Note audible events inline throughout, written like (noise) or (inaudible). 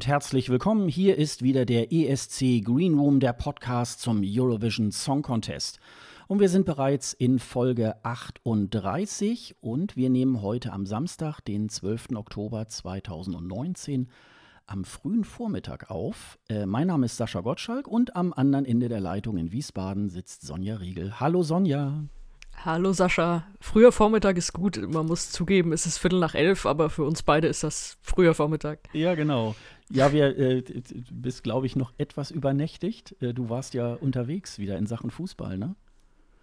Und herzlich willkommen. Hier ist wieder der ESC Green Room, der Podcast zum Eurovision Song Contest. Und wir sind bereits in Folge 38 und wir nehmen heute am Samstag, den 12. Oktober 2019, am frühen Vormittag auf. Äh, mein Name ist Sascha Gottschalk und am anderen Ende der Leitung in Wiesbaden sitzt Sonja Riegel. Hallo Sonja. Hallo Sascha. Früher Vormittag ist gut. Man muss zugeben, es ist Viertel nach elf, aber für uns beide ist das früher Vormittag. Ja, genau. Ja, wir äh, bist, glaube ich, noch etwas übernächtigt. Äh, du warst ja unterwegs wieder in Sachen Fußball, ne?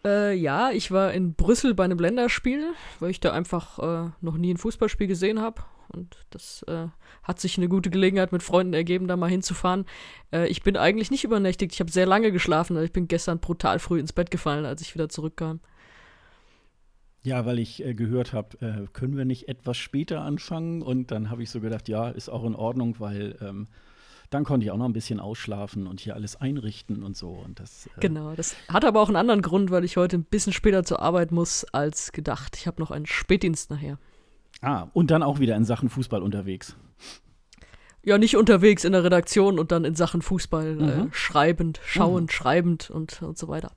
Äh, ja, ich war in Brüssel bei einem Länderspiel, weil ich da einfach äh, noch nie ein Fußballspiel gesehen habe. Und das äh, hat sich eine gute Gelegenheit mit Freunden ergeben, da mal hinzufahren. Äh, ich bin eigentlich nicht übernächtigt. Ich habe sehr lange geschlafen. Also ich bin gestern brutal früh ins Bett gefallen, als ich wieder zurückkam. Ja, weil ich äh, gehört habe, äh, können wir nicht etwas später anfangen? Und dann habe ich so gedacht, ja, ist auch in Ordnung, weil ähm, dann konnte ich auch noch ein bisschen ausschlafen und hier alles einrichten und so. Und das, äh genau, das hat aber auch einen anderen Grund, weil ich heute ein bisschen später zur Arbeit muss als gedacht. Ich habe noch einen Spätdienst nachher. Ah, und dann auch wieder in Sachen Fußball unterwegs. Ja, nicht unterwegs in der Redaktion und dann in Sachen Fußball äh, mhm. schreibend, schauend, mhm. schreibend und, und so weiter.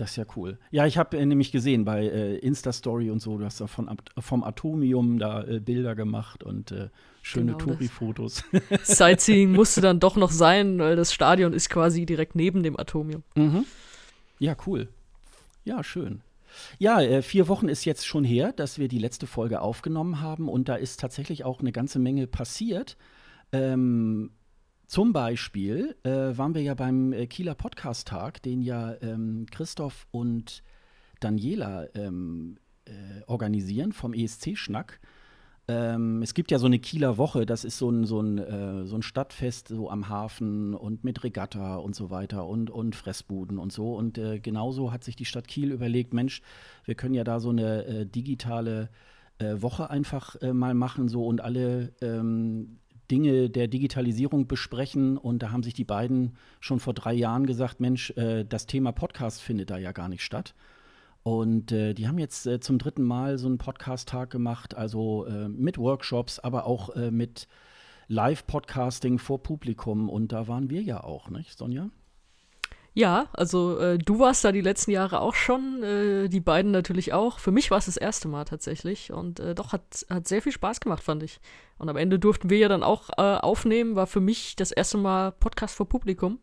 Das ist ja cool. Ja, ich habe äh, nämlich gesehen bei äh, Insta-Story und so, du hast da von, vom Atomium da äh, Bilder gemacht und äh, schöne genau, Touri-Fotos. (laughs) (laughs) Sightseeing musste dann doch noch sein, weil das Stadion ist quasi direkt neben dem Atomium. Mhm. Ja, cool. Ja, schön. Ja, äh, vier Wochen ist jetzt schon her, dass wir die letzte Folge aufgenommen haben und da ist tatsächlich auch eine ganze Menge passiert. Ähm, zum Beispiel äh, waren wir ja beim äh, Kieler Podcast-Tag, den ja ähm, Christoph und Daniela ähm, äh, organisieren vom ESC-Schnack. Ähm, es gibt ja so eine Kieler Woche, das ist so ein, so, ein, äh, so ein Stadtfest so am Hafen und mit Regatta und so weiter und, und Fressbuden und so. Und äh, genauso hat sich die Stadt Kiel überlegt, Mensch, wir können ja da so eine äh, digitale Woche einfach mal machen so und alle ähm, Dinge der Digitalisierung besprechen. Und da haben sich die beiden schon vor drei Jahren gesagt, Mensch, äh, das Thema Podcast findet da ja gar nicht statt. Und äh, die haben jetzt äh, zum dritten Mal so einen Podcast-Tag gemacht, also äh, mit Workshops, aber auch äh, mit Live-Podcasting vor Publikum. Und da waren wir ja auch, nicht, Sonja? Ja, also äh, du warst da die letzten Jahre auch schon, äh, die beiden natürlich auch. Für mich war es das erste Mal tatsächlich und äh, doch hat, hat sehr viel Spaß gemacht, fand ich. Und am Ende durften wir ja dann auch äh, aufnehmen, war für mich das erste Mal Podcast vor Publikum.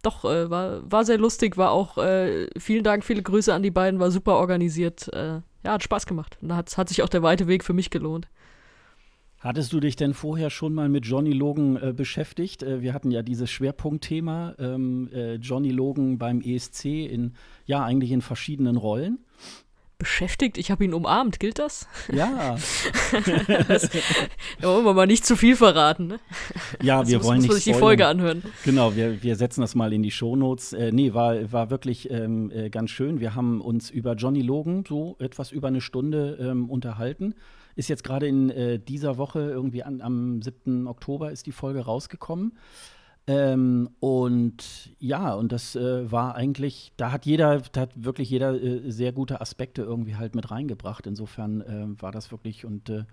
Doch, äh, war, war sehr lustig, war auch, äh, vielen Dank, viele Grüße an die beiden, war super organisiert. ja, hat Spaß gemacht. Und da hat, hat sich auch der weite Weg für mich gelohnt. Hattest du dich denn vorher schon mal mit Johnny Logan äh, beschäftigt? Äh, wir hatten ja dieses Schwerpunktthema ähm, äh, Johnny Logan beim ESC in ja eigentlich in verschiedenen Rollen. Beschäftigt? Ich habe ihn umarmt, gilt das? Ja. (laughs) das, da wollen wir mal nicht zu viel verraten, ne? Ja, wir muss, wollen muss nicht. Muss sich die Folge anhören. Genau, wir, wir setzen das mal in die Shownotes. Äh, nee, war, war wirklich ähm, äh, ganz schön. Wir haben uns über Johnny Logan so etwas über eine Stunde ähm, unterhalten. Ist jetzt gerade in äh, dieser Woche, irgendwie an, am 7. Oktober, ist die Folge rausgekommen. Ähm, und ja, und das äh, war eigentlich, da hat jeder, da hat wirklich jeder äh, sehr gute Aspekte irgendwie halt mit reingebracht. Insofern äh, war das wirklich und äh,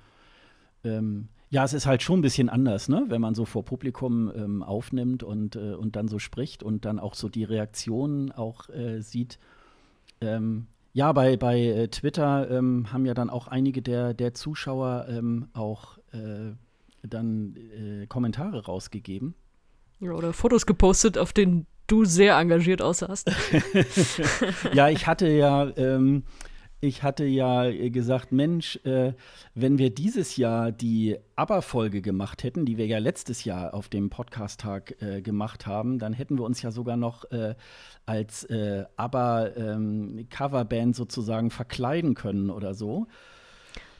ähm, ja, es ist halt schon ein bisschen anders, ne? wenn man so vor Publikum ähm, aufnimmt und, äh, und dann so spricht und dann auch so die Reaktionen auch äh, sieht. Ähm, ja, bei, bei äh, Twitter ähm, haben ja dann auch einige der, der Zuschauer ähm, auch äh, dann äh, Kommentare rausgegeben. Ja, oder Fotos gepostet, auf denen du sehr engagiert aussahst. (laughs) ja, ich hatte ja ähm, ich hatte ja äh, gesagt, Mensch, äh, wenn wir dieses Jahr die ABBA-Folge gemacht hätten, die wir ja letztes Jahr auf dem Podcast-Tag äh, gemacht haben, dann hätten wir uns ja sogar noch äh, als äh, ABBA-Coverband ähm, sozusagen verkleiden können oder so.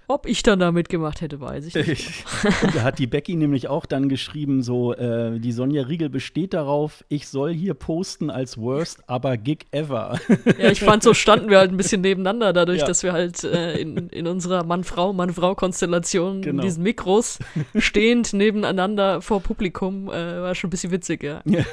Ob ich dann da mitgemacht hätte, weiß ich nicht. Und da hat die Becky nämlich auch dann geschrieben, so, äh, die Sonja Riegel besteht darauf, ich soll hier posten als Worst, aber Gig ever. Ja, ich fand, so standen wir halt ein bisschen nebeneinander, dadurch, ja. dass wir halt äh, in, in unserer Mann-Frau, Mann-Frau-Konstellation genau. in diesen Mikros stehend nebeneinander vor Publikum, äh, war schon ein bisschen witzig, ja. ja.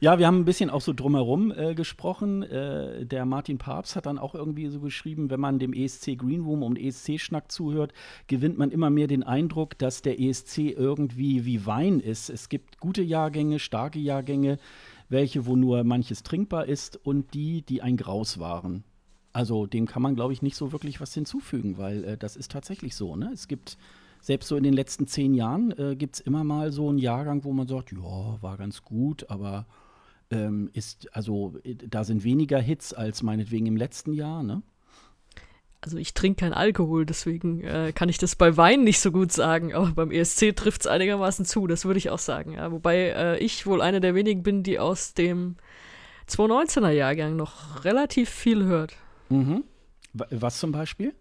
Ja, wir haben ein bisschen auch so drumherum äh, gesprochen. Äh, der Martin Papst hat dann auch irgendwie so geschrieben, wenn man dem ESC Green Room und ESC-Schnack zuhört, gewinnt man immer mehr den Eindruck, dass der ESC irgendwie wie Wein ist. Es gibt gute Jahrgänge, starke Jahrgänge, welche, wo nur manches trinkbar ist und die, die ein Graus waren. Also dem kann man, glaube ich, nicht so wirklich was hinzufügen, weil äh, das ist tatsächlich so. Ne? Es gibt selbst so in den letzten zehn Jahren äh, gibt es immer mal so einen Jahrgang, wo man sagt, ja, war ganz gut, aber ähm, ist, also äh, da sind weniger Hits als meinetwegen im letzten Jahr, ne? Also ich trinke keinen Alkohol, deswegen äh, kann ich das bei Wein nicht so gut sagen, aber beim ESC trifft es einigermaßen zu, das würde ich auch sagen. Ja. Wobei äh, ich wohl eine der wenigen bin, die aus dem 2019er Jahrgang noch relativ viel hört. Mhm. Was zum Beispiel?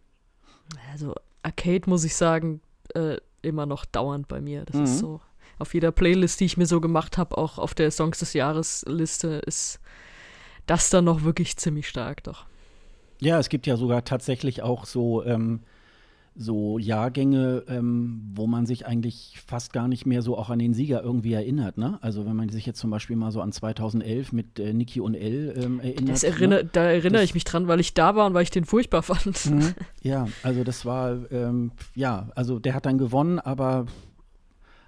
Also Arcade muss ich sagen, äh, immer noch dauernd bei mir. Das mhm. ist so. Auf jeder Playlist, die ich mir so gemacht habe, auch auf der Songs des Jahres Liste, ist das dann noch wirklich ziemlich stark, doch. Ja, es gibt ja sogar tatsächlich auch so ähm, so Jahrgänge, ähm, wo man sich eigentlich fast gar nicht mehr so auch an den Sieger irgendwie erinnert. Ne? Also wenn man sich jetzt zum Beispiel mal so an 2011 mit äh, Niki und L ähm, erinnert. Das erinner, ne? Da erinnere das, ich mich dran, weil ich da war und weil ich den furchtbar fand. Mhm. (laughs) Ja, also das war, ähm, ja, also der hat dann gewonnen, aber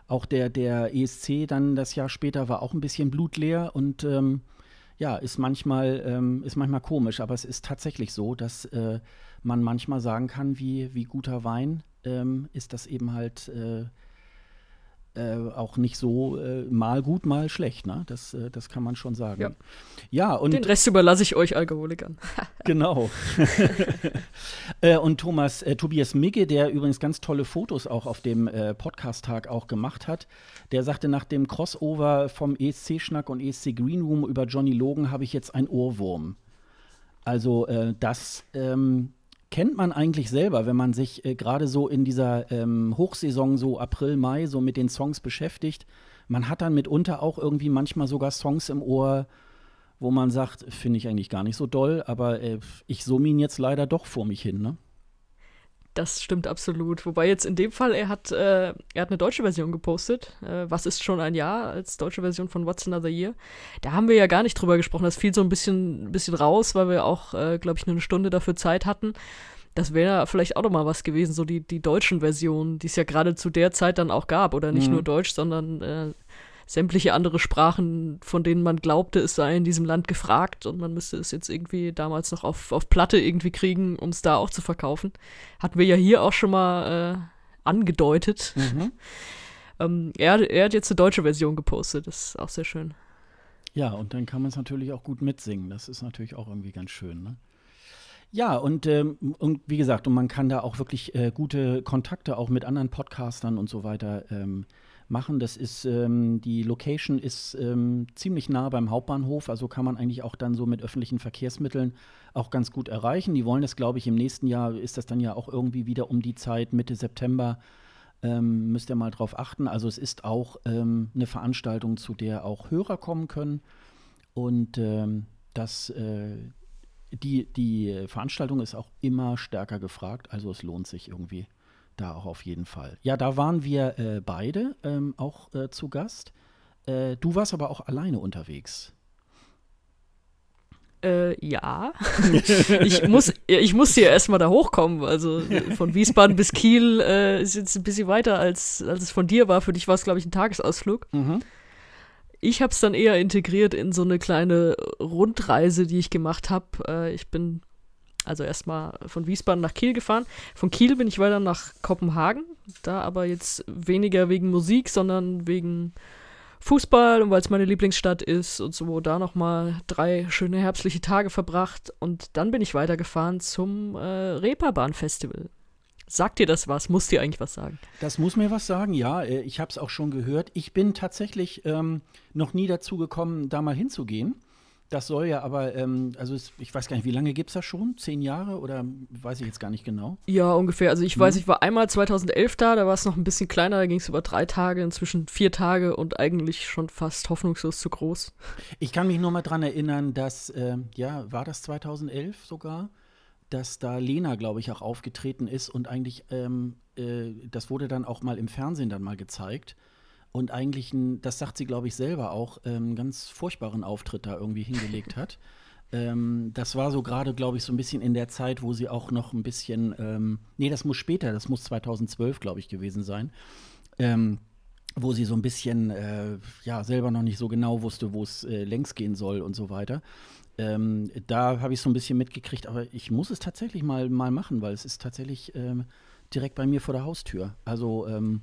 auch der, der ESC dann das Jahr später war auch ein bisschen blutleer und ähm, ja, ist manchmal, ähm, ist manchmal komisch, aber es ist tatsächlich so, dass äh, man manchmal sagen kann, wie, wie guter Wein ähm, ist das eben halt äh, äh, auch nicht so äh, mal gut, mal schlecht. Ne? Das, äh, das kann man schon sagen. Ja, ja und den Rest überlasse ich euch Alkoholikern. (laughs) (laughs) genau. (laughs) Äh, und Thomas, äh, Tobias Migge, der übrigens ganz tolle Fotos auch auf dem Podcast-Tag auch gemacht hat, der sagte, nach dem Crossover vom ESC-Schnack und ESC Green Room über Johnny Logan habe ich jetzt ein Ohrwurm. Also das ähm, kennt man eigentlich selber, wenn man sich äh, gerade so in dieser ähm, Hochsaison, so April, Mai, so mit den Songs beschäftigt. Man hat dann mitunter auch irgendwie manchmal sogar Songs im Ohr, wo man sagt, finde ich eigentlich gar nicht so doll, aber äh, ich summe ihn jetzt leider doch vor mich hin, ne? Das stimmt absolut. Wobei jetzt in dem Fall, er hat, äh, er hat eine deutsche Version gepostet. Äh, was ist schon ein Jahr als deutsche Version von What's Another Year? Da haben wir ja gar nicht drüber gesprochen. Das fiel so ein bisschen, bisschen raus, weil wir auch, äh, glaube ich, nur eine Stunde dafür Zeit hatten. Das wäre vielleicht auch noch mal was gewesen, so die, die deutschen Versionen, die es ja gerade zu der Zeit dann auch gab. Oder nicht mhm. nur Deutsch, sondern äh, sämtliche andere Sprachen, von denen man glaubte, es sei in diesem Land gefragt und man müsste es jetzt irgendwie damals noch auf, auf Platte irgendwie kriegen, um es da auch zu verkaufen. Hatten wir ja hier auch schon mal äh, angedeutet. Mhm. (laughs) ähm, er, er hat jetzt eine deutsche Version gepostet, das ist auch sehr schön. Ja, und dann kann man es natürlich auch gut mitsingen. Das ist natürlich auch irgendwie ganz schön, ne? Ja, und, ähm, und wie gesagt, und man kann da auch wirklich äh, gute Kontakte auch mit anderen Podcastern und so weiter ähm, machen. Das ist, ähm, die Location ist ähm, ziemlich nah beim Hauptbahnhof, also kann man eigentlich auch dann so mit öffentlichen Verkehrsmitteln auch ganz gut erreichen. Die wollen das, glaube ich, im nächsten Jahr ist das dann ja auch irgendwie wieder um die Zeit, Mitte September. Ähm, müsst ihr mal drauf achten. Also es ist auch ähm, eine Veranstaltung, zu der auch Hörer kommen können. Und ähm, das, äh, die, die Veranstaltung ist auch immer stärker gefragt. Also es lohnt sich irgendwie da auch auf jeden Fall. Ja, da waren wir äh, beide ähm, auch äh, zu Gast. Äh, du warst aber auch alleine unterwegs. Äh, ja. (laughs) ich, muss, ich muss hier erstmal da hochkommen. Also von Wiesbaden bis Kiel äh, ist jetzt ein bisschen weiter, als, als es von dir war. Für dich war es, glaube ich, ein Tagesausflug. Mhm. Ich habe es dann eher integriert in so eine kleine Rundreise, die ich gemacht habe. Äh, ich bin also erstmal von Wiesbaden nach Kiel gefahren. Von Kiel bin ich weiter nach Kopenhagen. Da aber jetzt weniger wegen Musik, sondern wegen Fußball und weil es meine Lieblingsstadt ist und so da nochmal drei schöne herbstliche Tage verbracht. Und dann bin ich weitergefahren zum äh, Reeperbahn-Festival. Sagt dir das was? Muss dir eigentlich was sagen? Das muss mir was sagen, ja. Äh, ich habe es auch schon gehört. Ich bin tatsächlich ähm, noch nie dazu gekommen, da mal hinzugehen. Das soll ja aber, ähm, also es, ich weiß gar nicht, wie lange gibt es das schon? Zehn Jahre oder weiß ich jetzt gar nicht genau? Ja, ungefähr. Also ich mhm. weiß, ich war einmal 2011 da, da war es noch ein bisschen kleiner, da ging es über drei Tage, inzwischen vier Tage und eigentlich schon fast hoffnungslos zu groß. Ich kann mich nur mal dran erinnern, dass, äh, ja, war das 2011 sogar? Dass da Lena, glaube ich, auch aufgetreten ist und eigentlich, ähm, äh, das wurde dann auch mal im Fernsehen dann mal gezeigt und eigentlich, ein, das sagt sie, glaube ich, selber auch, einen ähm, ganz furchtbaren Auftritt da irgendwie hingelegt hat. (laughs) Ähm, das war so gerade, glaube ich, so ein bisschen in der Zeit, wo sie auch noch ein bisschen, ähm, nee, das muss später, das muss 2012, glaube ich, gewesen sein, ähm, wo sie so ein bisschen, äh, ja, selber noch nicht so genau wusste, wo es äh, längs gehen soll und so weiter. Ähm, da habe ich so ein bisschen mitgekriegt, aber ich muss es tatsächlich mal, mal machen, weil es ist tatsächlich ähm, direkt bei mir vor der Haustür. Also ähm,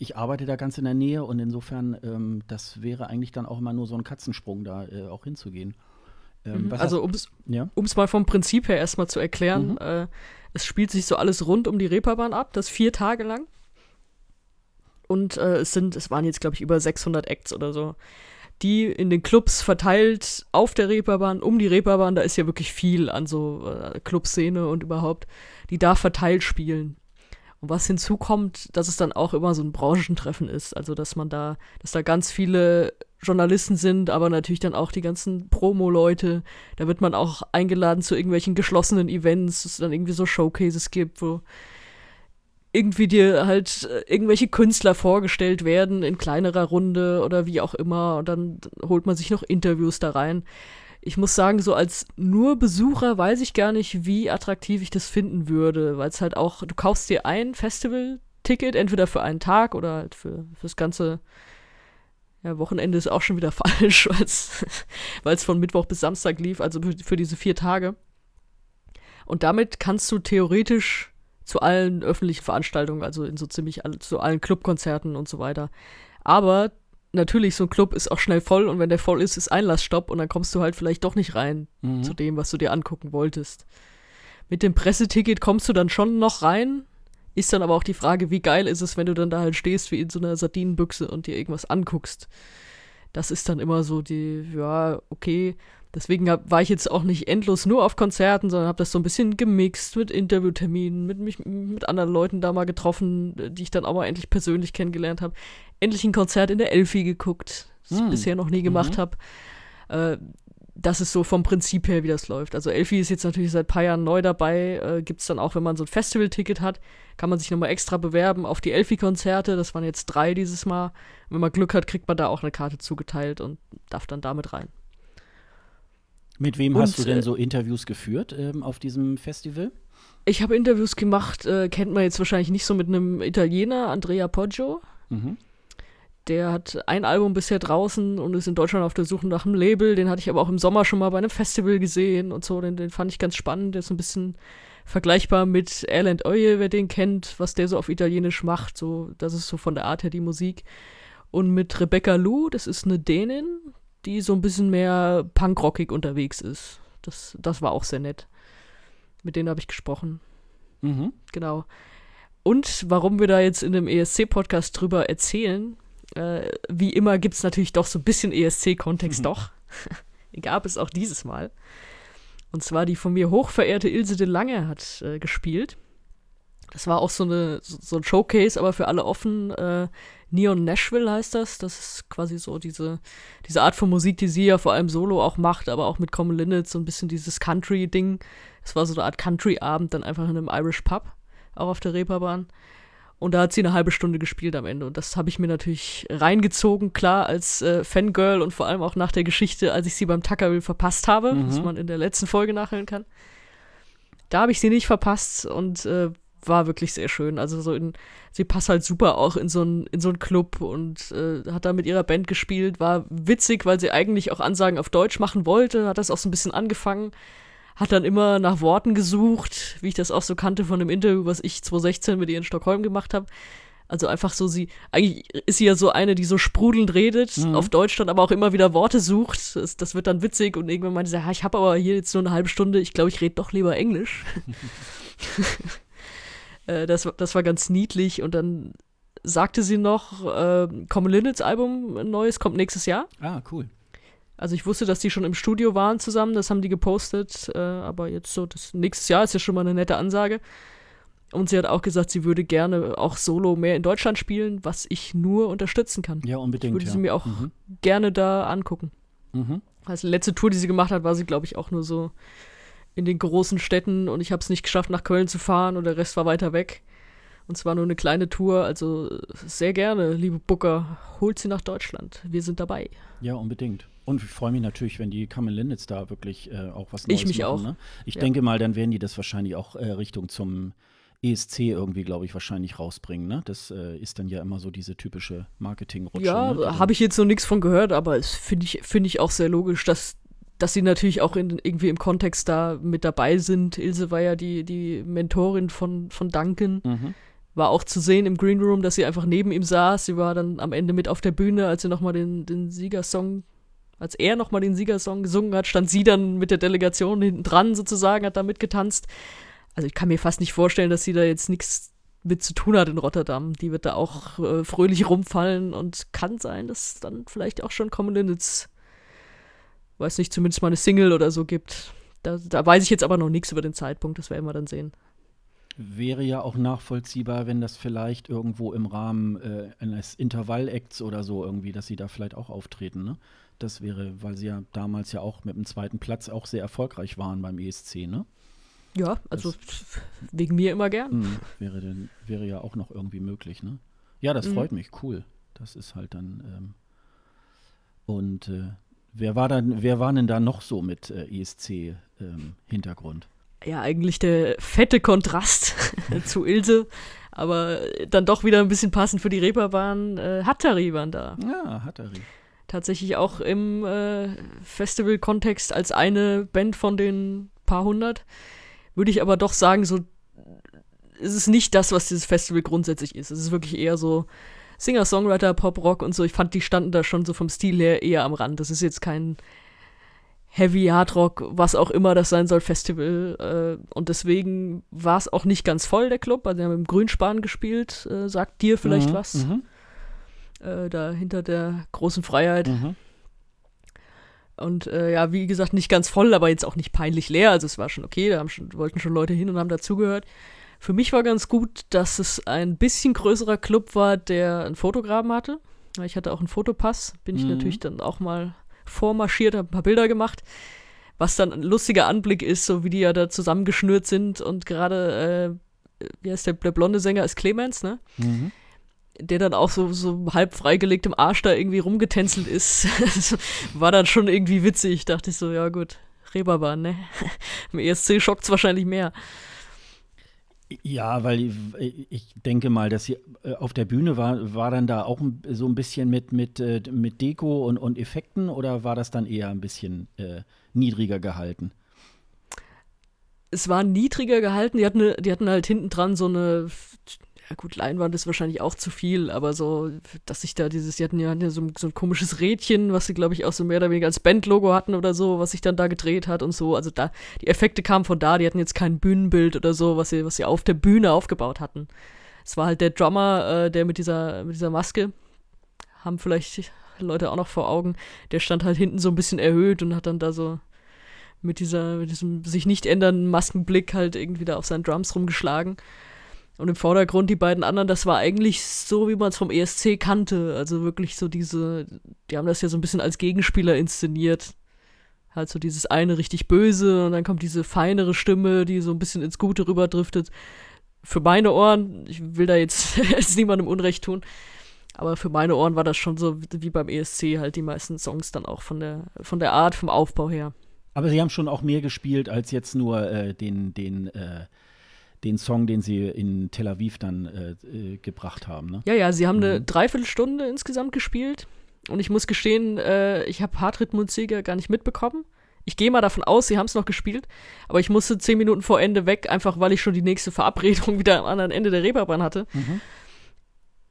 ich arbeite da ganz in der Nähe und insofern, ähm, das wäre eigentlich dann auch immer nur so ein Katzensprung, da äh, auch hinzugehen. Ähm, mhm. Also, um es ja? mal vom Prinzip her erstmal zu erklären, mhm. äh, es spielt sich so alles rund um die Reeperbahn ab, das vier Tage lang. Und äh, es sind, es waren jetzt, glaube ich, über 600 Acts oder so, die in den Clubs verteilt auf der Reeperbahn, um die Reeperbahn, da ist ja wirklich viel an so äh, Clubszene und überhaupt, die da verteilt spielen. Und was hinzukommt, dass es dann auch immer so ein Branchentreffen ist. Also, dass man da, dass da ganz viele Journalisten sind, aber natürlich dann auch die ganzen Promo-Leute. Da wird man auch eingeladen zu irgendwelchen geschlossenen Events, es dann irgendwie so Showcases gibt, wo irgendwie dir halt äh, irgendwelche Künstler vorgestellt werden in kleinerer Runde oder wie auch immer. Und dann holt man sich noch Interviews da rein ich muss sagen, so als nur Besucher weiß ich gar nicht, wie attraktiv ich das finden würde, weil es halt auch, du kaufst dir ein Festival-Ticket, entweder für einen Tag oder halt für das ganze ja, Wochenende ist auch schon wieder (laughs) falsch, weil es von Mittwoch bis Samstag lief, also für, für diese vier Tage. Und damit kannst du theoretisch zu allen öffentlichen Veranstaltungen, also in so ziemlich all, zu allen Clubkonzerten und so weiter. Aber natürlich, so ein Club ist auch schnell voll und wenn der voll ist, ist Einlassstopp und dann kommst du halt vielleicht doch nicht rein mhm. zu dem, was du dir angucken wolltest. Mit dem Presseticket kommst du dann schon noch rein. Ist dann aber auch die Frage, wie geil ist es, wenn du dann da halt stehst wie in so einer Sardinenbüchse und dir irgendwas anguckst. Das ist dann immer so die, ja, okay, Deswegen hab, war ich jetzt auch nicht endlos nur auf Konzerten, sondern habe das so ein bisschen gemixt mit Interviewterminen, mit mich mit anderen Leuten da mal getroffen, die ich dann auch mal endlich persönlich kennengelernt habe. Endlich ein Konzert in der Elfi geguckt, das hm. ich bisher noch nie gemacht mhm. habe. Äh, das ist so vom Prinzip her, wie das läuft. Also Elfi ist jetzt natürlich seit ein paar Jahren neu dabei. Äh, Gibt es dann auch, wenn man so ein Festival-Ticket hat, kann man sich nochmal extra bewerben auf die Elfi-Konzerte. Das waren jetzt drei dieses Mal. Wenn man Glück hat, kriegt man da auch eine Karte zugeteilt und darf dann damit rein. Mit wem und, hast du denn äh, so Interviews geführt ähm, auf diesem Festival? Ich habe Interviews gemacht, äh, kennt man jetzt wahrscheinlich nicht so mit einem Italiener, Andrea Poggio. Mhm. Der hat ein Album bisher draußen und ist in Deutschland auf der Suche nach einem Label. Den hatte ich aber auch im Sommer schon mal bei einem Festival gesehen und so. Den, den fand ich ganz spannend. Der ist ein bisschen vergleichbar mit Erland Oye, wer den kennt, was der so auf Italienisch macht. So, das ist so von der Art her die Musik. Und mit Rebecca Lou, das ist eine Dänin, die so ein bisschen mehr punkrockig unterwegs ist. Das, das war auch sehr nett. Mit denen habe ich gesprochen. Mhm. Genau. Und warum wir da jetzt in dem ESC-Podcast drüber erzählen, äh, wie immer gibt es natürlich doch so ein bisschen ESC-Kontext mhm. doch. (laughs) Gab es auch dieses Mal. Und zwar die von mir hochverehrte Ilse de Lange hat äh, gespielt. Das war auch so, eine, so, so, ein Showcase, aber für alle offen. Äh, Neon Nashville heißt das. Das ist quasi so diese, diese Art von Musik, die sie ja vor allem solo auch macht, aber auch mit Common Linnett, so ein bisschen dieses Country-Ding. Es war so eine Art Country-Abend, dann einfach in einem Irish Pub, auch auf der Reeperbahn. Und da hat sie eine halbe Stunde gespielt am Ende. Und das habe ich mir natürlich reingezogen, klar, als äh, Fangirl und vor allem auch nach der Geschichte, als ich sie beim Tuckerville verpasst habe, mhm. was man in der letzten Folge nachhören kann. Da habe ich sie nicht verpasst und äh, war wirklich sehr schön. Also so in, sie passt halt super auch in so einen in so einen Club und äh, hat da mit ihrer Band gespielt. War witzig, weil sie eigentlich auch Ansagen auf Deutsch machen wollte. Hat das auch so ein bisschen angefangen. Hat dann immer nach Worten gesucht, wie ich das auch so kannte von dem Interview, was ich 2016 mit ihr in Stockholm gemacht habe. Also einfach so, sie, eigentlich ist sie ja so eine, die so sprudelnd redet, mhm. auf Deutsch dann aber auch immer wieder Worte sucht. Das, das wird dann witzig und irgendwann meinte sie, ja, ich habe aber hier jetzt nur eine halbe Stunde, ich glaube, ich rede doch lieber Englisch. (laughs) (laughs) Äh, das, das war ganz niedlich und dann sagte sie noch, äh, Common Linnets Album, ein neues, kommt nächstes Jahr. Ah, cool. Also ich wusste, dass die schon im Studio waren zusammen, das haben die gepostet, äh, aber jetzt so, das nächstes Jahr ist ja schon mal eine nette Ansage. Und sie hat auch gesagt, sie würde gerne auch solo mehr in Deutschland spielen, was ich nur unterstützen kann. Ja, unbedingt. Ich würde ja. sie mir auch mhm. gerne da angucken. Mhm. Also die letzte Tour, die sie gemacht hat, war sie, glaube ich, auch nur so in den großen Städten und ich habe es nicht geschafft, nach Köln zu fahren und der Rest war weiter weg. Und zwar nur eine kleine Tour, also sehr gerne, liebe Booker, holt sie nach Deutschland. Wir sind dabei. Ja, unbedingt. Und ich freue mich natürlich, wenn die Carmen Linditz da wirklich äh, auch was Neues Ich mich machen. auch. Ne? Ich Ja. denke mal, dann werden die das wahrscheinlich auch äh, Richtung zum ESC irgendwie, glaube ich, wahrscheinlich rausbringen. Ne? Das äh, ist dann ja immer so diese typische Marketingrutsche. Ja, ne? habe ich jetzt noch nichts von gehört, aber es finde ich, finde ich auch sehr logisch, dass, dass sie natürlich auch in, irgendwie im Kontext da mit dabei sind. Ilse war ja die, die Mentorin von, von Duncan. Mhm. War auch zu sehen im Green Room, dass sie einfach neben ihm saß. Sie war dann am Ende mit auf der Bühne, als er nochmal den, den Siegersong, als er nochmal den Siegersong gesungen hat, stand sie dann mit der Delegation hinten dran sozusagen, hat da mitgetanzt. Also ich kann mir fast nicht vorstellen, dass sie da jetzt nichts mit zu tun hat in Rotterdam. Die wird da auch äh, fröhlich rumfallen und kann sein, dass es dann vielleicht auch schon Common Linnets, weiß nicht, zumindest mal eine Single oder so gibt. Da, da weiß ich jetzt aber noch nichts über den Zeitpunkt, das werden wir dann sehen. Wäre ja auch nachvollziehbar, wenn das vielleicht irgendwo im Rahmen äh, eines Intervall-Acts oder so irgendwie, dass sie da vielleicht auch auftreten. Ne? Das wäre, weil sie ja damals ja auch mit dem zweiten Platz auch sehr erfolgreich waren beim ESC, ne? Ja, also wegen mir immer gern. Hm, wäre, denn, wäre ja auch noch irgendwie möglich, ne? Ja, das Mhm. freut mich, cool. Das ist halt dann. Ähm, und äh, wer war dann, wer war denn da noch so mit äh, ESC-Hintergrund? Ja, eigentlich der fette Kontrast (laughs) zu Ilse, aber dann doch wieder ein bisschen passend für die Reeperbahn. Äh, Hattari waren da. ja, Hattari. Tatsächlich auch im äh, Festival-Kontext als eine Band von den paar hundert. Würde ich aber doch sagen, so es ist nicht das, was dieses Festival grundsätzlich ist. Es ist wirklich eher so Singer-Songwriter, Pop-Rock und so. Ich fand, die standen da schon so vom Stil her eher am Rand. Das ist jetzt kein Heavy Hardrock, was auch immer das sein soll, Festival. Äh, und deswegen war es auch nicht ganz voll, der Club. Also, wir haben im Grünspan gespielt. Äh, sagt dir vielleicht Mhm, was? Mhm, Äh, da hinter der großen Freiheit. mhm. Und ja, wie gesagt, nicht ganz voll, aber jetzt auch nicht peinlich leer. Also es war schon okay, da haben schon, wollten schon Leute hin und haben dazugehört. Für mich war ganz gut, dass es ein bisschen größerer Club war, der einen Fotograben hatte. Ich hatte auch einen Fotopass, bin ich Mhm. natürlich dann auch mal vormarschiert, habe ein paar Bilder gemacht. Was dann ein lustiger Anblick ist, so wie die ja da zusammengeschnürt sind und gerade, äh, wie heißt der, der blonde Sänger ist Clemens, ne? Mhm. der dann auch so, so halb freigelegt im Arsch da irgendwie rumgetänzelt ist. Das (laughs) war dann schon irgendwie witzig. Dachte ich so, ja gut, Reeperbahn, ne? (laughs) Im ESC schockt's wahrscheinlich mehr. Ja, weil ich, denke mal, dass sie äh, auf der Bühne war, war dann da auch so ein bisschen mit, mit, äh, mit Deko und, und Effekten oder war das dann eher ein bisschen äh, niedriger gehalten? Es war niedriger gehalten, die hatten, die hatten halt hinten dran so eine, ja gut, Leinwand ist wahrscheinlich auch zu viel, aber so, dass sich da dieses, die hatten ja, hatten ja so, ein- so ein komisches Rädchen, was sie, glaube ich, auch so mehr oder weniger als Bandlogo hatten oder so, was sich dann da gedreht hat und so. Also da, die Effekte kamen von da, die hatten jetzt kein Bühnenbild oder so, was sie, was sie auf der Bühne aufgebaut hatten. Es war halt der Drummer, äh, der mit dieser, mit dieser Maske, haben vielleicht Leute auch noch vor Augen, der stand halt hinten so ein bisschen erhöht und hat dann da so mit dieser, mit diesem sich nicht ändernden Maskenblick halt irgendwie da auf seinen Drums rumgeschlagen. Und im Vordergrund die beiden anderen, das war eigentlich so, wie man es vom ESC kannte. Also wirklich so diese, die haben das ja so ein bisschen als Gegenspieler inszeniert. Halt so dieses eine richtig böse und dann kommt diese feinere Stimme, die so ein bisschen ins Gute rüberdriftet. Für meine Ohren, ich will da jetzt, (laughs) niemandem Unrecht tun, aber für meine Ohren war das schon so wie beim ESC halt die meisten Songs dann auch von der, von der Art, vom Aufbau her. Aber sie haben schon auch mehr gespielt als jetzt nur äh, den, den, äh, den Song, den sie in Tel Aviv dann äh, äh, gebracht haben. Ne? Ja, ja, sie haben eine Mhm. Dreiviertelstunde insgesamt gespielt. Und ich muss gestehen, äh, ich habe Hartritt Munziger gar nicht mitbekommen. Ich gehe mal davon aus, sie haben es noch gespielt, aber ich musste zehn Minuten vor Ende weg, einfach weil ich schon die nächste Verabredung (laughs) wieder am anderen Ende der Reeperbahn hatte. Mhm.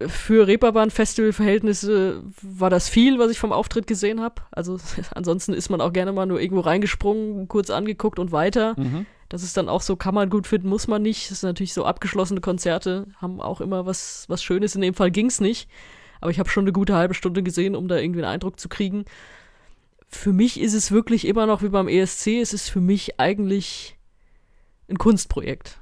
Für Reeperbahn-Festival-Verhältnisse war das viel, was ich vom Auftritt gesehen habe. Also (laughs) ansonsten ist man auch gerne mal nur irgendwo reingesprungen, kurz angeguckt und weiter. Mhm. Das ist dann auch so, kann man gut finden, muss man nicht. Das sind natürlich so abgeschlossene Konzerte, haben auch immer was, was Schönes. In dem Fall ging es nicht. Aber ich habe schon eine gute halbe Stunde gesehen, um da irgendwie einen Eindruck zu kriegen. Für mich ist es wirklich immer noch wie beim ESC. Es ist für mich eigentlich ein Kunstprojekt.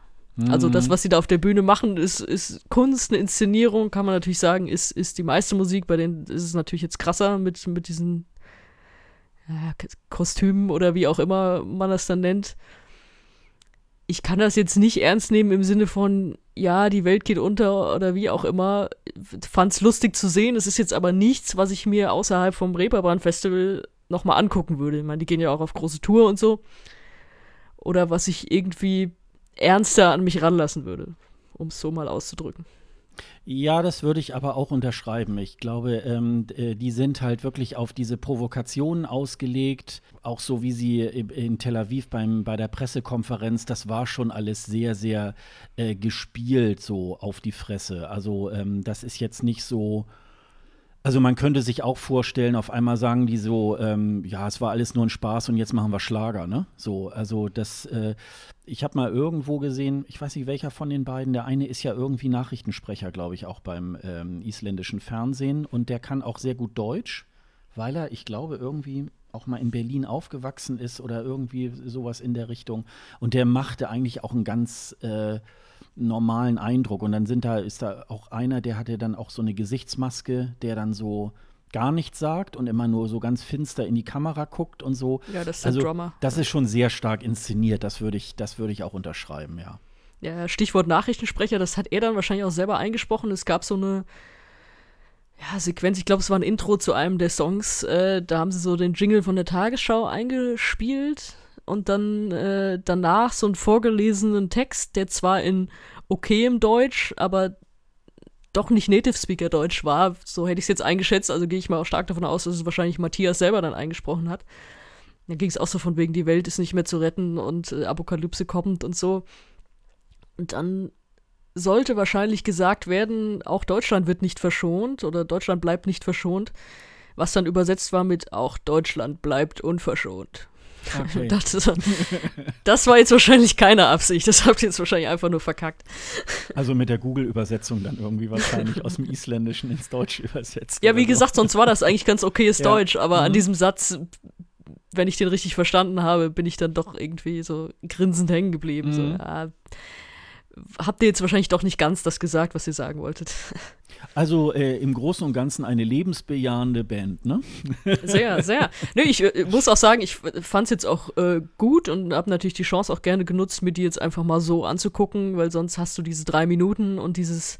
Also das, Mhm. was sie da auf der Bühne machen, ist, ist Kunst, eine Inszenierung, kann man natürlich sagen, ist, ist die meiste Musik. Bei denen ist es natürlich jetzt krasser mit, mit diesen ja, Kostümen oder wie auch immer man das dann nennt. Ich kann das jetzt nicht ernst nehmen im Sinne von, ja, die Welt geht unter oder wie auch immer. Fand's lustig zu sehen. Es ist jetzt aber nichts, was ich mir außerhalb vom Reeperbahn Festival nochmal angucken würde. Ich meine, die gehen ja auch auf große Tour und so. Oder was ich irgendwie ernster an mich ranlassen würde, um es so mal auszudrücken. Ja, das würde ich aber auch unterschreiben. Ich glaube, ähm, äh, die sind halt wirklich auf diese Provokationen ausgelegt. Auch so wie sie in Tel Aviv beim, bei der Pressekonferenz, das war schon alles sehr, sehr äh, gespielt, so auf die Fresse. Also ähm, das ist jetzt nicht so also man könnte sich auch vorstellen, auf einmal sagen die so, ähm, ja, es war alles nur ein Spaß und jetzt machen wir Schlager, ne? So, also das, äh, ich habe mal irgendwo gesehen, ich weiß nicht welcher von den beiden, der eine ist ja irgendwie Nachrichtensprecher, glaube ich, auch beim ähm, isländischen Fernsehen und der kann auch sehr gut Deutsch, weil er, ich glaube, irgendwie auch mal in Berlin aufgewachsen ist oder irgendwie sowas in der Richtung. Und der machte eigentlich auch einen ganz äh, normalen Eindruck. Und dann sind da, ist da auch einer, der hatte dann auch so eine Gesichtsmaske, der dann so gar nichts sagt und immer nur so ganz finster in die Kamera guckt und so. Ja, das ist also, der Drummer. Das ist schon sehr stark inszeniert, das würde ich, das würde ich auch unterschreiben, ja. Ja, Stichwort Nachrichtensprecher, das hat er dann wahrscheinlich auch selber eingesprochen. Es gab so eine ja, Sequenz, ich glaube, es war ein Intro zu einem der Songs. Äh, da haben sie so den Jingle von der Tagesschau eingespielt und dann äh, danach so einen vorgelesenen Text, der zwar in okayem Deutsch, aber doch nicht Native Speaker Deutsch war. So hätte ich es jetzt eingeschätzt, also gehe ich mal auch stark davon aus, dass es wahrscheinlich Matthias selber dann eingesprochen hat. Da ging es auch so von wegen, die Welt ist nicht mehr zu retten und äh, Apokalypse kommt und so. Und dann sollte wahrscheinlich gesagt werden, auch Deutschland wird nicht verschont oder Deutschland bleibt nicht verschont, was dann übersetzt war mit auch Deutschland bleibt unverschont. Okay. (laughs) Das, das, war jetzt wahrscheinlich keine Absicht. Das habt ihr jetzt wahrscheinlich einfach nur verkackt. Also mit der Google-Übersetzung dann irgendwie wahrscheinlich aus dem Isländischen ins Deutsche übersetzt. Ja, wie so. gesagt, sonst war das eigentlich ganz okayes ja. Deutsch, aber mhm. an diesem Satz, wenn ich den richtig verstanden habe, bin ich dann doch irgendwie so grinsend hängen geblieben. Mhm. So, ja, habt ihr jetzt wahrscheinlich doch nicht ganz das gesagt, was ihr sagen wolltet. (laughs) Also äh, im Großen und Ganzen eine lebensbejahende Band, ne? (laughs) Sehr, sehr. Nee, ich äh, muss auch sagen, ich fand es jetzt auch äh, gut und habe natürlich die Chance auch gerne genutzt, mir die jetzt einfach mal so anzugucken, weil sonst hast du diese drei Minuten und dieses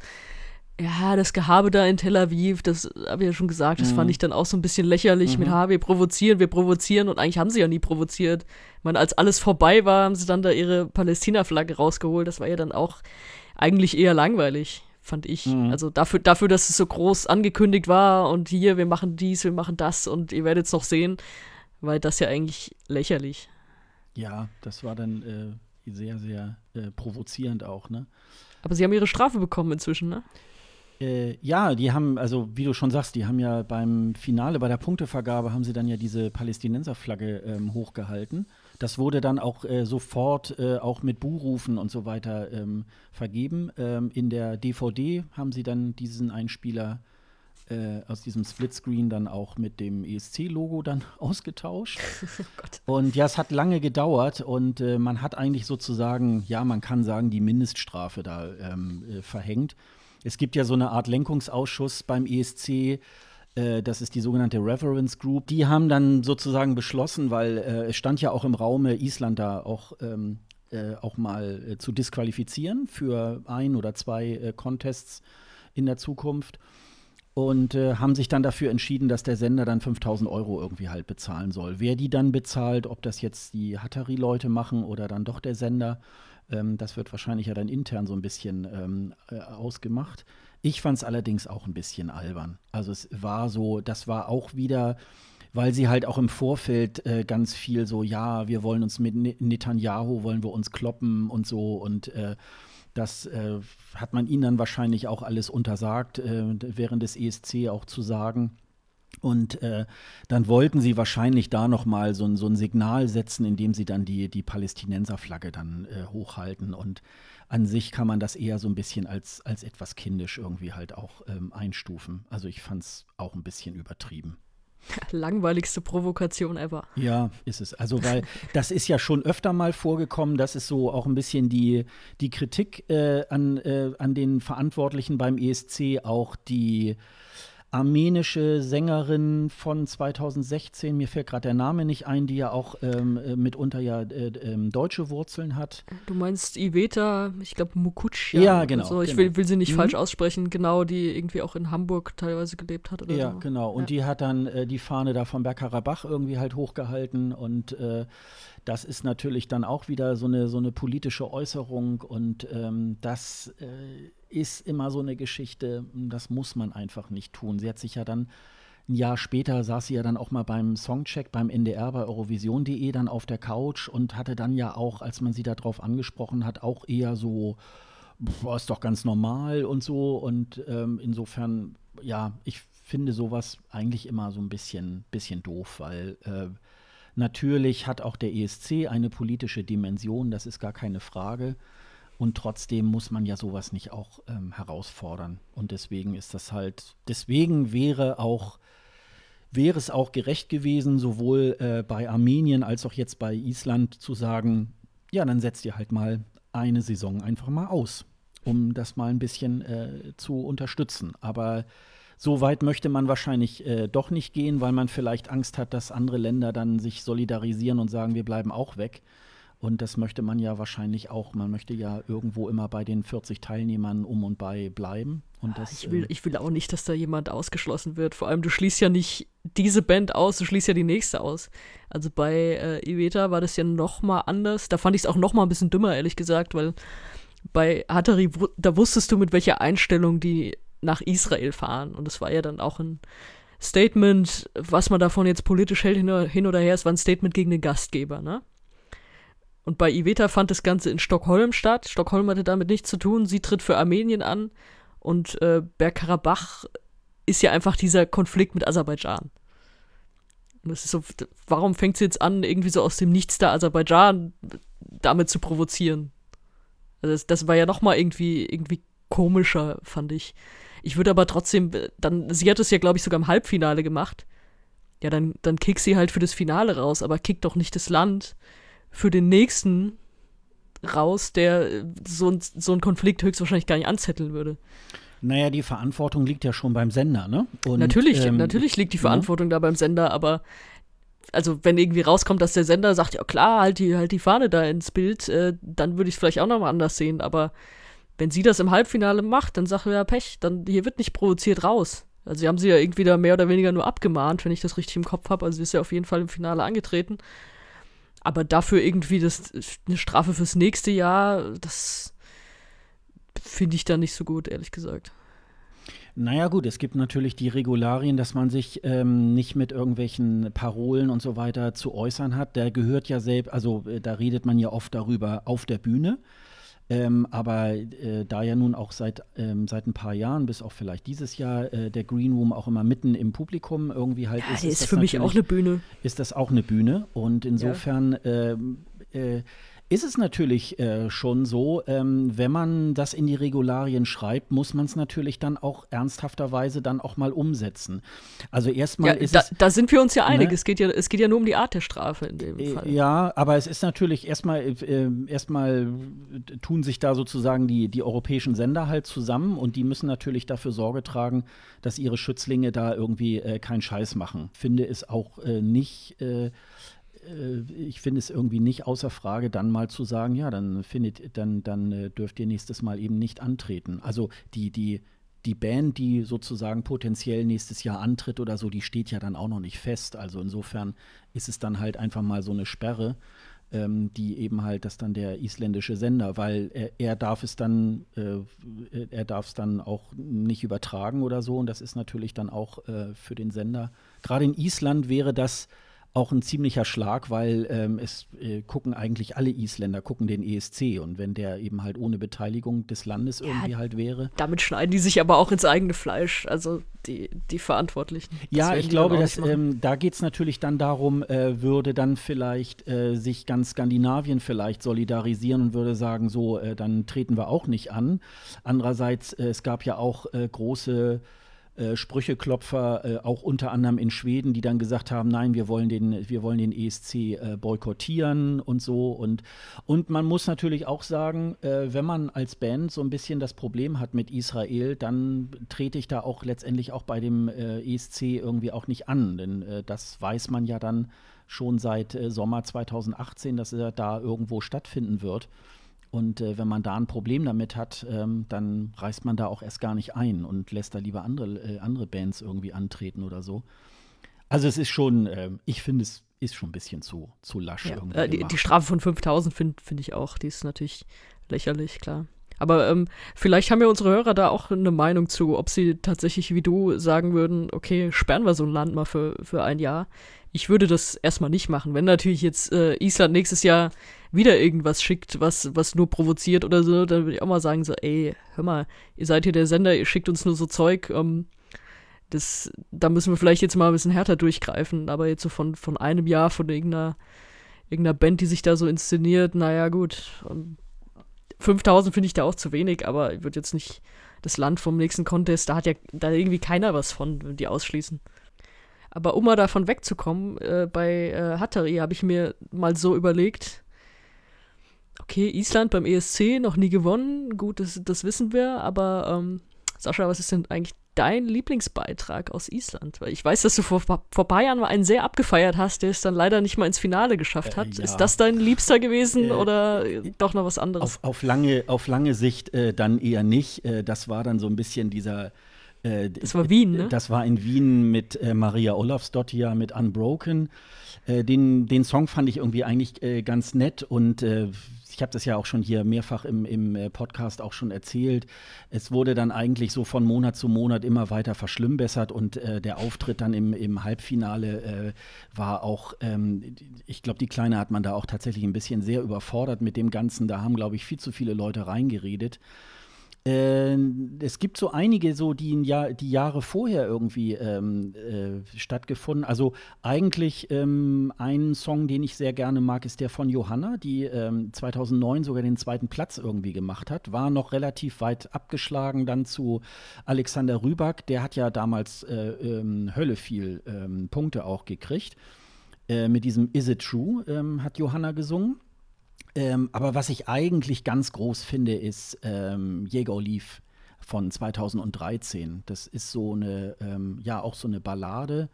ja, das Gehabe da in Tel Aviv, das habe ich ja schon gesagt, das mhm. fand ich dann auch so ein bisschen lächerlich mhm. mit, ha, wir provozieren, wir provozieren und eigentlich haben sie ja nie provoziert. Ich meine, als alles vorbei war, haben sie dann da ihre Palästina-Flagge rausgeholt, das war ja dann auch eigentlich eher langweilig, fand ich. Mhm. Also dafür, dafür, dass es so groß angekündigt war und hier, wir machen dies, wir machen das und ihr werdet es noch sehen, war das ja eigentlich lächerlich. Ja, das war dann äh, sehr, sehr äh, provozierend auch, ne? Aber sie haben ihre Strafe bekommen inzwischen, ne? Äh, ja, die haben, also wie du schon sagst, die haben ja beim Finale, bei der Punktevergabe, haben sie dann ja diese Palästinenserflagge ähm, hochgehalten. Das wurde dann auch äh, sofort äh, auch mit Buhrufen und so weiter ähm, vergeben. Ähm, in der DVD haben sie dann diesen Einspieler äh, aus diesem Splitscreen dann auch mit dem ESC-Logo dann (laughs) ausgetauscht. (laughs) oh und ja, es hat lange gedauert und äh, man hat eigentlich sozusagen, ja, man kann sagen, die Mindeststrafe da ähm, äh, verhängt. Es gibt ja so eine Art Lenkungsausschuss beim ESC, äh, das ist die sogenannte Reverence Group. Die haben dann sozusagen beschlossen, weil äh, es stand ja auch im Raume, Island da auch, ähm, äh, auch mal äh, zu disqualifizieren für ein oder zwei äh, Contests in der Zukunft. Und äh, haben sich dann dafür entschieden, dass der Sender dann 5000 Euro irgendwie halt bezahlen soll. Wer die dann bezahlt, ob das jetzt die Hattari-Leute machen oder dann doch der Sender, ähm, das wird wahrscheinlich ja dann intern so ein bisschen ähm, äh, ausgemacht. Ich fand es allerdings auch ein bisschen albern. Also es war so, das war auch wieder, weil sie halt auch im Vorfeld äh, ganz viel so, ja, wir wollen uns mit Netanyahu, wollen wir uns kloppen und so und äh, das äh, hat man ihnen dann wahrscheinlich auch alles untersagt, äh, während des ESC auch zu sagen. Und äh, dann wollten sie wahrscheinlich da nochmal so, so ein Signal setzen, indem sie dann die, die Palästinenserflagge dann äh, hochhalten. Und an sich kann man das eher so ein bisschen als, als etwas kindisch irgendwie halt auch ähm, einstufen. Also ich fand es auch ein bisschen übertrieben. (laughs) Langweiligste Provokation ever. Ja, ist es. Also, weil (laughs) das ist ja schon öfter mal vorgekommen. Das ist so auch ein bisschen die, die Kritik äh, an, äh, an den Verantwortlichen beim ESC, auch die armenische Sängerin von 2016, mir fällt gerade der Name nicht ein, die ja auch ähm, äh, mitunter ja äh, äh, deutsche Wurzeln hat. Du meinst Iveta, ich glaube Mukuc. Ja, genau. So. Ich genau. Will, will, sie nicht mhm. falsch aussprechen, genau, die irgendwie auch in Hamburg teilweise gelebt hat. Oder ja, so. genau. Und ja. die hat dann äh, die Fahne da von Bergkarabach irgendwie halt hochgehalten und äh, das ist natürlich dann auch wieder so eine, so eine politische Äußerung und ähm, das äh, ist immer so eine Geschichte, das muss man einfach nicht tun. Sie hat sich ja dann ein Jahr später saß sie ja dann auch mal beim Songcheck beim NDR bei Eurovision.de dann auf der Couch und hatte dann ja auch, als man sie darauf angesprochen hat, auch eher so, war ist doch ganz normal und so. Und ähm, insofern, ja, ich finde sowas eigentlich immer so ein bisschen, bisschen doof, weil äh, natürlich hat auch der ESC eine politische Dimension, das ist gar keine Frage. Und trotzdem muss man ja sowas nicht auch ähm, herausfordern. Und deswegen ist das halt, deswegen wäre auch, wäre es auch gerecht gewesen, sowohl äh, bei Armenien als auch jetzt bei Island zu sagen, ja, dann setzt ihr halt mal eine Saison einfach mal aus, um das mal ein bisschen äh, zu unterstützen. Aber so weit möchte man wahrscheinlich äh, doch nicht gehen, weil man vielleicht Angst hat, dass andere Länder dann sich solidarisieren und sagen, wir bleiben auch weg. Und das möchte man ja wahrscheinlich auch. Man möchte ja irgendwo immer bei den 40 Teilnehmern um und bei bleiben. Und das, ich, will, ich will auch nicht, dass da jemand ausgeschlossen wird. Vor allem, du schließt ja nicht diese Band aus, du schließt ja die nächste aus. Also bei äh, Iveta war das ja noch mal anders. Da fand ich es auch noch mal ein bisschen dümmer, ehrlich gesagt, weil bei Hatari, da wusstest du, mit welcher Einstellung die nach Israel fahren. Und das war ja dann auch ein Statement, was man davon jetzt politisch hält hin oder her, es war ein Statement gegen den Gastgeber, ne? Und bei Iveta fand das Ganze in Stockholm statt. Stockholm hatte damit nichts zu tun. Sie tritt für Armenien an. Und äh, Bergkarabach ist ja einfach dieser Konflikt mit Aserbaidschan. Und das ist so, warum fängt sie jetzt an, irgendwie so aus dem Nichts da Aserbaidschan damit zu provozieren? Also das, das war ja noch mal irgendwie, irgendwie komischer, fand ich. Ich würde aber trotzdem, dann, sie hat es ja, glaube ich, sogar im Halbfinale gemacht. Ja, dann, dann kick sie halt für das Finale raus, aber kick doch nicht das Land für den nächsten raus, der so, ein, so einen Konflikt höchstwahrscheinlich gar nicht anzetteln würde. Naja, die Verantwortung liegt ja schon beim Sender, ne? Und, natürlich, ähm, natürlich liegt die Verantwortung ne? da beim Sender, aber also wenn irgendwie rauskommt, dass der Sender sagt, ja klar, halt die, halt die Fahne da ins Bild, äh, dann würde ich es vielleicht auch nochmal anders sehen, aber wenn sie das im Halbfinale macht, dann sagt ja Pech, dann hier wird nicht provoziert raus. Also sie haben sie ja irgendwie da mehr oder weniger nur abgemahnt, wenn ich das richtig im Kopf habe. Also sie ist ja auf jeden Fall im Finale angetreten. Aber dafür irgendwie das, eine Strafe fürs nächste Jahr, das finde ich dann nicht so gut, ehrlich gesagt. Naja gut, es gibt natürlich die Regularien, dass man sich ähm, nicht mit irgendwelchen Parolen und so weiter zu äußern hat. Der gehört ja selbst, also äh, da redet man ja oft darüber auf der Bühne. Ähm, aber äh, da ja nun auch seit, ähm, seit ein paar Jahren, bis auch vielleicht dieses Jahr, äh, der Green Room auch immer mitten im Publikum irgendwie halt ja, ist. ist, ist für mich auch eine Bühne. Ist das auch eine Bühne. Und insofern ja. Ähm, äh, ist es natürlich äh, schon so, ähm, wenn man das in die Regularien schreibt, muss man es natürlich dann auch ernsthafterweise dann auch mal umsetzen. Also erstmal ja, ist da, es. Da sind wir uns ja einig. Ne? Es, geht ja, es geht ja nur um die Art der Strafe in dem äh, Fall. Ja, aber es ist natürlich erstmal, äh, erstmal tun sich da sozusagen die, die europäischen Sender halt zusammen und die müssen natürlich dafür Sorge tragen, dass ihre Schützlinge da irgendwie äh, keinen Scheiß machen. Finde es auch äh, nicht ich finde es irgendwie nicht außer Frage, dann mal zu sagen, ja, dann findet, dann, dann äh, dürft ihr nächstes Mal eben nicht antreten. Also die, die, die Band, die sozusagen potenziell nächstes Jahr antritt oder so, die steht ja dann auch noch nicht fest. Also insofern ist es dann halt einfach mal so eine Sperre, ähm, die eben halt, das dann der isländische Sender, weil er, er darf es dann, äh, er darf es dann auch nicht übertragen oder so. Und das ist natürlich dann auch äh, für den Sender. Gerade in Island wäre das auch ein ziemlicher Schlag, weil ähm, es äh, gucken eigentlich alle Isländer, gucken den ESC und wenn der eben halt ohne Beteiligung des Landes ja, irgendwie halt wäre. Damit schneiden die sich aber auch ins eigene Fleisch, also die, die Verantwortlichen. Ja, ich glaube, dass, ähm, da geht es natürlich dann darum, äh, würde dann vielleicht äh, sich ganz Skandinavien vielleicht solidarisieren und würde sagen, so, äh, dann treten wir auch nicht an. Andererseits, äh, es gab ja auch äh, große äh, Sprücheklopfer, äh, auch unter anderem in Schweden, die dann gesagt haben, nein, wir wollen den, wir wollen den ESC äh, boykottieren und so. Und, und man muss natürlich auch sagen, wenn man als Band so ein bisschen das Problem hat mit Israel, dann trete ich da auch letztendlich auch bei dem ESC irgendwie auch nicht an. Denn das weiß man ja dann schon seit Sommer 2018, dass er da irgendwo stattfinden wird. Und äh, wenn man da ein Problem damit hat, ähm, dann reißt man da auch erst gar nicht ein und lässt da lieber andere, äh, andere Bands irgendwie antreten oder so. Also es ist schon, äh, ich finde es ist schon ein bisschen zu, zu lasch. Ja, äh, die, die, Strafe von 5000 finde find ich auch, die ist natürlich lächerlich, klar. Aber ähm, vielleicht haben ja unsere Hörer da auch eine Meinung zu, ob sie tatsächlich wie du sagen würden, okay, sperren wir so ein Land mal für, für ein Jahr. Ich würde das erstmal nicht machen. Wenn natürlich jetzt äh, Island nächstes Jahr wieder irgendwas schickt, was, was nur provoziert oder so, dann würde ich auch mal sagen, so, ey, hör mal, ihr seid hier der Sender, ihr schickt uns nur so Zeug, ähm, das, da müssen wir vielleicht jetzt mal ein bisschen härter durchgreifen, aber jetzt so von, von einem Jahr von irgendeiner, irgendeiner Band, die sich da so inszeniert, naja, gut. 5000 finde ich da auch zu wenig, aber ich würde jetzt nicht das Land vom nächsten Contest, da hat ja da irgendwie keiner was von, die ausschließen. Aber um mal davon wegzukommen, äh, bei äh, Hattari habe ich mir mal so überlegt, okay, Island beim ESC noch nie gewonnen, gut, das, das wissen wir, aber ähm, Sascha, was ist denn eigentlich dein Lieblingsbeitrag aus Island? Weil ich weiß, dass du vor, vor ein paar Jahren mal einen sehr abgefeiert hast, der es dann leider nicht mal ins Finale geschafft hat. Äh, ja. Ist das dein Liebster gewesen äh, oder doch noch was anderes? Auf, auf, lange, auf lange Sicht äh, dann eher nicht. Äh, das war dann so ein bisschen dieser äh, das war Wien, ne? Das war in Wien mit äh, Maria Olafsdottir mit Unbroken. Äh, den, den Song fand ich irgendwie eigentlich äh, ganz nett und äh, ich habe das ja auch schon hier mehrfach im, im äh, Podcast auch schon erzählt. Es wurde dann eigentlich so von Monat zu Monat immer weiter verschlimmbessert und äh, der Auftritt dann im, im Halbfinale äh, war auch, ähm, ich glaube, die Kleine hat man da auch tatsächlich ein bisschen sehr überfordert mit dem Ganzen. Da haben, glaube ich, viel zu viele Leute reingeredet. Äh, es gibt so einige, so die, Jahr, die Jahre vorher irgendwie ähm, äh, stattgefunden. Also eigentlich ähm, ein Song, den ich sehr gerne mag, ist der von Johanna, die ähm, 2009 sogar den zweiten Platz irgendwie gemacht hat. War noch relativ weit abgeschlagen dann zu Alexander Rüback. Der hat ja damals äh, ähm, Hölle viel ähm, Punkte auch gekriegt. Äh, mit diesem Is It True ähm, hat Johanna gesungen. Ähm, aber was ich eigentlich ganz groß finde, ist ähm, Jäger Olive von 2013. Das ist so eine, ähm, ja, auch so eine Ballade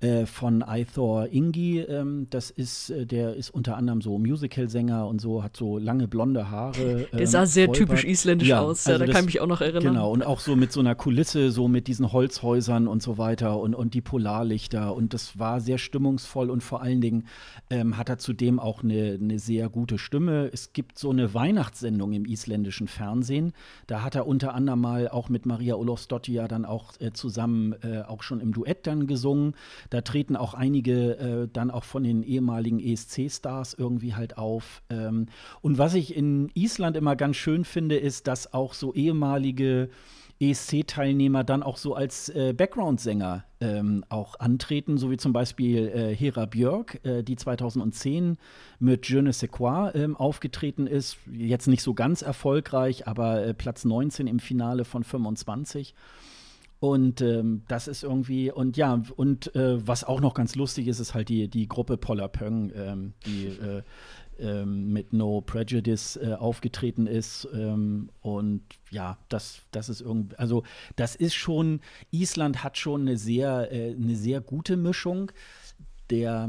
äh, von Ithor Ingi. Ähm, das ist, äh, der ist unter anderem so Musical-Sänger und so, hat so lange blonde Haare. (laughs) der sah ähm, sehr Vollbart. typisch isländisch ja, aus, ja, also da das, kann ich mich auch noch erinnern. Genau, und auch so mit so einer Kulisse, so mit diesen Holzhäusern und so weiter und, und die Polarlichter. Und das war sehr stimmungsvoll und vor allen Dingen ähm, hat er zudem auch eine, eine sehr gute Stimme. Es gibt so eine Weihnachtssendung im isländischen Fernsehen. Da hat er unter anderem mal auch mit Maria Olofsdottir dann auch äh, zusammen äh, auch schon im Duett dann gesungen. Da treten auch einige äh, dann auch von den ehemaligen ESC-Stars irgendwie halt auf. Ähm, und was ich in Island immer ganz schön finde, ist, dass auch so ehemalige ESC-Teilnehmer dann auch so als äh, Background-Sänger ähm, auch antreten, so wie zum Beispiel äh, Hera Björk, äh, die 2010 mit Je ne sais quoi ähm, aufgetreten ist. Jetzt nicht so ganz erfolgreich, aber äh, Platz 19 im Finale von 25. Und ähm, das ist irgendwie, und ja, und äh, was auch noch ganz lustig ist, ist halt die, die Gruppe Polar Pöng, ähm, die äh, ähm, mit No Prejudice äh, aufgetreten ist. Ähm, und ja, das, das ist irgendwie, also das ist schon, Island hat schon eine sehr, äh, eine sehr gute Mischung. Der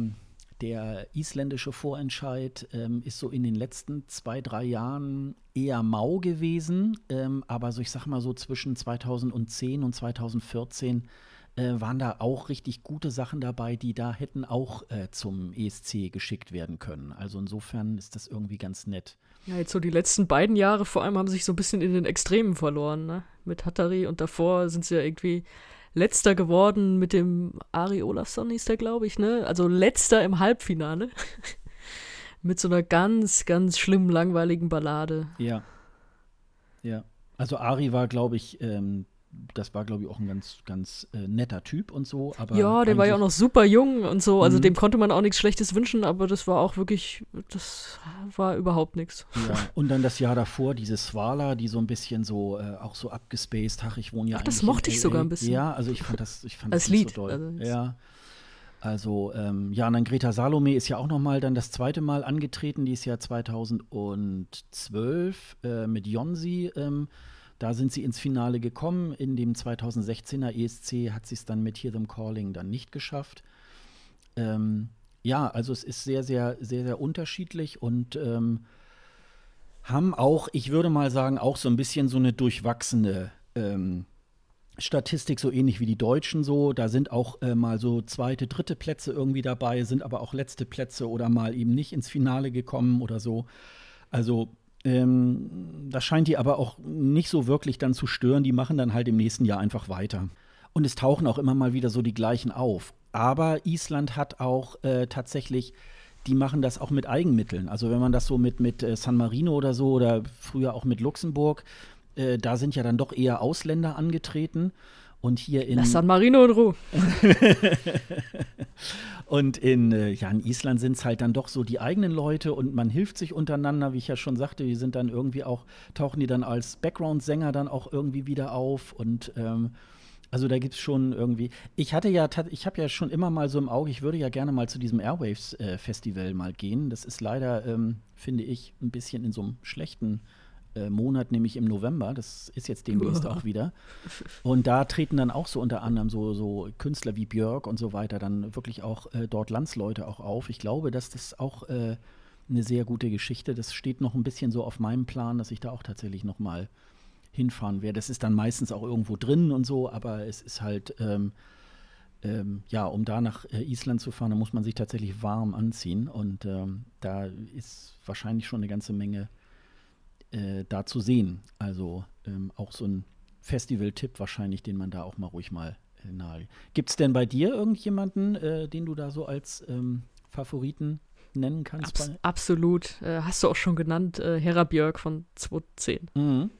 der isländische Vorentscheid ähm, ist so in den letzten zwei, drei Jahren eher mau gewesen. Ähm, aber so, ich sag mal so zwischen 2010 und 2014 äh, waren da auch richtig gute Sachen dabei, die da hätten auch äh, zum ESC geschickt werden können. Also insofern ist das irgendwie ganz nett. Ja, jetzt so die letzten beiden Jahre vor allem haben sich so ein bisschen in den Extremen verloren, ne? Mit Hattari und davor sind sie ja irgendwie letzter geworden mit dem Ari Olafsson, hieß der, glaube ich, ne? Also letzter im Halbfinale. (laughs) mit so einer ganz, ganz schlimmen, langweiligen Ballade. Ja. Ja. Also Ari war, glaube ich, ähm, das war, glaube ich, auch ein ganz, ganz äh, netter Typ und so. Aber ja, der war ja auch noch super jung und so. Also mhm. dem konnte man auch nichts Schlechtes wünschen, aber das war auch wirklich, das war überhaupt nichts. Ja, und dann das Jahr davor, diese Swala, die so ein bisschen so, äh, auch so abgespaced, ach, ich wohne ja Ach, das mochte ich sogar ein bisschen. Ja, also ich fand das, ich fand das Lied. so doll. Also ja. Also, ähm, ja, und dann Greta Salome ist ja auch noch mal dann das zweite Mal angetreten, die ist ja 2012 äh, mit Jonsi ähm, da sind sie ins Finale gekommen. In dem 2016er ESC hat sie es dann mit Hear Them Calling dann nicht geschafft. Ähm, ja, also es ist sehr, sehr, sehr, sehr unterschiedlich und ähm, haben auch, ich würde mal sagen, auch so ein bisschen so eine durchwachsene ähm, Statistik, so ähnlich wie die Deutschen so. Da sind auch äh, mal so zweite, dritte Plätze irgendwie dabei, sind aber auch letzte Plätze oder mal eben nicht ins Finale gekommen oder so. Also ähm, das scheint die aber auch nicht so wirklich dann zu stören. Die machen dann halt im nächsten Jahr einfach weiter. Und es tauchen auch immer mal wieder so die gleichen auf. Aber Island hat auch äh, tatsächlich, die machen das auch mit Eigenmitteln. Also wenn man das so mit, mit äh, San Marino oder so oder früher auch mit Luxemburg, äh, da sind ja dann doch eher Ausländer angetreten. Und hier in. Lass San Marino in Ruhe. (laughs) und in, äh, ja, in Island sind es halt dann doch so die eigenen Leute und man hilft sich untereinander, wie ich ja schon sagte, die sind dann irgendwie auch, tauchen die dann als Background-Sänger dann auch irgendwie wieder auf und ähm, also da gibt es schon irgendwie. Ich hatte ja, ich habe ja schon immer mal so im Auge, ich würde ja gerne mal zu diesem Airwaves-Festival äh, mal gehen. Das ist leider, ähm, finde ich, ein bisschen in so einem schlechten äh, Monat, nämlich im November. Das ist jetzt demnächst (laughs) auch wieder. Und da treten dann auch so unter anderem so, so Künstler wie Björk und so weiter dann wirklich auch äh, dort Landsleute auch auf. Ich glaube, dass das auch äh, eine sehr gute Geschichte. Das steht noch ein bisschen so auf meinem Plan, dass ich da auch tatsächlich noch mal hinfahren werde. Das ist dann meistens auch irgendwo drin und so, aber es ist halt ähm, ähm, ja, um da nach äh, Island zu fahren, da muss man sich tatsächlich warm anziehen und ähm, da ist wahrscheinlich schon eine ganze Menge äh, da zu sehen. Also ähm, auch so ein Festival-Tipp wahrscheinlich, den man da auch mal ruhig mal äh, nahe. Gibt es denn bei dir irgendjemanden, äh, den du da so als ähm, Favoriten nennen kannst? Abs absolut. Äh, hast du auch schon genannt, äh, Hera Björk von 2010. Mhm.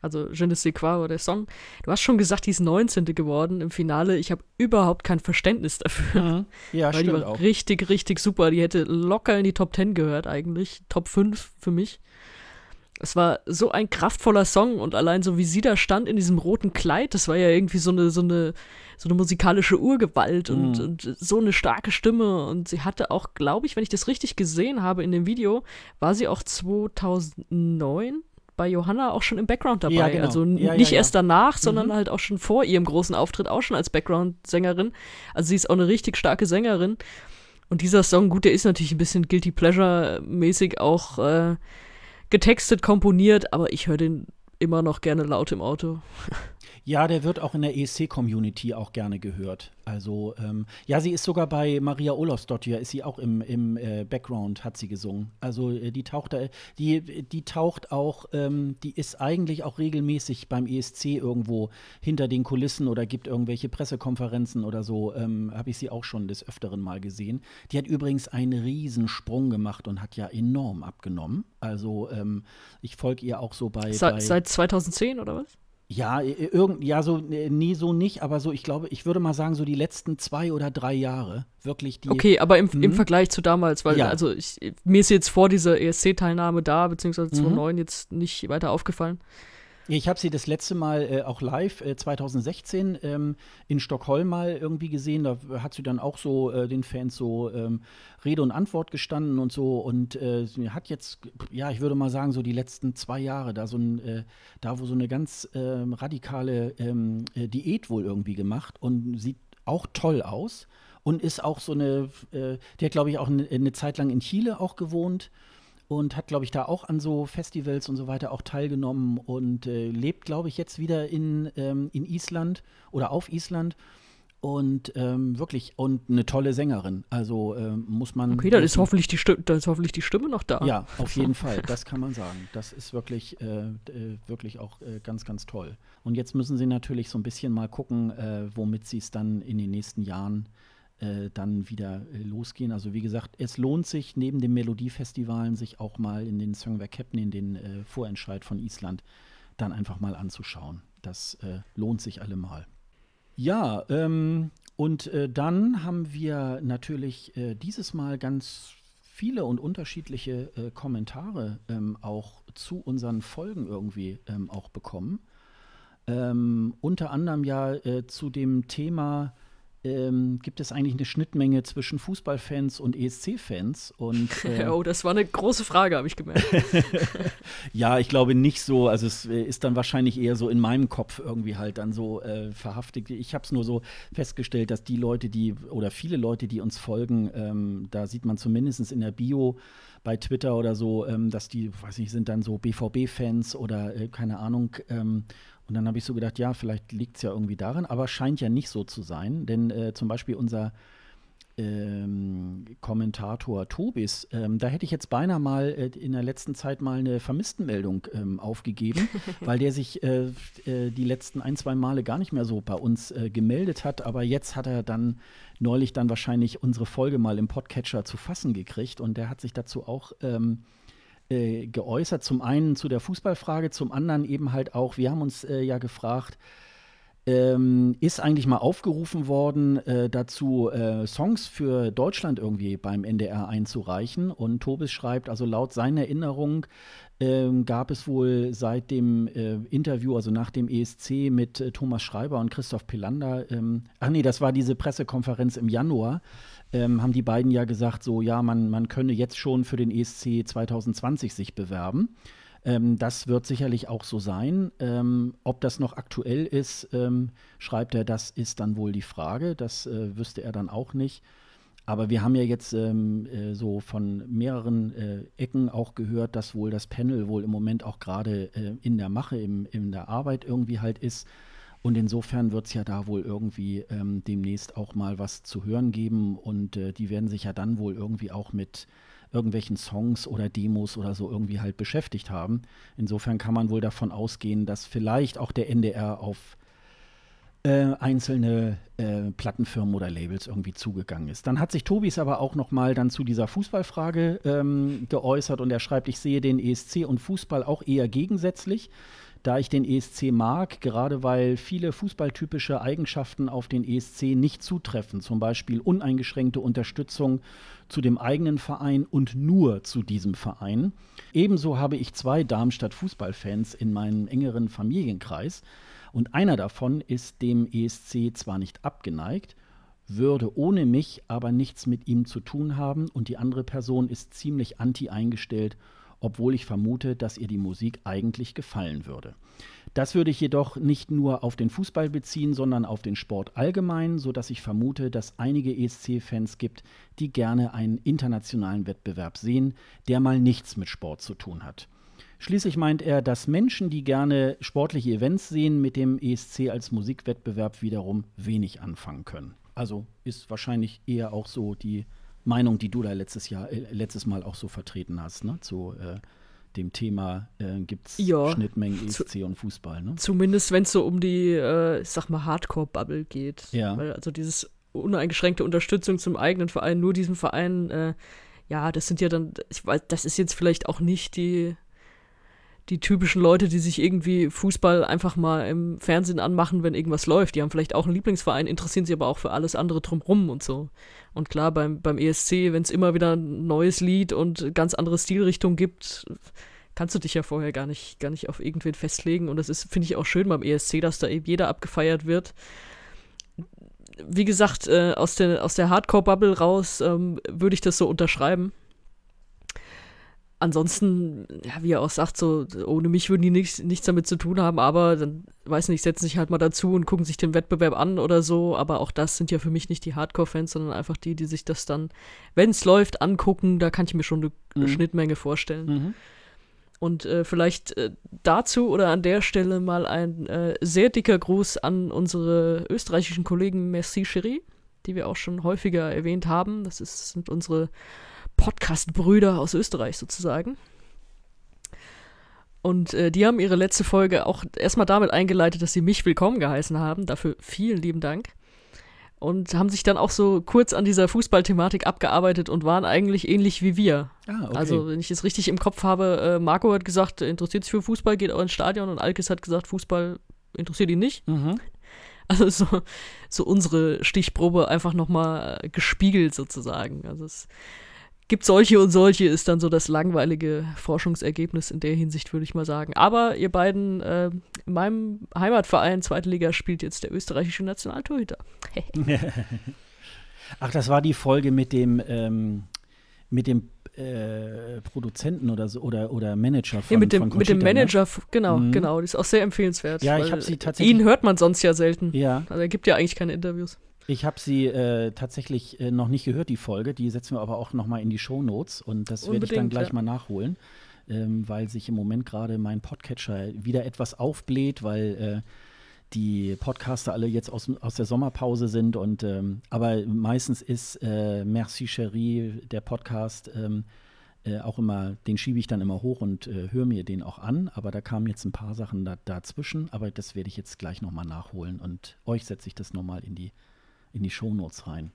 Also Je ne sais quoi, der Song. Du hast schon gesagt, die ist 19. geworden im Finale. Ich habe überhaupt kein Verständnis dafür. Mhm. Ja, Weil stimmt die war auch. richtig, richtig super. Die hätte locker in die Top 10 gehört eigentlich. Top 5 für mich. Es war so ein kraftvoller Song und allein so wie sie da stand in diesem roten Kleid, das war ja irgendwie so eine, so eine, so eine musikalische Urgewalt mhm. und, und, so eine starke Stimme. Und sie hatte auch, glaube ich, wenn ich das richtig gesehen habe in dem Video, war sie auch 2009 bei Johanna auch schon im Background dabei. Ja, genau. Also ja, nicht ja, erst danach, sondern mhm. halt auch schon vor ihrem großen Auftritt auch schon als Background-Sängerin. Also sie ist auch eine richtig starke Sängerin. Und dieser Song, gut, der ist natürlich ein bisschen Guilty Pleasure-mäßig auch äh, getextet, komponiert, aber ich höre den immer noch gerne laut im Auto. (laughs) Ja, der wird auch in der ESC-Community auch gerne gehört. Also, ähm, ja, sie ist sogar bei Maria Olofsdottir, ist sie auch im, im äh, Background, hat sie gesungen. Also, äh, die taucht da, die, die taucht auch, ähm, die ist eigentlich auch regelmäßig beim ESC irgendwo hinter den Kulissen oder gibt irgendwelche Pressekonferenzen oder so. Ähm, Habe ich sie auch schon des Öfteren mal gesehen. Die hat übrigens einen Riesensprung gemacht und hat ja enorm abgenommen. Also, ähm, ich folge ihr auch so bei, Se bei. Seit 2010 oder was? Ja, irgend, ja, so, nee, so nicht, aber so, ich glaube, ich würde mal sagen, so die letzten zwei oder drei Jahre. Wirklich die. Okay, aber im, im Vergleich zu damals, weil, Ja. also ich, mir ist jetzt vor dieser ESC-Teilnahme da, beziehungsweise Mhm. 2009 jetzt nicht weiter aufgefallen. Ich habe sie das letzte Mal äh, auch live äh, 2016 ähm, in Stockholm mal irgendwie gesehen. Da hat sie dann auch so äh, den Fans so ähm, Rede und Antwort gestanden und so. Und äh, sie hat jetzt, ja, ich würde mal sagen, so die letzten zwei Jahre da so ein, äh, da wo so eine ganz ähm, radikale ähm, äh, Diät wohl irgendwie gemacht und sieht auch toll aus. Und ist auch so eine, die hat, glaube ich, auch eine, eine Zeit lang in Chile auch gewohnt und hat, glaube ich, da auch an so Festivals und so weiter auch teilgenommen und äh, lebt, glaube ich, jetzt wieder in, ähm, in Island oder auf Island. Und ähm, wirklich, und eine tolle Sängerin. Also ähm, muss man. Okay, dann ist hoffentlich die Stimme, dann ist hoffentlich die Stimme noch da. Ja, auf (laughs) jeden Fall, das kann man sagen. Das ist wirklich, äh, äh, wirklich auch äh, ganz, ganz toll. Und jetzt müssen sie natürlich so ein bisschen mal gucken, äh, womit sie es dann in den nächsten Jahren äh, dann wieder äh, losgehen. Also wie gesagt, es lohnt sich neben den Melodiefestivalen sich auch mal in den Captain, in den äh, Vorentscheid von Island, dann einfach mal anzuschauen. das äh, lohnt sich allemal. Ja, ähm, und äh, dann haben wir natürlich äh, dieses Mal ganz viele und unterschiedliche äh, Kommentare ähm, auch zu unseren Folgen irgendwie ähm, auch bekommen. Ähm, unter anderem ja äh, zu dem Thema ähm, gibt es eigentlich eine Schnittmenge zwischen Fußballfans und ESC-Fans. (laughs) äh, oh, das war eine große Frage, habe ich gemerkt. (laughs) (laughs) ja, ich glaube nicht so. Also es äh, ist dann wahrscheinlich eher so in meinem Kopf irgendwie halt dann so äh, verhaftet. Ich habe es nur so festgestellt, dass die Leute, die oder viele Leute, die uns folgen, ähm, da sieht man zumindest in der Bio bei Twitter oder so, ähm, dass die, weiß nicht, sind dann so BVB-Fans oder äh, keine Ahnung. Und dann habe ich so gedacht, ja, vielleicht liegt es ja irgendwie daran, aber scheint ja nicht so zu sein, denn äh, zum Beispiel unser ähm, Kommentator Tobis, ähm, da hätte ich jetzt beinahe mal äh, in der letzten Zeit mal eine Vermisstenmeldung ähm, aufgegeben, (laughs) weil der sich äh, äh, die letzten ein, zwei Male gar nicht mehr so bei uns äh, gemeldet hat. Aber jetzt hat er dann neulich dann wahrscheinlich unsere Folge mal im Podcatcher zu fassen gekriegt und der hat sich dazu auch ähm, äh, geäußert. Zum einen zu der Fußballfrage, zum anderen eben halt auch, wir haben uns äh, ja gefragt, ähm, ist eigentlich mal aufgerufen worden, äh, dazu äh, Songs für Deutschland irgendwie beim NDR einzureichen. Und Tobis schreibt, also laut seiner Erinnerung ähm, gab es wohl seit dem äh, Interview, also nach dem ESC mit äh, Thomas Schreiber und Christoph Pilander, ähm, ach nee, das war diese Pressekonferenz im Januar, ähm, haben die beiden ja gesagt, so ja, man, man könne jetzt schon für den ESC 2020 sich bewerben. Ähm, das wird sicherlich auch so sein. Ähm, ob das noch aktuell ist, ähm, schreibt er, das ist dann wohl die Frage. Das äh, wüsste er dann auch nicht. Aber wir haben ja jetzt ähm, äh, so von mehreren äh, Ecken auch gehört, dass wohl das Panel wohl im Moment auch gerade äh, in der Mache, im, in der Arbeit irgendwie halt ist. Und insofern wird es ja da wohl irgendwie ähm, demnächst auch mal was zu hören geben. Und äh, die werden sich ja dann wohl irgendwie auch mit irgendwelchen Songs oder Demos oder so irgendwie halt beschäftigt haben. Insofern kann man wohl davon ausgehen, dass vielleicht auch der NDR auf äh, einzelne äh, Plattenfirmen oder Labels irgendwie zugegangen ist. Dann hat sich Tobis aber auch noch mal dann zu dieser Fußballfrage ähm, geäußert und er schreibt, ich sehe den ESC und Fußball auch eher gegensätzlich da ich den ESC mag, gerade weil viele fußballtypische Eigenschaften auf den ESC nicht zutreffen, zum Beispiel uneingeschränkte Unterstützung zu dem eigenen Verein und nur zu diesem Verein. Ebenso habe ich zwei Darmstadt-Fußballfans in meinem engeren Familienkreis und einer davon ist dem ESC zwar nicht abgeneigt, würde ohne mich aber nichts mit ihm zu tun haben und die andere Person ist ziemlich anti eingestellt obwohl ich vermute, dass ihr die Musik eigentlich gefallen würde. Das würde ich jedoch nicht nur auf den Fußball beziehen, sondern auf den Sport allgemein, sodass ich vermute, dass einige ESC-Fans gibt, die gerne einen internationalen Wettbewerb sehen, der mal nichts mit Sport zu tun hat. Schließlich meint er, dass Menschen, die gerne sportliche Events sehen, mit dem ESC als Musikwettbewerb wiederum wenig anfangen können. Also ist wahrscheinlich eher auch so die Meinung, die du da letztes Jahr, äh, letztes Mal auch so vertreten hast, ne? Zu äh, dem Thema äh, gibt es ja, Schnittmengen ESC zu, und Fußball, ne? Zumindest wenn es so um die, äh, ich sag mal, Hardcore-Bubble geht. Ja. Weil also dieses uneingeschränkte Unterstützung zum eigenen Verein, nur diesem Verein, äh, ja, das sind ja dann, ich weiß, das ist jetzt vielleicht auch nicht die die typischen Leute, die sich irgendwie Fußball einfach mal im Fernsehen anmachen, wenn irgendwas läuft. Die haben vielleicht auch einen Lieblingsverein, interessieren sich aber auch für alles andere drumrum und so. Und klar, beim, beim ESC, wenn es immer wieder ein neues Lied und ganz andere Stilrichtung gibt, kannst du dich ja vorher gar nicht, gar nicht auf irgendwen festlegen. Und das ist, finde ich, auch schön beim ESC, dass da eben jeder abgefeiert wird. Wie gesagt, äh, aus der, aus der Hardcore-Bubble raus ähm, würde ich das so unterschreiben ansonsten, ja, wie er auch sagt, so, ohne mich würden die nichts, nichts damit zu tun haben, aber dann, weiß nicht, setzen sich halt mal dazu und gucken sich den Wettbewerb an oder so, aber auch das sind ja für mich nicht die Hardcore-Fans, sondern einfach die, die sich das dann, wenn es läuft, angucken, da kann ich mir schon eine, mhm. Schnittmenge vorstellen. Mhm. Und äh, vielleicht äh, dazu oder an der Stelle mal ein äh, sehr dicker Gruß an unsere österreichischen Kollegen Merci Cherie, die wir auch schon häufiger erwähnt haben. Das ist, sind unsere Podcast-Brüder aus Österreich sozusagen. Und äh, die haben ihre letzte Folge auch erstmal damit eingeleitet, dass sie mich willkommen geheißen haben. Dafür vielen lieben Dank. Und haben sich dann auch so kurz an dieser Fußballthematik abgearbeitet und waren eigentlich ähnlich wie wir. Ah, okay. Also, wenn ich es richtig im Kopf habe, äh, Marco hat gesagt, interessiert sich für Fußball, geht auch ins Stadion und Alkis hat gesagt, Fußball interessiert ihn nicht. Mhm. Also so, so unsere Stichprobe einfach nochmal gespiegelt sozusagen. Also es gibt solche und solche, ist dann so das langweilige Forschungsergebnis in der Hinsicht, würde ich mal sagen. Aber ihr beiden, äh, in meinem Heimatverein, zweite Liga, spielt jetzt der österreichische Nationaltorhüter. (laughs) Ach, das war die Folge mit dem, ähm, mit dem äh, Produzenten oder so oder, oder Manager von, ja, mit dem, Conchita, mit dem ne? Manager, ne? genau, mhm. genau, die ist auch sehr empfehlenswert. Ja, ich habe sie tatsächlich. Ihn hört man sonst ja selten. Ja. Also er gibt ja eigentlich keine Interviews. Ich habe sie äh, tatsächlich äh, noch nicht gehört, die Folge. Die setzen wir aber auch noch mal in die Show Notes und das werde ich dann gleich ja. mal nachholen, ähm, weil sich im Moment gerade mein Podcatcher wieder etwas aufbläht, weil äh, die Podcaster alle jetzt aus, aus der Sommerpause sind und ähm, aber meistens ist äh, Merci Cherie, der Podcast, ähm, äh, auch immer, den schiebe ich dann immer hoch und äh, höre mir den auch an, aber da kamen jetzt ein paar Sachen da, dazwischen, aber das werde ich jetzt gleich nochmal nachholen und euch setze ich das nochmal in die in die Shownotes rein.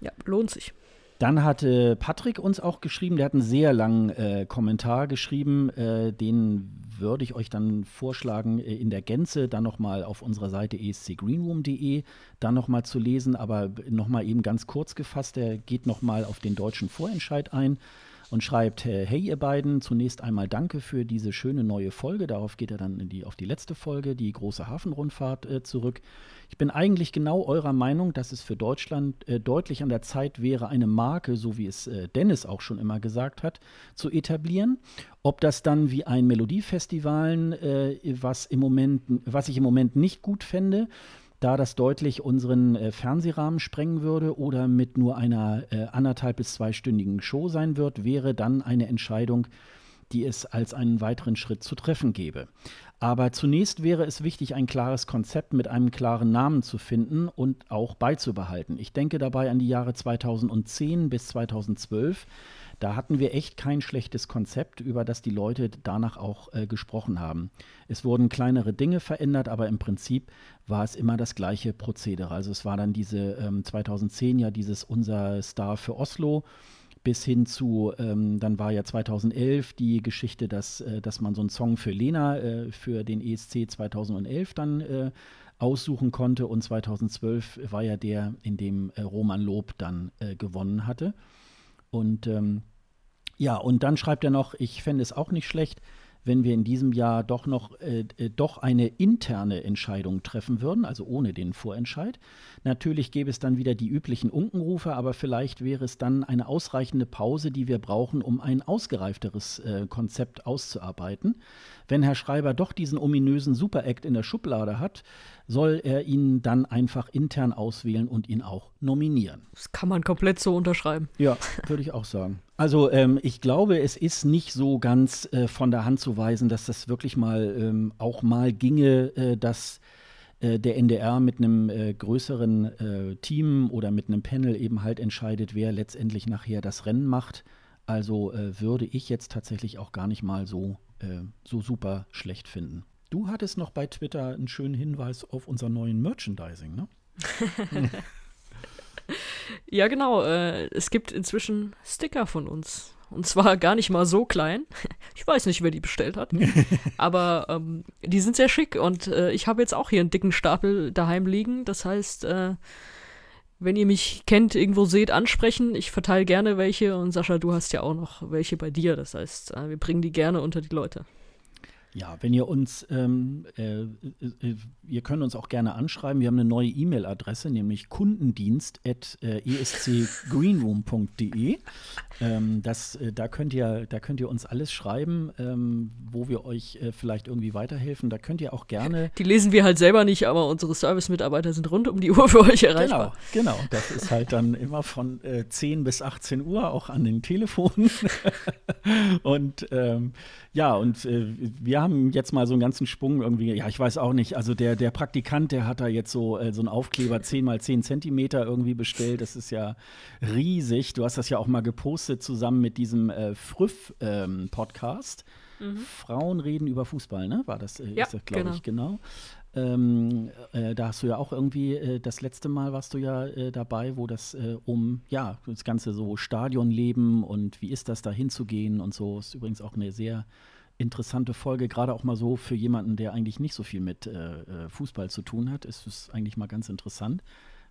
Ja, lohnt sich. Dann hatte Patrick uns auch geschrieben, der hat einen sehr langen äh, Kommentar geschrieben, äh, den würde ich euch dann vorschlagen, äh, in der Gänze dann nochmal auf unserer Seite escgreenroom.de dann nochmal zu lesen, aber nochmal eben ganz kurz gefasst, der geht nochmal auf den deutschen Vorentscheid ein und schreibt, hey ihr beiden, zunächst einmal danke für diese schöne neue Folge, darauf geht er dann die, auf die letzte Folge, die große Hafenrundfahrt äh, zurück. Ich bin eigentlich genau eurer Meinung, dass es für Deutschland äh, deutlich an der Zeit wäre, eine Marke, so wie es äh, Dennis auch schon immer gesagt hat, zu etablieren. Ob das dann wie ein Melodiefestival, äh, was, im Moment, was ich im Moment nicht gut fände, da das deutlich unseren äh, Fernsehrahmen sprengen würde oder mit nur einer äh, anderthalb bis zweistündigen Show sein wird, wäre dann eine Entscheidung, die es als einen weiteren Schritt zu treffen gäbe. Aber zunächst wäre es wichtig, ein klares Konzept mit einem klaren Namen zu finden und auch beizubehalten. Ich denke dabei an die Jahre 2010 bis 2012. Da hatten wir echt kein schlechtes Konzept, über das die Leute danach auch äh, gesprochen haben. Es wurden kleinere Dinge verändert, aber im Prinzip war es immer das gleiche Prozedere. Also es war dann diese ähm, 2010 ja dieses Unser Star für Oslo bis hin zu, ähm, dann war ja 2011 die Geschichte, dass, äh, dass man so einen Song für Lena äh, für den ESC 2011 dann äh, aussuchen konnte und 2012 war ja der, in dem äh, Roman Lob dann äh, gewonnen hatte. Und ähm, ja, und dann schreibt er noch, ich fände es auch nicht schlecht, wenn wir in diesem Jahr doch noch äh, äh, doch eine interne Entscheidung treffen würden, also ohne den Vorentscheid. Natürlich gäbe es dann wieder die üblichen Unkenrufe, aber vielleicht wäre es dann eine ausreichende Pause, die wir brauchen, um ein ausgereifteres äh, Konzept auszuarbeiten. Wenn Herr Schreiber doch diesen ominösen Super-Act in der Schublade hat, soll er ihn dann einfach intern auswählen und ihn auch nominieren. Das kann man komplett so unterschreiben. Ja, würde ich auch sagen. Also ähm, ich glaube, es ist nicht so ganz äh, von der Hand zu weisen, dass das wirklich mal ähm, auch mal ginge, äh, dass äh, der NDR mit einem äh, größeren äh, Team oder mit einem Panel eben halt entscheidet, wer letztendlich nachher das Rennen macht. Also äh, würde ich jetzt tatsächlich auch gar nicht mal so, so super schlecht finden. Du hattest noch bei Twitter einen schönen Hinweis auf unser neuen Merchandising, ne? (laughs) Ja, genau. Äh, es gibt inzwischen Sticker von uns. Und zwar gar nicht mal so klein. (laughs) Ich weiß nicht, wer die bestellt hat. (laughs) aber ähm, die sind sehr schick und äh, ich habe jetzt auch hier einen dicken Stapel daheim liegen. Das heißt, äh, wenn ihr mich kennt, irgendwo seht, ansprechen. Ich verteile gerne welche und Sascha, du hast ja auch noch welche bei dir. Das heißt, äh, wir bringen die gerne unter die Leute. Ja, wenn ihr uns, ähm, äh, äh, ihr könnt uns auch gerne anschreiben. Wir haben eine neue E-Mail-Adresse, nämlich kundendienst.escgreenroom.de. Ähm, das, äh, da, könnt ihr, da könnt ihr uns alles schreiben, ähm, wo wir euch äh, vielleicht irgendwie weiterhelfen. Da könnt ihr auch gerne. Die lesen wir halt selber nicht, aber unsere Service-Mitarbeiter sind rund um die Uhr für euch erreichbar. Genau, genau. Das ist halt dann immer von äh, 10 bis 18 Uhr auch an den Telefonen. (laughs) Und ähm, ja, und äh, wir haben jetzt mal so einen ganzen Sprung irgendwie, ja, ich weiß auch nicht, also der, der Praktikant, der hat da jetzt so, äh, so einen Aufkleber 10 mal 10 Zentimeter irgendwie bestellt. Das ist ja riesig. Du hast das ja auch mal gepostet zusammen mit diesem äh, Früff-Podcast. Ähm, mhm. Frauen reden über Fußball, ne? War das, äh, ja, glaube genau. ich, genau. Ähm, äh, da hast du ja auch irgendwie, äh, das letzte Mal warst du ja äh, dabei, wo das äh, um, ja, das ganze so Stadionleben und wie ist das da hinzugehen und so, ist übrigens auch eine sehr interessante Folge, gerade auch mal so für jemanden, der eigentlich nicht so viel mit äh, äh Fußball zu tun hat. Ist es eigentlich mal ganz interessant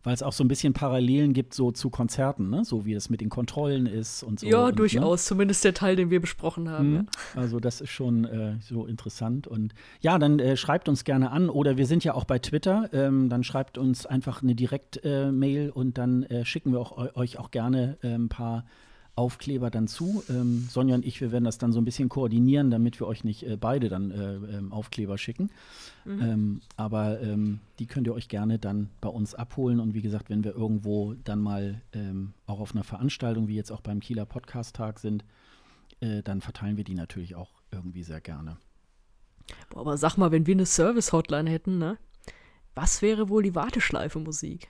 weil es auch so ein bisschen Parallelen gibt so zu Konzerten, ne? so wie es mit den Kontrollen ist und so. Ja, und, ne? durchaus, ne? zumindest der Teil, den wir besprochen haben. Mhm. Ja. Also das ist schon äh, so interessant und ja, dann äh, schreibt uns gerne an oder wir sind ja auch bei Twitter, ähm, dann schreibt uns einfach eine Direktmail äh, und dann äh, schicken wir auch, euch auch gerne ein paar Aufkleber dann zu. Ähm, Sonja und ich, wir werden das dann so ein bisschen koordinieren, damit wir euch nicht äh, beide dann äh, ähm, Aufkleber schicken. Mhm. Ähm, aber ähm, die könnt ihr euch gerne dann bei uns abholen. Und wie gesagt, wenn wir irgendwo dann mal ähm, auch auf einer Veranstaltung, wie jetzt auch beim Kieler Podcast-Tag sind, äh, dann verteilen wir die natürlich auch irgendwie sehr gerne. Boah, aber sag mal, wenn wir eine Service-Hotline hätten, ne? Was wäre wohl die Warteschleife-Musik?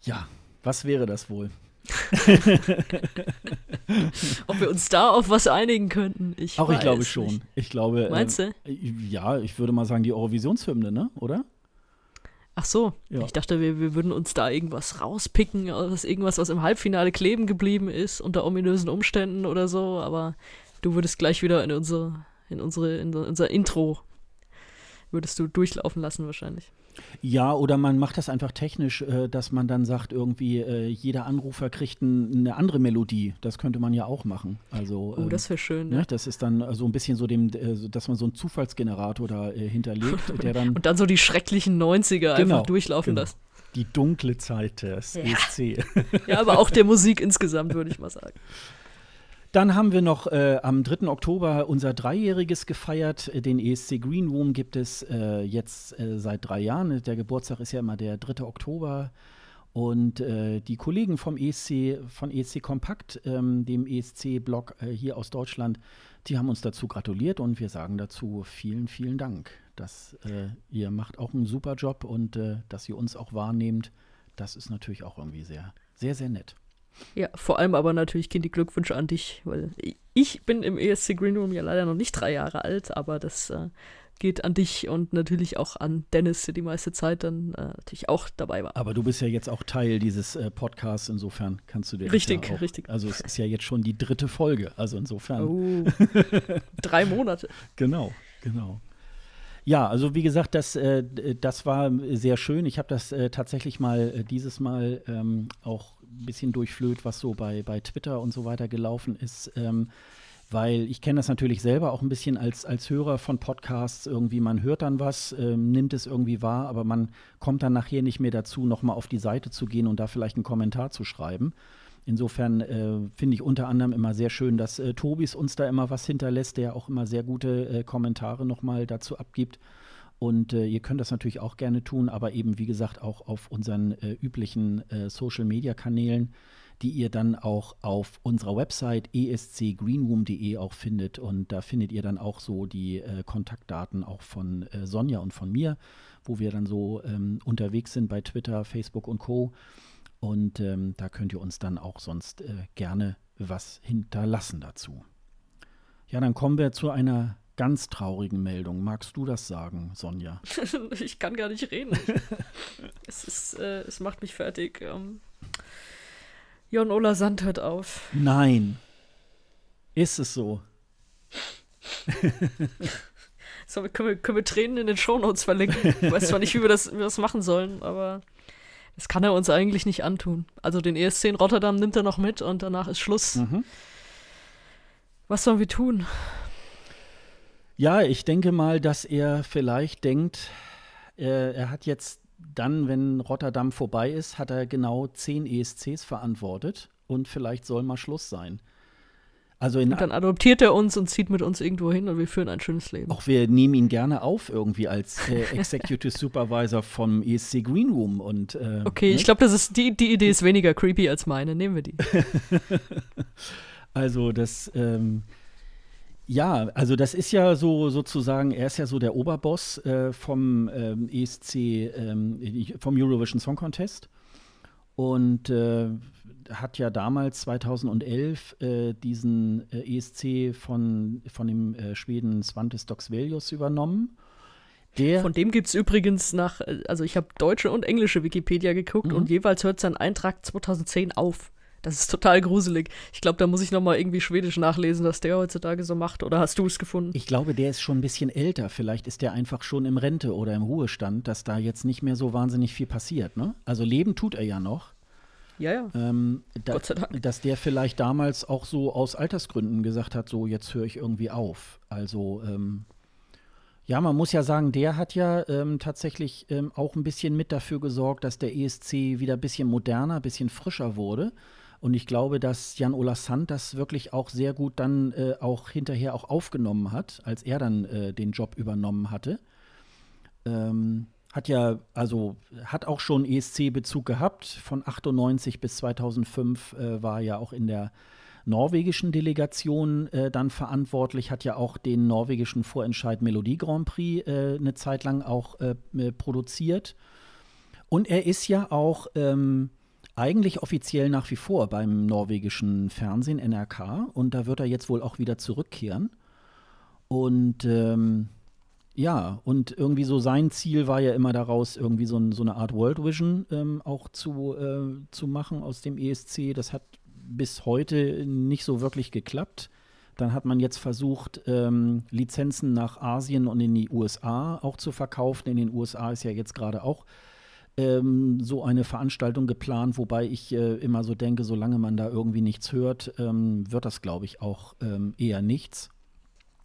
Ja, was wäre das wohl? (laughs) Ob wir uns da auf was einigen könnten, ich Auch ich glaube schon. Nicht. Ich glaube. Meinst äh, du? Ja, ich würde mal sagen, die Eurovisionshymne, ne? Oder? Ach so, ja. ich dachte, wir, wir würden uns da irgendwas rauspicken, aus irgendwas, was im Halbfinale kleben geblieben ist, unter ominösen Umständen oder so, aber du würdest gleich wieder in unsere, in unsere, in unser Intro würdest du durchlaufen lassen wahrscheinlich. Ja, oder man macht das einfach technisch, äh, dass man dann sagt, irgendwie äh, jeder Anrufer kriegt ein, eine andere Melodie. Das könnte man ja auch machen. Also, oh, ähm, das wäre schön. Ne? Das ist dann so ein bisschen so dem, äh, dass man so einen Zufallsgenerator da äh, hinterlegt, (laughs) der dann. Und dann so die schrecklichen 90er genau, einfach durchlaufen genau. lässt. Die dunkle Zeit des ja. ESC. (laughs) ja, aber auch der Musik insgesamt, würde ich mal sagen. (laughs) Dann haben wir noch äh, am 3. Oktober unser Dreijähriges gefeiert. Den ESC Green Room gibt es äh, jetzt äh, seit drei Jahren. Der Geburtstag ist ja immer der 3. Oktober. Und äh, die Kollegen vom ESC, von ESC Kompakt, ähm, dem ESC-Blog äh, hier aus Deutschland, die haben uns dazu gratuliert und wir sagen dazu vielen, vielen Dank. Dass äh, ihr macht auch einen super Job und dass ihr uns auch wahrnehmt, das ist natürlich auch irgendwie sehr, sehr, sehr nett. Ja, vor allem aber natürlich gehen die Glückwünsche an dich, weil ich bin im ESC Green Room ja leider noch nicht drei Jahre alt, aber das äh, geht an dich und natürlich auch an Dennis, der die meiste Zeit dann äh, natürlich auch dabei war. Aber du bist ja jetzt auch Teil dieses äh, Podcasts, insofern kannst du dir Richtig, ja auch, richtig. Also es ist ja jetzt schon die dritte Folge, also insofern. Oh, (laughs) drei Monate. genau, genau. Ja, also wie gesagt, das, äh, das war sehr schön. Ich habe das äh, tatsächlich mal äh, dieses Mal ähm, auch ein bisschen durchflöht, was so bei, bei Twitter und so weiter gelaufen ist. Ähm, weil ich kenne das natürlich selber auch ein bisschen als, als Hörer von Podcasts. Irgendwie, man hört dann was, ähm, nimmt es irgendwie wahr, aber man kommt dann nachher nicht mehr dazu, nochmal auf die Seite zu gehen und da vielleicht einen Kommentar zu schreiben. Insofern äh, finde ich unter anderem immer sehr schön, dass äh, Tobis uns da immer was hinterlässt, der auch immer sehr gute äh, Kommentare nochmal dazu abgibt. Und äh, ihr könnt das natürlich auch gerne tun, aber eben, wie gesagt, auch auf unseren äh, üblichen äh, Social-Media-Kanälen, die ihr dann auch auf unserer Website escgreenroom.de auch findet. Und da findet ihr dann auch so die Kontaktdaten auch von Sonja und von mir, wo wir dann so ähm, unterwegs sind bei Twitter, Facebook und Co. Und ähm, da könnt ihr uns dann auch sonst äh, gerne was hinterlassen dazu. Ja, dann kommen wir zu einer ganz traurigen Meldung. Magst du das sagen, Sonja? (laughs) ich kann gar nicht reden. (laughs) es, ist, äh, es macht mich fertig. Ähm, Jon Ola Sand hört auf. Nein. Ist es so? (laughs) so können, wir, können wir Tränen in den Shownotes verlinken. Ich weiß zwar nicht, wie wir das, wie wir das machen sollen, aber das kann er uns eigentlich nicht antun. Also den ESC in Rotterdam nimmt er noch mit und danach ist Schluss. Mhm. Was sollen wir tun? Ja, ich denke mal, dass er vielleicht denkt, er, er hat jetzt dann, wenn Rotterdam vorbei ist, hat er genau zehn ESCs verantwortet und vielleicht soll mal Schluss sein. Also und dann adoptiert er uns und zieht mit uns irgendwo hin und wir führen ein schönes Leben. Auch wir nehmen ihn gerne auf irgendwie als äh, Executive Supervisor vom ESC Green Room und äh, Okay, ne? ich glaube, das ist die, die Idee ist weniger creepy als meine. Nehmen wir die. (laughs) also das ähm, ja, also das ist ja so sozusagen, er ist ja so der Oberboss äh, vom ähm, ESC, ähm, vom Eurovision Song Contest und äh, hat ja damals 2011 äh, diesen äh, ESC von, von dem äh, Schweden Svante Stocksvelius übernommen. Der von dem gibt es übrigens nach, äh, also ich habe deutsche und englische Wikipedia geguckt mhm. und jeweils hört sein Eintrag 2010 auf. Das ist total gruselig. Ich glaube, da muss ich noch mal irgendwie Schwedisch nachlesen, was der heutzutage so macht. Oder hast du es gefunden? Ich glaube, der ist schon ein bisschen älter. Vielleicht ist der einfach schon im Rente oder im Ruhestand, dass da jetzt nicht mehr so wahnsinnig viel passiert. Ne? Also leben tut er ja noch. Ja, ja. Ähm, da, Gott sei Dank. Dass der vielleicht damals auch so aus Altersgründen gesagt hat, so jetzt höre ich irgendwie auf. Also ähm, ja, man muss ja sagen, der hat ja ähm, tatsächlich ähm, auch ein bisschen mit dafür gesorgt, dass der ESC wieder ein bisschen moderner, ein bisschen frischer wurde. Und ich glaube, dass Jan Ola Sand das wirklich auch sehr gut dann äh, auch hinterher auch aufgenommen hat, als er dann äh, den Job übernommen hatte. Ähm, hat ja, also hat auch schon ESC-Bezug gehabt. Von 98 bis 2005 äh, war ja auch in der norwegischen Delegation äh, dann verantwortlich, hat ja auch den norwegischen Vorentscheid Melodie Grand Prix äh, eine Zeit lang auch äh, produziert. Und er ist ja auch ähm, eigentlich offiziell nach wie vor beim norwegischen Fernsehen NRK und da wird er jetzt wohl auch wieder zurückkehren. Und ähm, ja, und irgendwie so sein Ziel war ja immer daraus, irgendwie so, ein, so eine Art World Vision ähm, auch zu, äh, zu machen aus dem ESC. Das hat bis heute nicht so wirklich geklappt. Dann hat man jetzt versucht, ähm, Lizenzen nach Asien und in die USA auch zu verkaufen. In den USA ist ja jetzt gerade auch ähm, so eine Veranstaltung geplant, wobei ich äh, immer so denke, solange man da irgendwie nichts hört, ähm, wird das, glaube ich, auch ähm, eher nichts.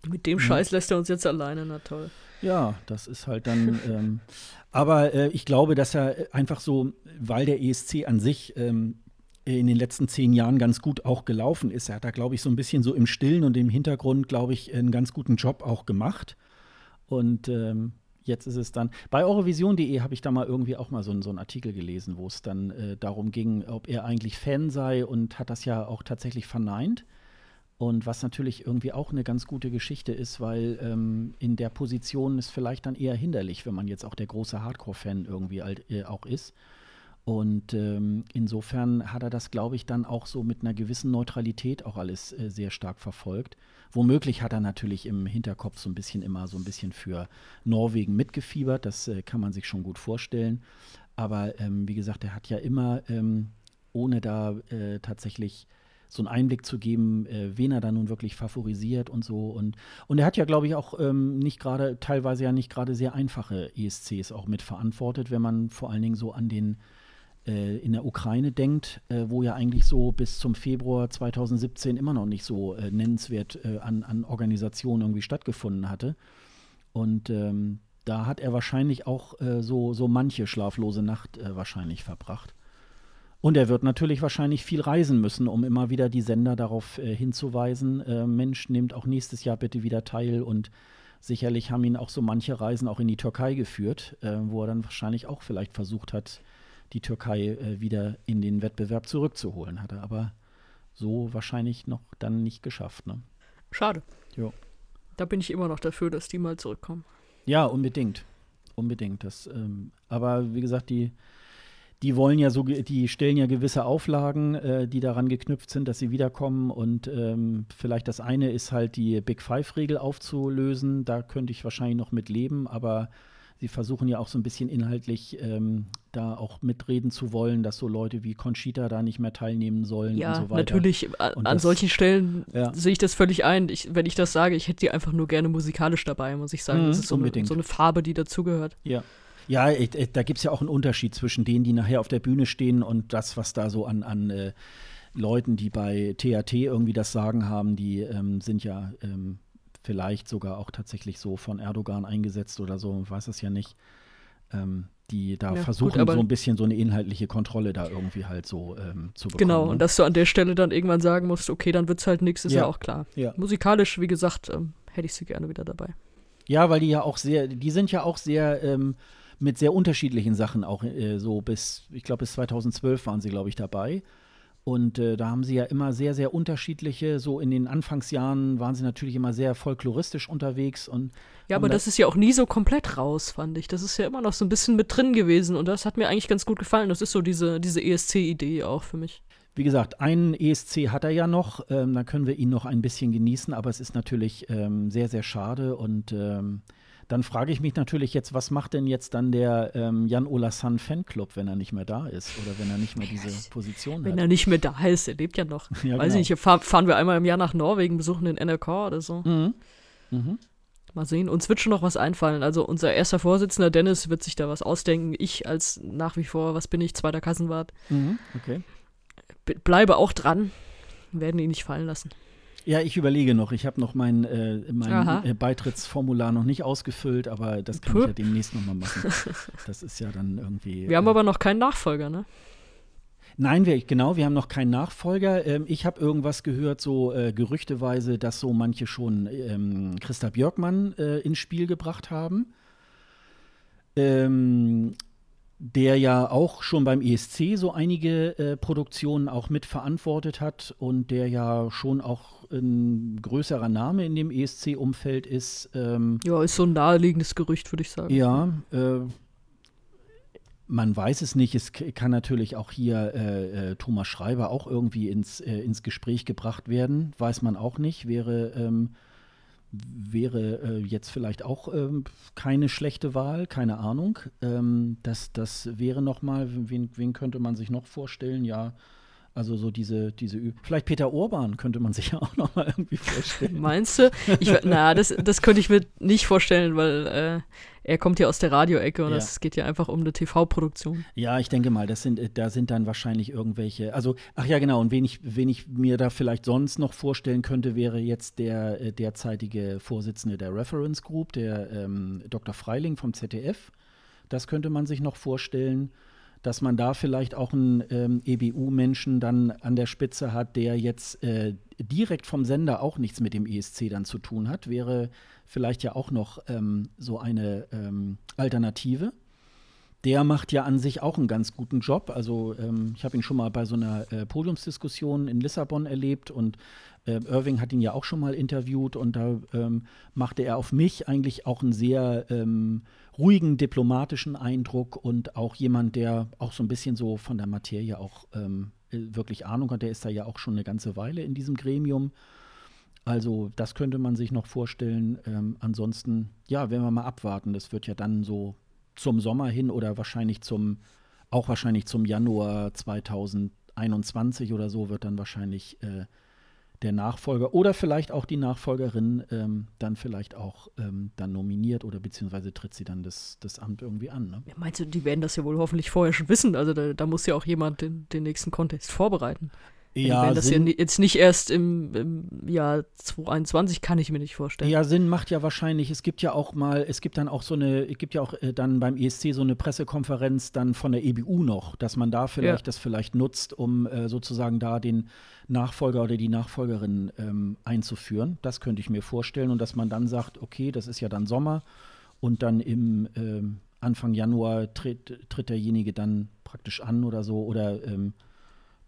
Mit dem Scheiß lässt er uns jetzt alleine, na toll. Ja, das ist halt dann. ähm, aber äh, ich glaube, dass er einfach so, weil der ESC an sich ähm, in den letzten zehn Jahren ganz gut auch gelaufen ist, er hat da, glaube ich, so ein bisschen so im Stillen und im Hintergrund, glaube ich, einen ganz guten Job auch gemacht. Und ähm, jetzt ist es dann. Bei Eurovision.de habe ich da mal irgendwie auch mal so, so einen Artikel gelesen, wo es dann äh, darum ging, ob er eigentlich Fan sei und hat das ja auch tatsächlich verneint. Und was natürlich irgendwie auch eine ganz gute Geschichte ist, weil ähm, in der Position ist vielleicht dann eher hinderlich, wenn man jetzt auch der große Hardcore-Fan irgendwie halt, äh, auch ist. Und ähm, insofern hat er das, glaube ich, dann auch so mit einer gewissen Neutralität auch alles äh, sehr stark verfolgt. Womöglich hat er natürlich im Hinterkopf so ein bisschen immer so ein bisschen für Norwegen mitgefiebert, das äh, kann man sich schon gut vorstellen. Aber ähm, wie gesagt, er hat ja immer, ähm, ohne da äh, tatsächlich so einen Einblick zu geben, äh, wen er da nun wirklich favorisiert und so. Und, und er hat ja, glaube ich, auch ähm, nicht gerade, teilweise ja nicht gerade sehr einfache ESCs auch mitverantwortet, wenn man vor allen Dingen so an den in der Ukraine denkt, äh, wo ja eigentlich so bis zum Februar 2017 immer noch nicht so äh, nennenswert äh, an, an Organisationen irgendwie stattgefunden hatte. Und ähm, da hat er wahrscheinlich auch äh, so, so manche schlaflose Nacht äh, wahrscheinlich verbracht. Und er wird natürlich wahrscheinlich viel reisen müssen, um immer wieder die Sender darauf äh, hinzuweisen, äh, Mensch, nehmt auch nächstes Jahr bitte wieder teil. Und sicherlich haben ihn auch so manche Reisen auch in die Türkei geführt, äh, wo er dann wahrscheinlich auch vielleicht versucht hat, die Türkei äh, wieder in den Wettbewerb zurückzuholen. Hat er aber so wahrscheinlich noch dann nicht geschafft. Ne? Schade. Jo. Da bin ich immer noch dafür, dass die mal zurückkommen. Ja, unbedingt. Unbedingt. Das, ähm, aber wie gesagt, die die wollen ja so, die stellen ja gewisse Auflagen, äh, die daran geknüpft sind, dass sie wiederkommen. Und ähm, vielleicht das eine ist halt die Big Five-Regel aufzulösen. Da könnte ich wahrscheinlich noch mit leben, aber sie versuchen ja auch so ein bisschen inhaltlich ähm, da auch mitreden zu wollen, dass so Leute wie Conchita da nicht mehr teilnehmen sollen ja, und so weiter. natürlich. An, Und an das- solchen Stellen Ja. sehe ich das völlig ein. Ich, wenn ich das sage, ich hätte die einfach nur gerne musikalisch dabei, muss ich sagen. Mhm, das ist so eine, unbedingt. so eine Farbe, die dazugehört. Ja. Ja, ich, ich, da gibt es ja auch einen Unterschied zwischen denen, die nachher auf der Bühne stehen und das, was da so an, an äh, Leuten, die bei THT irgendwie das Sagen haben, die ähm, sind ja ähm, vielleicht sogar auch tatsächlich so von Erdogan eingesetzt oder so, man weiß es ja nicht. Ähm, die da Ja, versuchen, gut, so ein bisschen so eine inhaltliche Kontrolle da irgendwie halt so ähm, zu bekommen. Genau, ne? und dass du an der Stelle dann irgendwann sagen musst, okay, dann wird es halt nichts, ist ja. Ja. auch klar. Ja. Musikalisch, wie gesagt, ähm, hätte ich sie gerne wieder dabei. Ja, weil die ja auch sehr, die sind ja auch sehr ähm, mit sehr unterschiedlichen Sachen auch äh, so bis, ich glaube bis 2012 waren sie, glaube ich, dabei. Und äh, da haben sie ja immer sehr, sehr unterschiedliche, so in den Anfangsjahren waren sie natürlich immer sehr folkloristisch unterwegs und Ja, aber da- das ist ja auch nie so komplett raus, fand ich. Das ist ja immer noch so ein bisschen mit drin gewesen und das hat mir eigentlich ganz gut gefallen. Das ist so diese, diese ESC-Idee auch für mich. Wie gesagt, einen ESC hat er ja noch, ähm, dann können wir ihn noch ein bisschen genießen, aber es ist natürlich ähm, sehr, sehr schade und ähm, Dann frage ich mich natürlich jetzt, was macht denn jetzt dann der ähm, Jan Olasan Fanclub, wenn er nicht mehr da ist oder wenn er nicht mehr diese Position Wenn hat? er nicht mehr da ist, er lebt ja noch. (laughs) Ja, Weiß genau. ich nicht, fahr, fahren wir einmal im Jahr nach Norwegen, besuchen den NRK oder so. Mhm. Mhm. Mal sehen, uns wird schon noch was einfallen. Also unser erster Vorsitzender Dennis wird sich da was ausdenken. Ich als nach wie vor, was bin ich, zweiter Kassenwart, Mhm. Okay. bleibe auch dran. Werden ihn nicht fallen lassen. Ja, ich überlege noch. Ich habe noch mein, äh, mein äh, Beitrittsformular noch nicht ausgefüllt, aber das kann Puh. ich ja demnächst nochmal machen. (laughs) Das ist ja dann irgendwie. Wir haben äh, aber noch keinen Nachfolger, ne? Nein, wir, genau, wir haben noch keinen Nachfolger. Ähm, ich habe irgendwas gehört, so äh, gerüchteweise, dass so manche schon ähm, Christa Björkmann äh, ins Spiel gebracht haben. Ähm, der ja auch schon beim ESC so einige äh, Produktionen auch mitverantwortet hat und der ja schon auch ein größerer Name in dem ESC-Umfeld ist. Ähm, Ja, ist so ein naheliegendes Gerücht, würde ich sagen. ja, äh, man weiß es nicht. Es kann natürlich auch hier äh, äh, Thomas Schreiber auch irgendwie ins, äh, ins Gespräch gebracht werden. Weiß man auch nicht. Wäre, ähm, wäre äh, jetzt vielleicht auch ähm, keine schlechte Wahl, keine Ahnung. Ähm, das, das wäre noch mal, wen, wen könnte man sich noch vorstellen? Ja, also so diese, diese, Ü- vielleicht Peter Urban könnte man (laughs) sich ja auch noch mal irgendwie vorstellen. Meinst du? Ich, na, das, das könnte ich mir nicht vorstellen, weil äh, er kommt ja aus der Radioecke und Ja. es geht ja einfach um eine TV-Produktion. Ja, ich denke mal, das sind, äh, da sind dann wahrscheinlich irgendwelche, also, ach ja, genau, und wen ich, wen ich mir da vielleicht sonst noch vorstellen könnte, wäre jetzt der äh, derzeitige Vorsitzende der Reference Group, der ähm, Dr. Freiling vom ZDF. Das könnte man sich noch vorstellen, dass man da vielleicht auch einen ähm, EBU-Menschen dann an der Spitze hat, der jetzt äh, direkt vom Sender auch nichts mit dem ESC dann zu tun hat, wäre vielleicht ja auch noch ähm, so eine ähm, Alternative der macht ja an sich auch einen ganz guten Job. Also ähm, ich habe ihn schon mal bei so einer äh, Podiumsdiskussion in Lissabon erlebt und äh, Irving hat ihn ja auch schon mal interviewt und da ähm, machte er auf mich eigentlich auch einen sehr ähm, ruhigen, diplomatischen Eindruck und auch jemand, der auch so ein bisschen so von der Materie auch ähm, äh, wirklich Ahnung hat. Der ist da ja auch schon eine ganze Weile in diesem Gremium. Also das könnte man sich noch vorstellen. Ähm, ansonsten, ja, werden wir mal abwarten. Das wird ja dann so zum Sommer hin oder wahrscheinlich zum, auch wahrscheinlich zum Januar 2021 oder so wird dann wahrscheinlich äh, der Nachfolger oder vielleicht auch die Nachfolgerin ähm, dann vielleicht auch ähm, dann nominiert oder beziehungsweise tritt sie dann das, das Amt irgendwie an. Ne? Meinst du, die werden das ja wohl hoffentlich vorher schon wissen? Also da, da muss ja auch jemand den, den nächsten Contest vorbereiten. Die werden das ja Sinn- ni- jetzt nicht erst im, im Jahr 2021, kann ich mir nicht vorstellen. Ja, Sinn macht ja wahrscheinlich, es gibt ja auch mal, es gibt dann auch so eine, es gibt ja auch äh, dann beim ESC so eine Pressekonferenz dann von der EBU noch, dass man da vielleicht Ja. das vielleicht nutzt, um äh, sozusagen da den Nachfolger oder die Nachfolgerin ähm, einzuführen. Das könnte ich mir vorstellen und dass man dann sagt, okay, das ist ja dann Sommer und dann im ähm, Anfang Januar tritt, tritt derjenige dann praktisch an oder so oder ähm,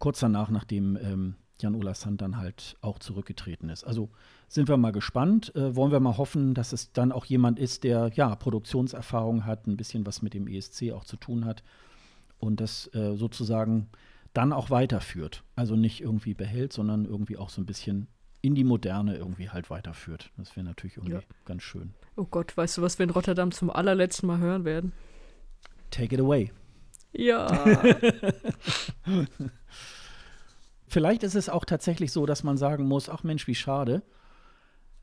kurz danach, nachdem ähm, Jan Ola Sand dann halt auch zurückgetreten ist. Also sind wir mal gespannt. Äh, wollen wir mal hoffen, dass es dann auch jemand ist, der ja Produktionserfahrung hat, ein bisschen was mit dem ESC auch zu tun hat und das äh, sozusagen dann auch weiterführt. Also nicht irgendwie behält, sondern irgendwie auch so ein bisschen in die Moderne irgendwie halt weiterführt. Das wäre natürlich irgendwie Ja. ganz schön. Oh Gott, weißt du, was wir in Rotterdam zum allerletzten Mal hören werden? Take it away. Ja. (laughs) Vielleicht ist es auch tatsächlich so, dass man sagen muss, ach Mensch, wie schade.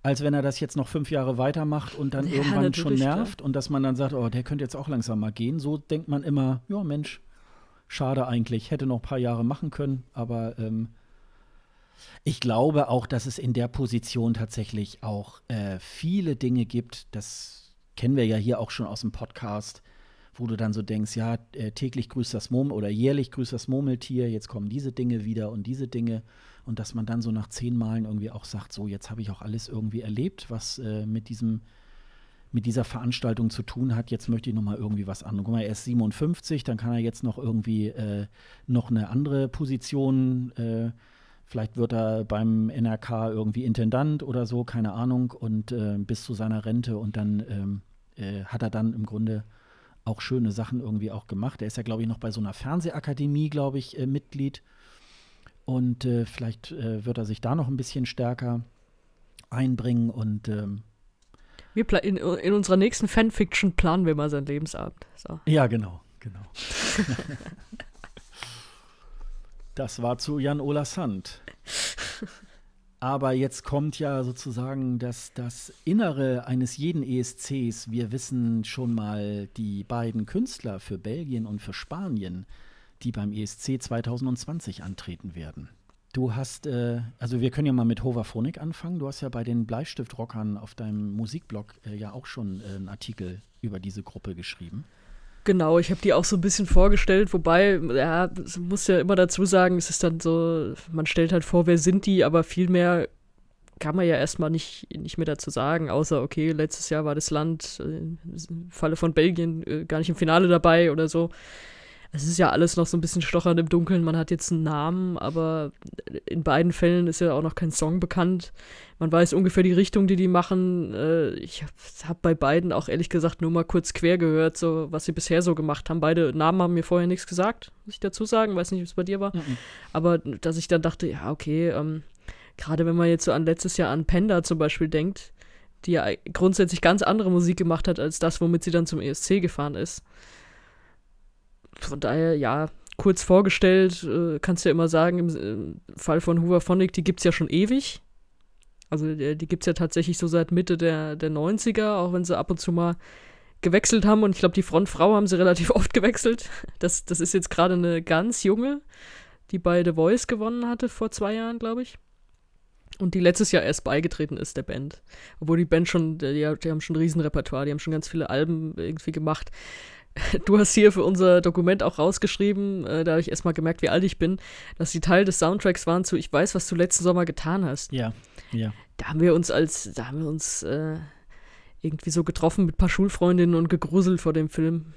Als wenn er das jetzt noch fünf Jahre weitermacht und dann Ja, irgendwann schon nervt und dass man dann sagt, oh, der könnte jetzt auch langsam mal gehen. So denkt man immer, ja Mensch, schade eigentlich, hätte noch ein paar Jahre machen können, aber ähm, ich glaube auch, dass es in der Position tatsächlich auch äh, viele Dinge gibt, das kennen wir ja hier auch schon aus dem Podcast, wo du dann so denkst, ja, äh, täglich grüßt das Murmel oder jährlich grüßt das Murmeltier, jetzt kommen diese Dinge wieder und diese Dinge. Und dass man dann so nach zehn Malen irgendwie auch sagt, so, jetzt habe ich auch alles irgendwie erlebt, was äh, mit diesem mit dieser Veranstaltung zu tun hat, jetzt möchte ich noch mal irgendwie was anderes. Guck mal, er ist 57, dann kann er jetzt noch irgendwie äh, noch eine andere Position, äh, vielleicht wird er beim NRK irgendwie Intendant oder so, keine Ahnung, und äh, bis zu seiner Rente und dann ähm, äh, hat er dann im Grunde auch schöne Sachen irgendwie auch gemacht. Er ist ja, glaube ich, noch bei so einer Fernsehakademie, glaube ich, äh, Mitglied. Und äh, vielleicht äh, wird er sich da noch ein bisschen stärker einbringen und ähm, Wir in, in unserer nächsten Fanfiction planen wir mal seinen Lebensabend. So. Ja, genau, genau. (laughs) das war zu Jan Ola Sand. (laughs) Aber jetzt kommt ja sozusagen das, das Innere eines jeden ESCs. Wir wissen schon mal die beiden Künstler für Belgien und für Spanien, die beim ESC 2020 antreten werden. Du hast, äh, also wir können ja mal mit Hoverphonic anfangen. Du hast ja bei den Bleistiftrockern auf deinem Musikblog äh, ja auch schon äh, einen Artikel über diese Gruppe geschrieben. Genau, ich habe die auch so ein bisschen vorgestellt, wobei, ja, muss ja immer dazu sagen, es ist dann so, man stellt halt vor, wer sind die, aber viel mehr kann man ja erstmal nicht, nicht mehr dazu sagen, außer, okay, letztes Jahr war das Land äh, im Falle von Belgien äh, gar nicht im Finale dabei oder so es ist ja alles noch so ein bisschen stochernd im Dunkeln. Man hat jetzt einen Namen, aber in beiden Fällen ist ja auch noch kein Song bekannt. Man weiß ungefähr die Richtung, die die machen. Äh, ich habe hab bei beiden auch ehrlich gesagt nur mal kurz quer gehört, so was sie bisher so gemacht haben. Beide Namen haben mir vorher nichts gesagt, muss ich dazu sagen. Weiß nicht, wie es bei dir war. Mhm. Aber dass ich dann dachte, ja, okay, ähm, gerade wenn man jetzt so an letztes Jahr an Panda zum Beispiel denkt, die ja grundsätzlich ganz andere Musik gemacht hat als das, womit sie dann zum ESC gefahren ist von daher, ja, kurz vorgestellt, äh, kannst du ja immer sagen, im, im Fall von Hooverphonic, die gibt es ja schon ewig. Also die, die gibt es ja tatsächlich so seit Mitte der, der 90er, auch wenn sie ab und zu mal gewechselt haben. Und ich glaube, die Frontfrau haben sie relativ (laughs) oft gewechselt. Das, das ist jetzt gerade eine ganz junge, die bei The Voice gewonnen hatte vor zwei Jahren, glaube ich. Und die letztes Jahr erst beigetreten ist, der Band. Obwohl die Band schon, die, die haben schon ein Riesenrepertoire, die haben schon ganz viele Alben irgendwie gemacht. (laughs) Du hast hier für unser Dokument auch rausgeschrieben, äh, da habe ich erstmal gemerkt, wie alt ich bin, dass die Teil des Soundtracks waren zu Ich weiß, was du letzten Sommer getan hast. Ja, ja. Da haben wir uns als, da haben wir uns äh, irgendwie so getroffen mit ein paar Schulfreundinnen und gegruselt vor dem Film.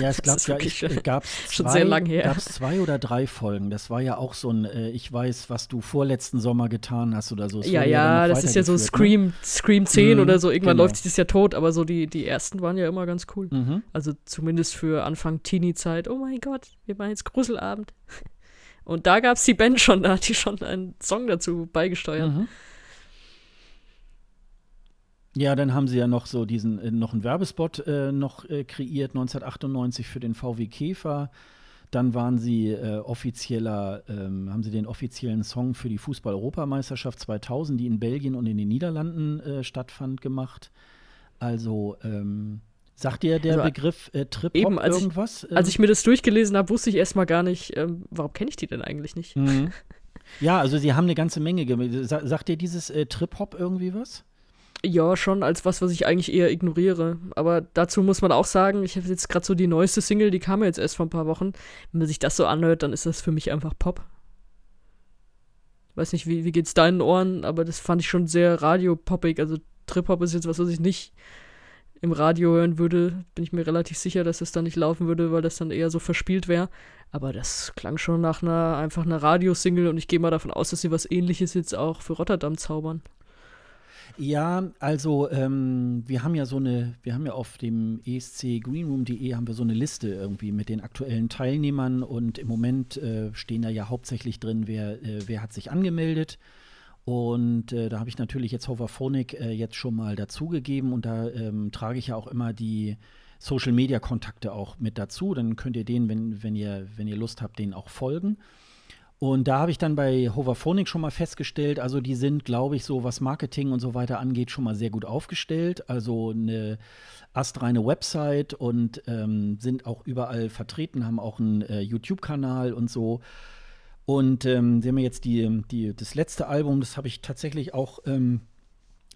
Ja, es (laughs) gab ja, ich, äh, gab's (laughs) schon zwei, sehr lang her. Gab es zwei oder drei Folgen. Das war ja auch so ein, äh, ich weiß, was du vorletzten Sommer getan hast oder so. Das ja, ja, das ist ja so ne? Scream, ne? Scream 10 mhm, oder so. Irgendwann genau. läuft sich das ja tot, aber so die, die ersten waren ja immer ganz cool. Mhm. Also zumindest für Anfang Teenie-Zeit. Oh mein Gott, wir machen jetzt Gruselabend. (laughs) Und da gab es die Band schon, da hat die schon einen Song dazu beigesteuert. Mhm. Ja, dann haben sie ja noch so diesen, äh, noch einen Werbespot äh, noch äh, kreiert, 1998 für den VW Käfer. Dann waren sie äh, offizieller, ähm, haben sie den offiziellen Song für die Fußball-Europameisterschaft 2000, die in Belgien und in den Niederlanden äh, stattfand, gemacht. Also, ähm, sagt dir der also, Begriff äh, Trip-Hop irgendwas? Ich, als ich mir das durchgelesen habe, wusste ich erstmal gar nicht, ähm, warum kenne ich die denn eigentlich nicht? Mhm. (laughs) Ja, also sie haben eine ganze Menge. Sagt dir dieses äh, Trip-Hop irgendwie was? Ja, schon als was, was ich eigentlich eher ignoriere. Aber dazu muss man auch sagen, ich habe jetzt gerade so die neueste Single, die kam jetzt erst vor ein paar Wochen. Wenn man sich das so anhört, dann ist das für mich einfach Pop. Weiß nicht, wie, wie geht's deinen Ohren, aber das fand ich schon sehr radiopoppig. Also Trip-Hop ist jetzt was, was ich nicht im Radio hören würde. Bin ich mir relativ sicher, dass es dann nicht laufen würde, weil das dann eher so verspielt wäre. Aber das klang schon nach einer einfach einer Radiosingle und ich gehe mal davon aus, dass sie was ähnliches jetzt auch für Rotterdam zaubern. Ja, also ähm, wir haben ja so eine, wir haben ja auf dem escgreenroom.de haben wir so eine Liste irgendwie mit den aktuellen Teilnehmern und im Moment äh, stehen da ja hauptsächlich drin, wer, äh, wer hat sich angemeldet. Und äh, da habe ich natürlich jetzt Hoverphonic äh, jetzt schon mal dazugegeben und da ähm, trage ich ja auch immer die Social Media Kontakte auch mit dazu. Dann könnt ihr denen, wenn, wenn ihr, wenn ihr Lust habt, denen auch folgen. Und da habe ich dann bei Hoverphonic schon mal festgestellt, also die sind, glaube ich, so was Marketing und so weiter angeht, schon mal sehr gut aufgestellt. Also eine astreine Website und ähm, sind auch überall vertreten, haben auch einen äh, YouTube-Kanal und so. Und ähm, sie haben jetzt die, die, das letzte Album, das habe ich tatsächlich auch ähm,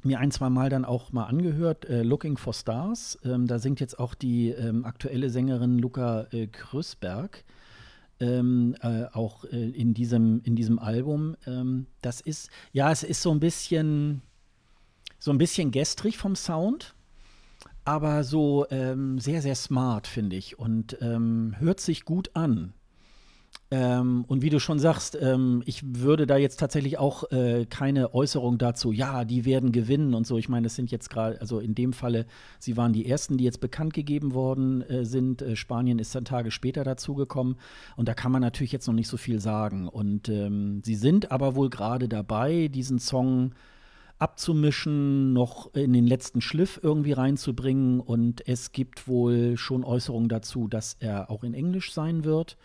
mir ein, zwei Mal dann auch mal angehört, äh, Looking for Stars. Ähm, da singt jetzt auch die ähm, aktuelle Sängerin Luca äh, Krösberg ähm, äh, auch äh, in, diesem, in diesem Album. Ähm, das ist, ja, es ist so ein bisschen, so ein bisschen gestrig vom Sound, aber so ähm, sehr, sehr smart, finde ich, und ähm, hört sich gut an. Ähm, und wie du schon sagst, ähm, ich würde da jetzt tatsächlich auch äh, keine Äußerung dazu, ja, die werden gewinnen und so. Ich meine, es sind jetzt gerade, also in dem Falle, sie waren die ersten, die jetzt bekannt gegeben worden äh, sind. Äh, Spanien ist dann Tage später dazugekommen und da kann man natürlich jetzt noch nicht so viel sagen. Und ähm, sie sind aber wohl gerade dabei, diesen Song abzumischen, noch in den letzten Schliff irgendwie reinzubringen. Und es gibt wohl schon Äußerungen dazu, dass er auch in Englisch sein wird.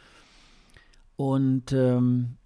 Und ähm,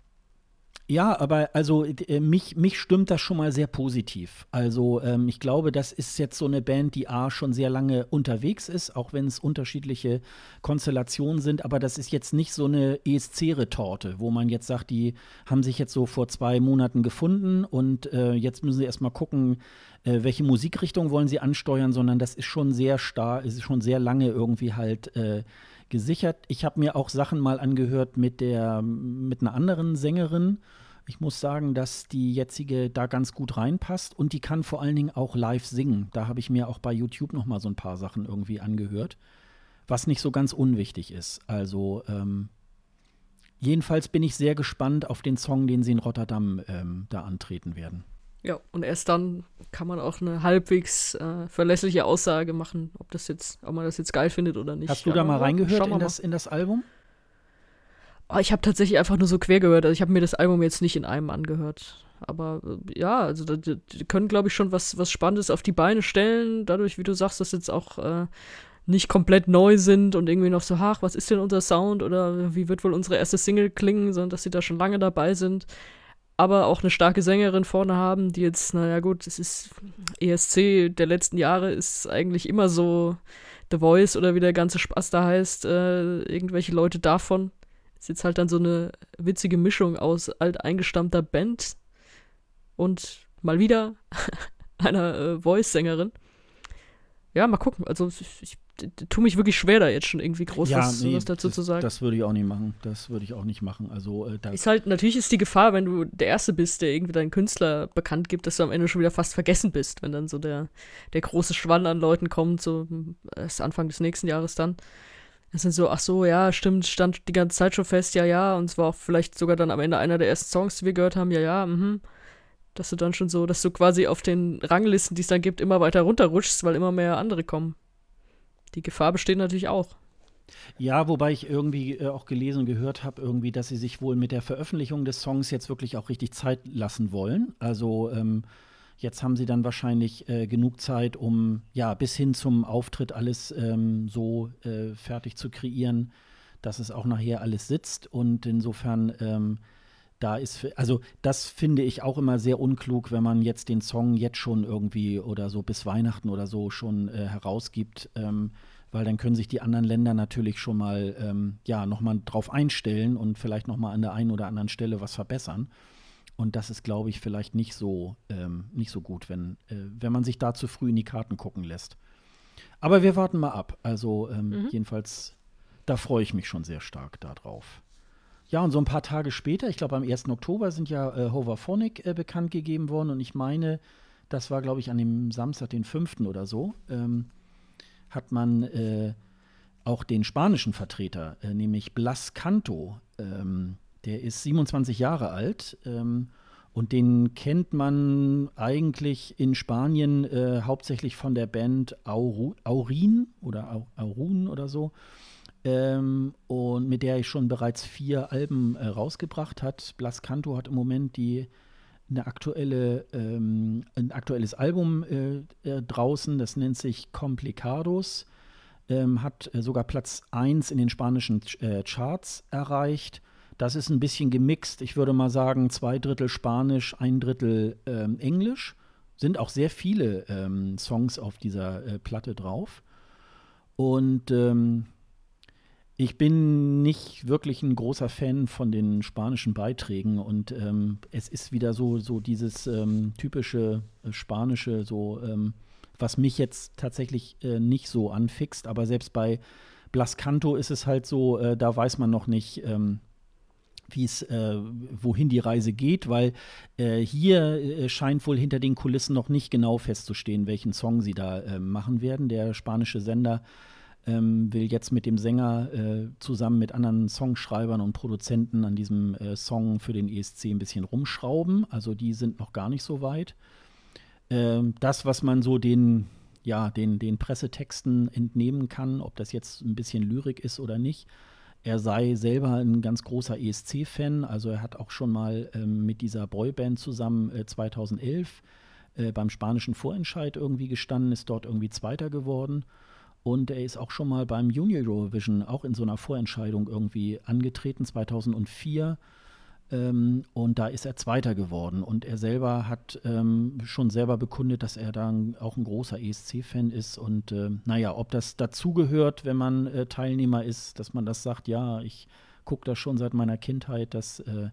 ja, aber also äh, mich, mich stimmt das schon mal sehr positiv. Also ähm, ich glaube, das ist jetzt so eine Band, die A schon sehr lange unterwegs ist, auch wenn es unterschiedliche Konstellationen sind, aber das ist jetzt nicht so eine ESC-Retorte, wo man jetzt sagt, die haben sich jetzt so vor zwei Monaten gefunden und äh, jetzt müssen sie erstmal gucken, äh, welche Musikrichtung wollen sie ansteuern, sondern das ist schon sehr stark, ist schon sehr lange irgendwie halt äh, gesichert. Ich habe mir auch Sachen mal angehört mit der mit einer anderen Sängerin. Ich muss sagen, dass die jetzige da ganz gut reinpasst und die kann vor allen Dingen auch live singen. Da habe ich mir auch bei YouTube noch mal so ein paar Sachen irgendwie angehört, was nicht so ganz unwichtig ist. Also ähm, jedenfalls bin ich sehr gespannt auf den Song, den sie in Rotterdam ähm, da antreten werden. Ja, und erst dann kann man auch eine halbwegs äh, verlässliche Aussage machen, ob das jetzt, ob man das jetzt geil findet oder nicht. Hast du da mal reingehört in das, in das Album? Oh, ich habe tatsächlich einfach nur so quer gehört. Also ich habe mir das Album jetzt nicht in einem angehört. Aber äh, ja, also die, die können, glaube ich, schon was, was Spannendes auf die Beine stellen. Dadurch, wie du sagst, dass jetzt auch äh, nicht komplett neu sind und irgendwie noch so, ach, was ist denn unser Sound oder wie wird wohl unsere erste Single klingen, sondern dass sie da schon lange dabei sind aber auch eine starke Sängerin vorne haben, die jetzt, naja gut, es ist ESC der letzten Jahre ist eigentlich immer so The Voice oder wie der ganze Spaß da heißt, äh, irgendwelche Leute davon. Ist jetzt halt dann so eine witzige Mischung aus alteingestammter Band und mal wieder (laughs) einer äh, Voice-Sängerin. Ja, mal gucken. Also ich tue mich wirklich schwer, da jetzt schon irgendwie groß ja, was, nee, was, dazu das, zu sagen. Das würde ich auch nicht machen. Das würde ich auch nicht machen. Also äh, ist halt natürlich ist die Gefahr, wenn du der Erste bist, der irgendwie deinen Künstler bekannt gibt, dass du am Ende schon wieder fast vergessen bist, wenn dann so der der große Schwann an Leuten kommt, so erst Anfang des nächsten Jahres dann. Das sind so, ach so, ja, stimmt, stand die ganze Zeit schon fest, ja, ja, und es war auch vielleicht sogar dann am Ende einer der ersten Songs, die wir gehört haben, ja, ja, mhm dass du dann schon so, dass du quasi auf den Ranglisten, die es dann gibt, immer weiter runterrutschst, weil immer mehr andere kommen. Die Gefahr besteht natürlich auch. Ja, wobei ich irgendwie äh, auch gelesen und gehört habe, irgendwie, dass sie sich wohl mit der Veröffentlichung des Songs jetzt wirklich auch richtig Zeit lassen wollen. Also ähm, jetzt haben sie dann wahrscheinlich äh, genug Zeit, um ja bis hin zum Auftritt alles ähm, so äh, fertig zu kreieren, dass es auch nachher alles sitzt. Und insofern ähm, da ist, also das finde ich auch immer sehr unklug, wenn man jetzt den Song jetzt schon irgendwie oder so bis Weihnachten oder so schon äh, herausgibt, ähm, weil dann können sich die anderen Länder natürlich schon mal, ähm, ja, nochmal drauf einstellen und vielleicht nochmal an der einen oder anderen Stelle was verbessern. Und das ist, glaube ich, vielleicht nicht so, ähm, nicht so gut, wenn, äh, wenn man sich da zu früh in die Karten gucken lässt. Aber wir warten mal ab. Also ähm, mhm. jedenfalls, da freue ich mich schon sehr stark darauf. Ja, und so ein paar Tage später, ich glaube am 1. Oktober, sind ja äh, Hoverphonic äh, bekannt gegeben worden. Und ich meine, das war, glaube ich, an dem Samstag, den 5. oder so, ähm, hat man äh, auch den spanischen Vertreter, äh, nämlich Blas Canto. Ähm, der ist 27 Jahre alt. Ähm, und den kennt man eigentlich in Spanien äh, hauptsächlich von der Band Auru, Aurin oder Aurun oder so ähm, und mit der ich schon bereits vier Alben äh, rausgebracht hat. Blas Canto hat im Moment die eine aktuelle, ähm, ein aktuelles Album äh, äh, draußen, das nennt sich Complicados, ähm, hat äh, sogar Platz 1 in den spanischen äh, Charts erreicht. Das ist ein bisschen gemixt, ich würde mal sagen, zwei Drittel Spanisch, ein Drittel ähm, Englisch. Sind auch sehr viele ähm, Songs auf dieser äh, Platte drauf. Und ähm, ich bin nicht wirklich ein großer Fan von den spanischen Beiträgen und ähm, es ist wieder so, so dieses ähm, typische äh, spanische, so ähm, was mich jetzt tatsächlich äh, nicht so anfixt, aber selbst bei Blas Canto ist es halt so, äh, da weiß man noch nicht, ähm, wie es, äh, wohin die Reise geht, weil äh, hier äh, scheint wohl hinter den Kulissen noch nicht genau festzustehen, welchen Song sie da äh, machen werden. Der spanische Sender ähm, will jetzt mit dem Sänger äh, zusammen mit anderen Songschreibern und Produzenten an diesem äh, Song für den ESC ein bisschen rumschrauben. Also die sind noch gar nicht so weit. Ähm, das, was man so den, ja, den, den Pressetexten entnehmen kann, ob das jetzt ein bisschen Lyrik ist oder nicht, er sei selber ein ganz großer ESC-Fan. Also er hat auch schon mal ähm, mit dieser Boyband zusammen äh, 2011 äh, beim spanischen Vorentscheid irgendwie gestanden, ist dort irgendwie Zweiter geworden. Und er ist auch schon mal beim Junior Eurovision auch in so einer Vorentscheidung irgendwie angetreten, 2004. Ähm, und da ist er Zweiter geworden. Und er selber hat ähm, schon selber bekundet, dass er dann auch ein großer ESC-Fan ist. Und äh, naja, ob das dazugehört, wenn man äh, Teilnehmer ist, dass man das sagt, ja, ich gucke das schon seit meiner Kindheit, das äh,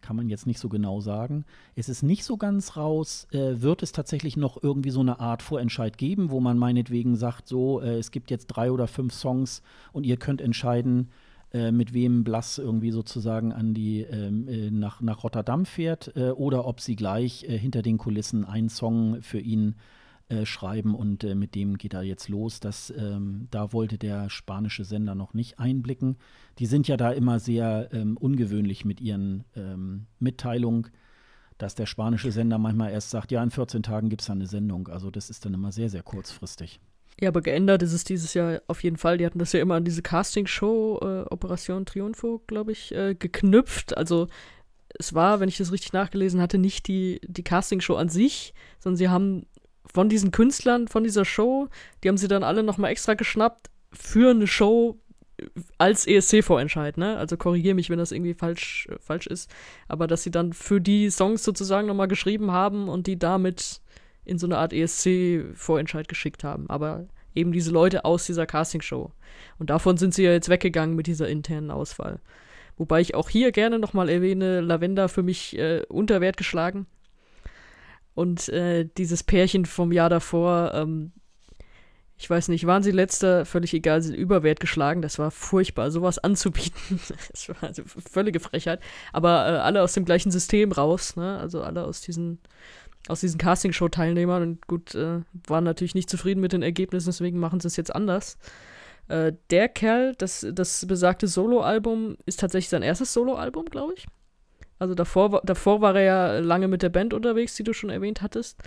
kann man jetzt nicht so genau sagen. Es ist nicht so ganz raus. Äh, wird es tatsächlich noch irgendwie so eine Art Vorentscheid geben, wo man meinetwegen sagt, so, äh, es gibt jetzt drei oder fünf Songs und ihr könnt entscheiden, äh, mit wem Blass irgendwie sozusagen an die ähm, äh, nach, nach Rotterdam fährt äh, oder ob sie gleich äh, hinter den Kulissen einen Song für ihn äh, schreiben und äh, mit dem geht er jetzt los. Das, ähm, da wollte der spanische Sender noch nicht einblicken. Die sind ja da immer sehr ähm, ungewöhnlich mit ihren ähm, Mitteilungen, dass der spanische Sender manchmal erst sagt, ja, in 14 Tagen gibt es eine Sendung. Also das ist dann immer sehr, sehr kurzfristig. Ja, aber geändert ist es dieses Jahr auf jeden Fall. Die hatten das ja immer an diese Casting-Show äh, Operation Triunfo, glaube ich, äh, geknüpft. Also es war, wenn ich das richtig nachgelesen hatte, nicht die, die Castingshow an sich, sondern sie haben von diesen Künstlern, von dieser Show, die haben sie dann alle nochmal extra geschnappt für eine Show als ESC-Vorentscheid, ne? Also korrigiere mich, wenn das irgendwie falsch, äh, falsch ist. Aber dass sie dann für die Songs sozusagen nochmal geschrieben haben und die damit in so eine Art ESC-Vorentscheid geschickt haben. Aber eben diese Leute aus dieser Castingshow. Und davon sind sie ja jetzt weggegangen mit dieser internen Auswahl. Wobei ich auch hier gerne nochmal erwähne, Lavender für mich äh, unter Wert geschlagen. Und äh, dieses Pärchen vom Jahr davor, ähm, ich weiß nicht, waren sie letzter, völlig egal, sie sind überwert geschlagen. Das war furchtbar, sowas anzubieten. (laughs) das war also völlige Frechheit. Aber äh, alle aus dem gleichen System raus, ne? Also alle aus diesen, aus diesen Castingshow-Teilnehmern und gut, äh, waren natürlich nicht zufrieden mit den Ergebnissen, deswegen machen sie es jetzt anders. Äh, der Kerl, das, das besagte Solo-Album, ist tatsächlich sein erstes Solo-Album, glaube ich. Also davor, davor war er ja lange mit der Band unterwegs, die du schon erwähnt hattest.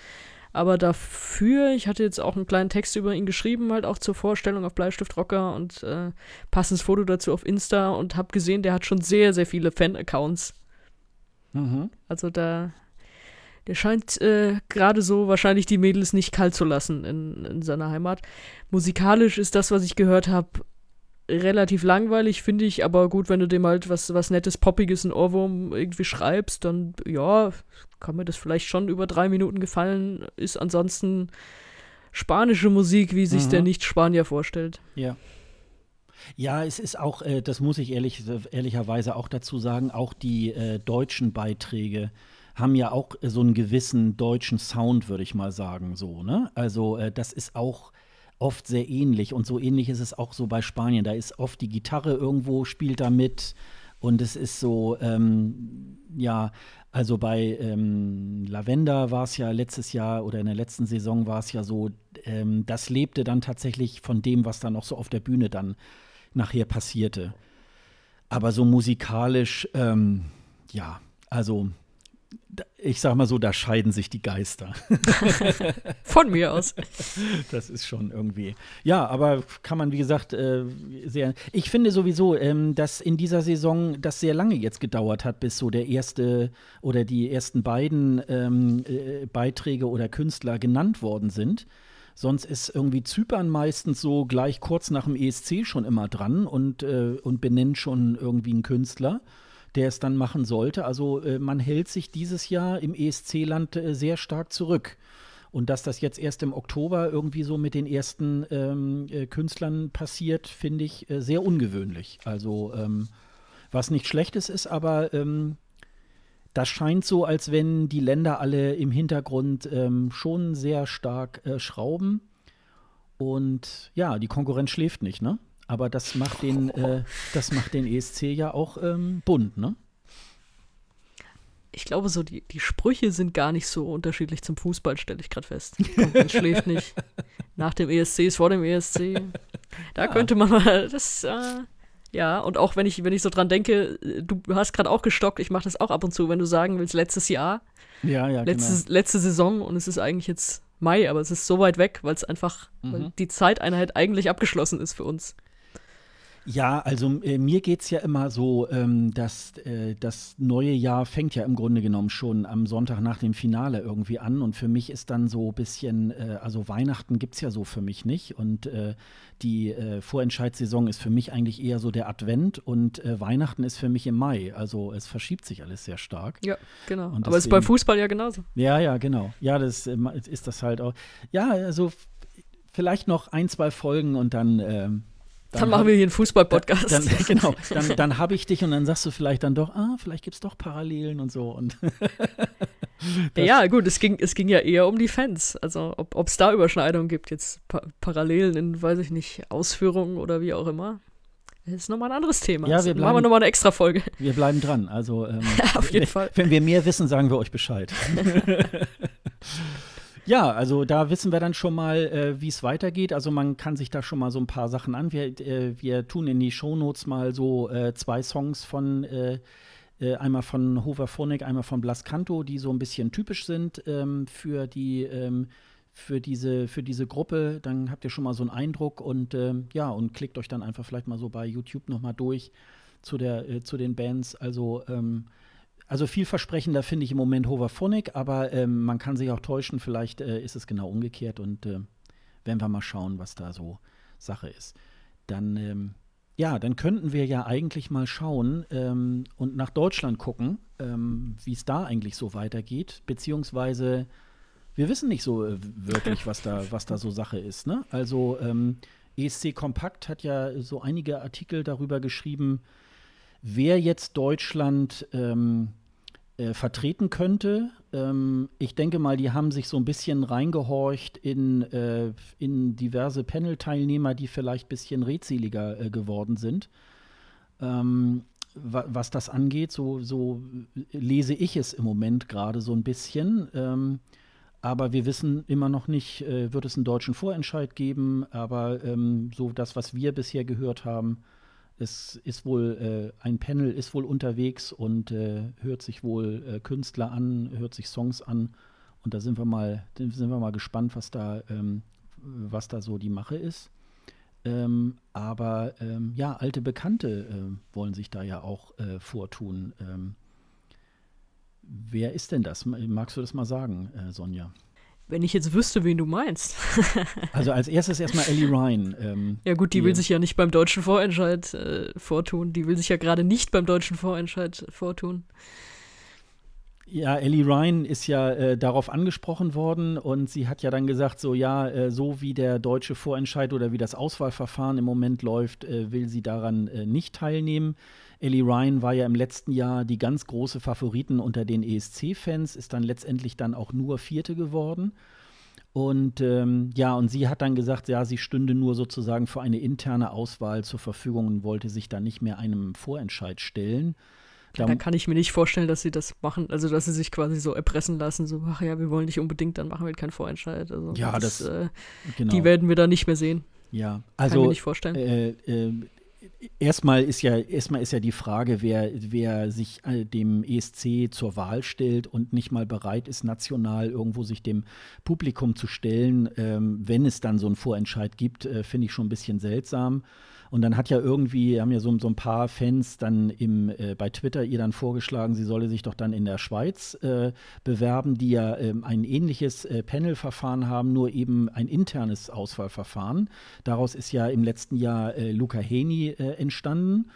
Aber dafür, ich hatte jetzt auch einen kleinen Text über ihn geschrieben, halt auch zur Vorstellung auf Bleistift Rocker und äh, passendes Foto dazu auf Insta und habe gesehen, der hat schon sehr, sehr viele Fan-Accounts. Mhm. Also da, der scheint äh, gerade so wahrscheinlich die Mädels nicht kalt zu lassen in, in seiner Heimat. Musikalisch ist das, was ich gehört habe, relativ langweilig, finde ich, aber gut, wenn du dem halt was, was Nettes, Poppiges, ein Ohrwurm irgendwie schreibst, dann ja, kann mir das vielleicht schon über drei Minuten gefallen. Ist ansonsten spanische Musik, wie sich mhm. der Nicht-Spanier vorstellt. Ja. Ja, es ist auch, äh, das muss ich ehrlich, ehrlicherweise auch dazu sagen, auch die äh, deutschen Beiträge haben ja auch so einen gewissen deutschen Sound, würde ich mal sagen, so, ne? Also, äh, das ist auch oft sehr ähnlich. Und so ähnlich ist es auch so bei Spanien. Da ist oft die Gitarre irgendwo, spielt da mit. Und es ist so, ähm, ja, also bei ähm, Lavender war es ja letztes Jahr oder in der letzten Saison war es ja so, ähm, das lebte dann tatsächlich von dem, was dann auch so auf der Bühne dann nachher passierte. Aber so musikalisch, ähm, ja, also ich sag mal so, da scheiden sich die Geister. (laughs) Von mir aus. (laughs) Das ist schon irgendwie. Ja, aber kann man, wie gesagt, äh, sehr. Ich finde sowieso, ähm, dass in dieser Saison das sehr lange jetzt gedauert hat, bis so der erste oder die ersten beiden ähm, äh, Beiträge oder Künstler genannt worden sind. Sonst ist irgendwie Zypern meistens so gleich kurz nach dem ESC schon immer dran und, äh, und benennt schon irgendwie einen Künstler der es dann machen sollte. Also äh, man hält sich dieses Jahr im ESC-Land äh, sehr stark zurück. Und dass das jetzt erst im Oktober irgendwie so mit den ersten ähm, äh, Künstlern passiert, finde ich äh, sehr ungewöhnlich. Also ähm, was nicht schlechtes ist, aber ähm, das scheint so, als wenn die Länder alle im Hintergrund ähm, schon sehr stark äh, schrauben. Und ja, die Konkurrenz schläft nicht, ne? Aber das macht den, äh, das macht den ESC ja auch ähm, bunt, ne? Ich glaube, so die, die Sprüche sind gar nicht so unterschiedlich zum Fußball, stelle ich gerade fest. (laughs) Man schläft nicht. Nach dem ESC ist vor dem ESC. Da ja. könnte man mal das. Äh, ja, und auch wenn ich, wenn ich so dran denke, du hast gerade auch gestockt, ich mache das auch ab und zu, wenn du sagen willst, letztes Jahr. Ja, ja, letzte, genau. letzte Saison und es ist eigentlich jetzt Mai, aber es ist so weit weg, weil es einfach, mhm. die Zeiteinheit eigentlich abgeschlossen ist für uns. Ja, also äh, mir geht es ja immer so, ähm, dass äh, das neue Jahr fängt ja im Grunde genommen schon am Sonntag nach dem Finale irgendwie an. Und für mich ist dann so ein bisschen, äh, also Weihnachten gibt es ja so für mich nicht. Und äh, die äh, Vorentscheidssaison ist für mich eigentlich eher so der Advent und äh, Weihnachten ist für mich im Mai. Also es verschiebt sich alles sehr stark. Ja, genau. Und Aber es ist beim Fußball ja genauso. Ja, ja, genau. Ja, das ist das halt auch. Ja, also vielleicht noch ein, zwei Folgen und dann ähm, dann, dann machen wir hier einen Fußball-Podcast. Dann, genau, (laughs) dann, dann habe ich dich und dann sagst du vielleicht dann doch, ah, vielleicht gibt es doch Parallelen und so. Und (laughs) ja, gut, es ging, es ging ja eher um die Fans. Also, ob es da Überschneidungen gibt, jetzt pa Parallelen in, weiß ich nicht, Ausführungen oder wie auch immer. Das ist nochmal ein anderes Thema. Ja, wir bleiben, machen wir nochmal eine extra Folge. Wir bleiben dran. Also, (laughs) ähm, auf jeden Fall. Wenn wir mehr wissen, sagen wir euch Bescheid. Ja, also da wissen wir dann schon mal, äh, wie es weitergeht. Also man kann sich da schon mal so ein paar Sachen an. Wir, äh, wir tun in die Shownotes mal so äh, zwei Songs von äh, äh, einmal von Hover Phonic, einmal von Blas Canto, die so ein bisschen typisch sind ähm, für die ähm, für diese, für diese Gruppe, dann habt ihr schon mal so einen Eindruck und ähm, ja, und klickt euch dann einfach vielleicht mal so bei YouTube nochmal durch zu, der, äh, zu den Bands. Also ähm, also vielversprechender finde ich im Moment Hoverphonic, aber ähm, man kann sich auch täuschen, vielleicht äh, ist es genau umgekehrt und äh, werden wir mal schauen, was da so Sache ist. Dann, ähm, ja, dann könnten wir ja eigentlich mal schauen ähm, und nach Deutschland gucken, ähm, wie es da eigentlich so weitergeht, beziehungsweise wir wissen nicht so äh, wirklich, was da, was da so Sache ist. Ne? Also ähm, ESC Kompakt hat ja so einige Artikel darüber geschrieben, wer jetzt Deutschland ähm, äh, vertreten könnte. Ähm, ich denke mal, die haben sich so ein bisschen reingehorcht in, äh, in diverse Panel-Teilnehmer, die vielleicht ein bisschen redseliger äh, geworden sind. Ähm, wa was das angeht, so, so lese ich es im Moment gerade so ein bisschen. Ähm, aber wir wissen immer noch nicht, äh, wird es einen deutschen Vorentscheid geben. Aber ähm, so das, was wir bisher gehört haben, es ist wohl, äh, ein Panel ist wohl unterwegs und äh, hört sich wohl äh, Künstler an, hört sich Songs an. Und da sind wir mal, sind wir mal gespannt, was da, ähm, was da so die Mache ist. Ähm, aber ähm, ja, alte Bekannte äh, wollen sich da ja auch äh, vortun. Ähm, wer ist denn das? Magst du das mal sagen, äh, Sonja? Wenn ich jetzt wüsste, wen du meinst. (laughs) also als erstes erstmal Ellie Ryan. Ähm, ja gut, die, die, will sich ja nicht beim deutschen Vorentscheid äh, vortun. Die will sich ja gerade nicht beim deutschen Vorentscheid vortun. Ja, Ellie Ryan ist ja äh, darauf angesprochen worden und sie hat ja dann gesagt, so ja, äh, so wie der deutsche Vorentscheid oder wie das Auswahlverfahren im Moment läuft, äh, will sie daran äh, nicht teilnehmen. Ellie Ryan war ja im letzten Jahr die ganz große Favoriten unter den ESC-Fans, ist dann letztendlich dann auch nur Vierte geworden. Und ähm, ja, und sie hat dann gesagt, ja, sie stünde nur sozusagen für eine interne Auswahl zur Verfügung und wollte sich dann nicht mehr einem Vorentscheid stellen. Da, da kann ich mir nicht vorstellen, dass sie das machen, also dass sie sich quasi so erpressen lassen, so, ach ja, wir wollen nicht unbedingt, dann machen wir keinen Vorentscheid. Also ja, das, das äh, genau. die werden wir da nicht mehr sehen. Ja, also kann ich mir nicht vorstellen. Äh, äh, erstmal ist ja erstmal ist ja die Frage, wer, wer sich äh, dem ESC zur Wahl stellt und nicht mal bereit ist, national irgendwo sich dem Publikum zu stellen, ähm, wenn es dann so einen Vorentscheid gibt, äh, finde ich schon ein bisschen seltsam. Und dann hat ja irgendwie, haben ja so, so ein paar Fans dann im, äh, bei Twitter ihr dann vorgeschlagen, sie solle sich doch dann in der Schweiz äh, bewerben, die ja äh, ein ähnliches äh, Panel-Verfahren haben, nur eben ein internes Auswahlverfahren. Daraus ist ja im letzten Jahr äh, Luca Heni äh, entstanden.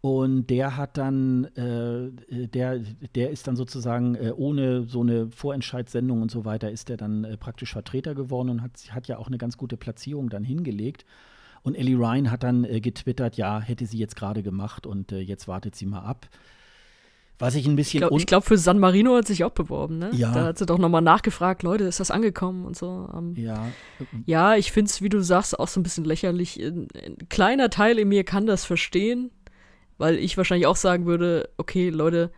Und der hat dann, äh, der, der ist dann sozusagen äh, ohne so eine Vorentscheidssendung und so weiter, ist der dann äh, praktisch Vertreter geworden und hat, hat ja auch eine ganz gute Platzierung dann hingelegt. Und Ellie Ryan hat dann äh, getwittert, ja, hätte sie jetzt gerade gemacht und äh, jetzt wartet sie mal ab. Was ich ein bisschen. Ich glaube, glaub, für San Marino hat sie sich auch beworben, ne? Ja. Da hat sie doch nochmal nachgefragt, Leute, ist das angekommen und so. Um, ja. Ja, ich finde es, wie du sagst, auch so ein bisschen lächerlich. Ein, ein, kleiner Teil in mir kann das verstehen, weil ich wahrscheinlich auch sagen würde, okay, Leute,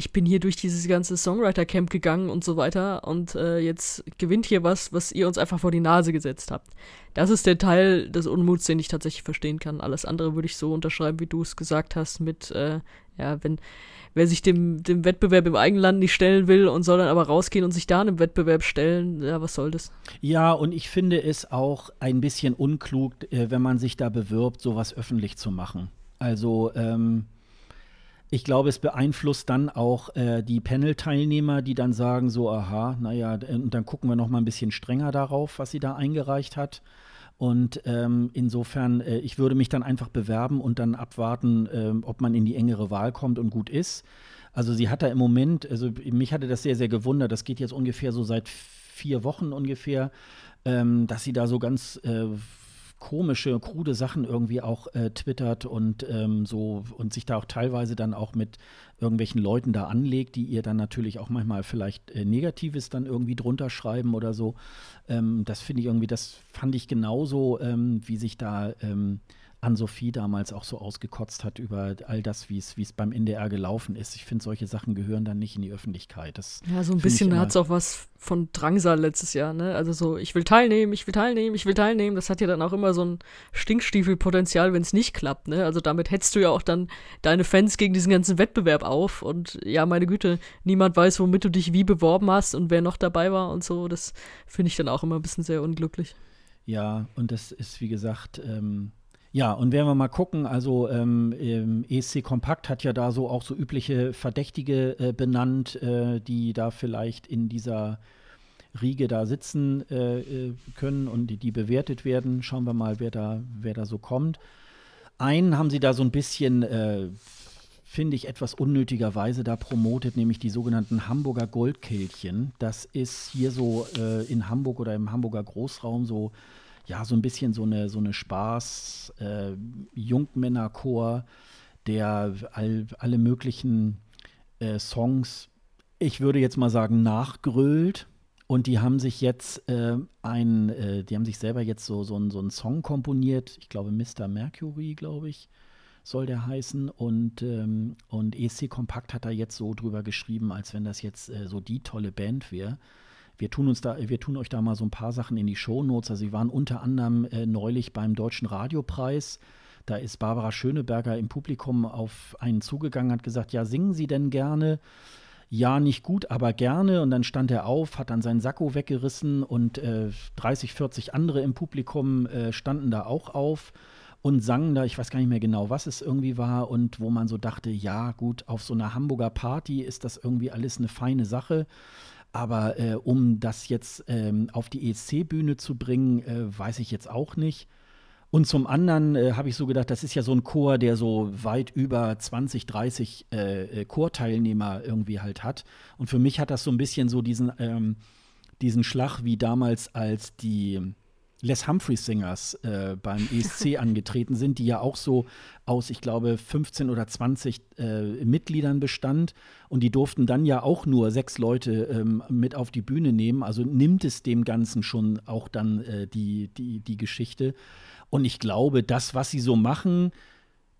ich bin hier durch dieses ganze Songwriter-Camp gegangen und so weiter und äh, jetzt gewinnt hier was, was ihr uns einfach vor die Nase gesetzt habt. Das ist der Teil des Unmuts, den ich tatsächlich verstehen kann. Alles andere würde ich so unterschreiben, wie du es gesagt hast, mit, äh, ja, wenn, wer sich dem, dem Wettbewerb im eigenen Land nicht stellen will und soll dann aber rausgehen und sich da einem Wettbewerb stellen, ja, was soll das? Ja, und ich finde es auch ein bisschen unklug, äh, wenn man sich da bewirbt, sowas öffentlich zu machen. Also, ähm, ich glaube, es beeinflusst dann auch äh, die Panel-Teilnehmer, die dann sagen so, aha, naja, und dann gucken wir noch mal ein bisschen strenger darauf, was sie da eingereicht hat. Und ähm, insofern, äh, ich würde mich dann einfach bewerben und dann abwarten, äh, ob man in die engere Wahl kommt und gut ist. Also sie hat da im Moment, also mich hatte das sehr, sehr gewundert, das geht jetzt ungefähr so seit vier Wochen ungefähr, ähm, dass sie da so ganz äh, komische, krude Sachen irgendwie auch äh, twittert und ähm, so und sich da auch teilweise dann auch mit irgendwelchen Leuten da anlegt, die ihr dann natürlich auch manchmal vielleicht äh, Negatives dann irgendwie drunter schreiben oder so. Ähm, das finde ich irgendwie, das fand ich genauso, ähm, wie sich da ähm, Ann-Sophie damals auch so ausgekotzt hat über all das, wie es beim NDR gelaufen ist. Ich finde, solche Sachen gehören dann nicht in die Öffentlichkeit. Das ja, so ein bisschen hat es auch was von Drangsal letztes Jahr, ne? Also so, ich will teilnehmen, ich will teilnehmen, ich will teilnehmen. Das hat ja dann auch immer so ein Stinkstiefelpotenzial, wenn es nicht klappt, ne? Also damit hetzt du ja auch dann deine Fans gegen diesen ganzen Wettbewerb auf. Und ja, meine Güte, niemand weiß, womit du dich wie beworben hast und wer noch dabei war und so. Das finde ich dann auch immer ein bisschen sehr unglücklich. Ja, und das ist, wie gesagt, ähm ja, und wenn wir mal gucken, also ähm, ESC Kompakt hat ja da so auch so übliche Verdächtige äh, benannt, äh, die da vielleicht in dieser Riege da sitzen äh, äh, können und die, die, bewertet werden. Schauen wir mal, wer da, wer da so kommt. Einen haben sie da so ein bisschen, äh, finde ich, etwas unnötigerweise da promotet, nämlich die sogenannten Hamburger Goldkehlchen. Das ist hier so äh, in Hamburg oder im Hamburger Großraum so ja, so ein bisschen so eine, so eine Spaß, äh, der all, alle möglichen äh, Songs, ich würde jetzt mal sagen, nachgrölt. Und die haben sich jetzt äh, ein, äh, die haben sich selber jetzt so, so, ein, so einen Song komponiert. Ich glaube, Mr. Mercury, glaube ich, soll der heißen. Und, ähm, und EC Kompakt hat da jetzt so drüber geschrieben, als wenn das jetzt äh, so die tolle Band wäre. Wir tun uns da, wir tun euch da mal so ein paar Sachen in die Shownotes. Also sie waren unter anderem äh, neulich beim Deutschen Radiopreis. Da ist Barbara Schöneberger im Publikum auf einen zugegangen, hat gesagt, ja, singen Sie denn gerne? Ja, nicht gut, aber gerne. Und dann stand er auf, hat dann seinen Sakko weggerissen und äh, 30, 40 andere im Publikum äh, standen da auch auf und sangen da, ich weiß gar nicht mehr genau, was es irgendwie war und wo man so dachte, ja, gut, auf so einer Hamburger Party ist das irgendwie alles eine feine Sache. Aber äh, um das jetzt ähm, auf die ESC-Bühne zu bringen, äh, weiß ich jetzt auch nicht. Und zum anderen äh, habe ich so gedacht, das ist ja so ein Chor, der so weit über 20, 30 äh, äh, Chorteilnehmer irgendwie halt hat. Und für mich hat das so ein bisschen so diesen, ähm, diesen Schlag wie damals, als die Les Humphreys Singers äh, beim ESC (laughs) angetreten sind, die ja auch so aus, ich glaube, 15 oder 20 äh, Mitgliedern bestand. Und die durften dann ja auch nur sechs Leute ähm, mit auf die Bühne nehmen. Also nimmt es dem Ganzen schon auch dann äh, die, die, die Geschichte. Und ich glaube, das, was sie so machen,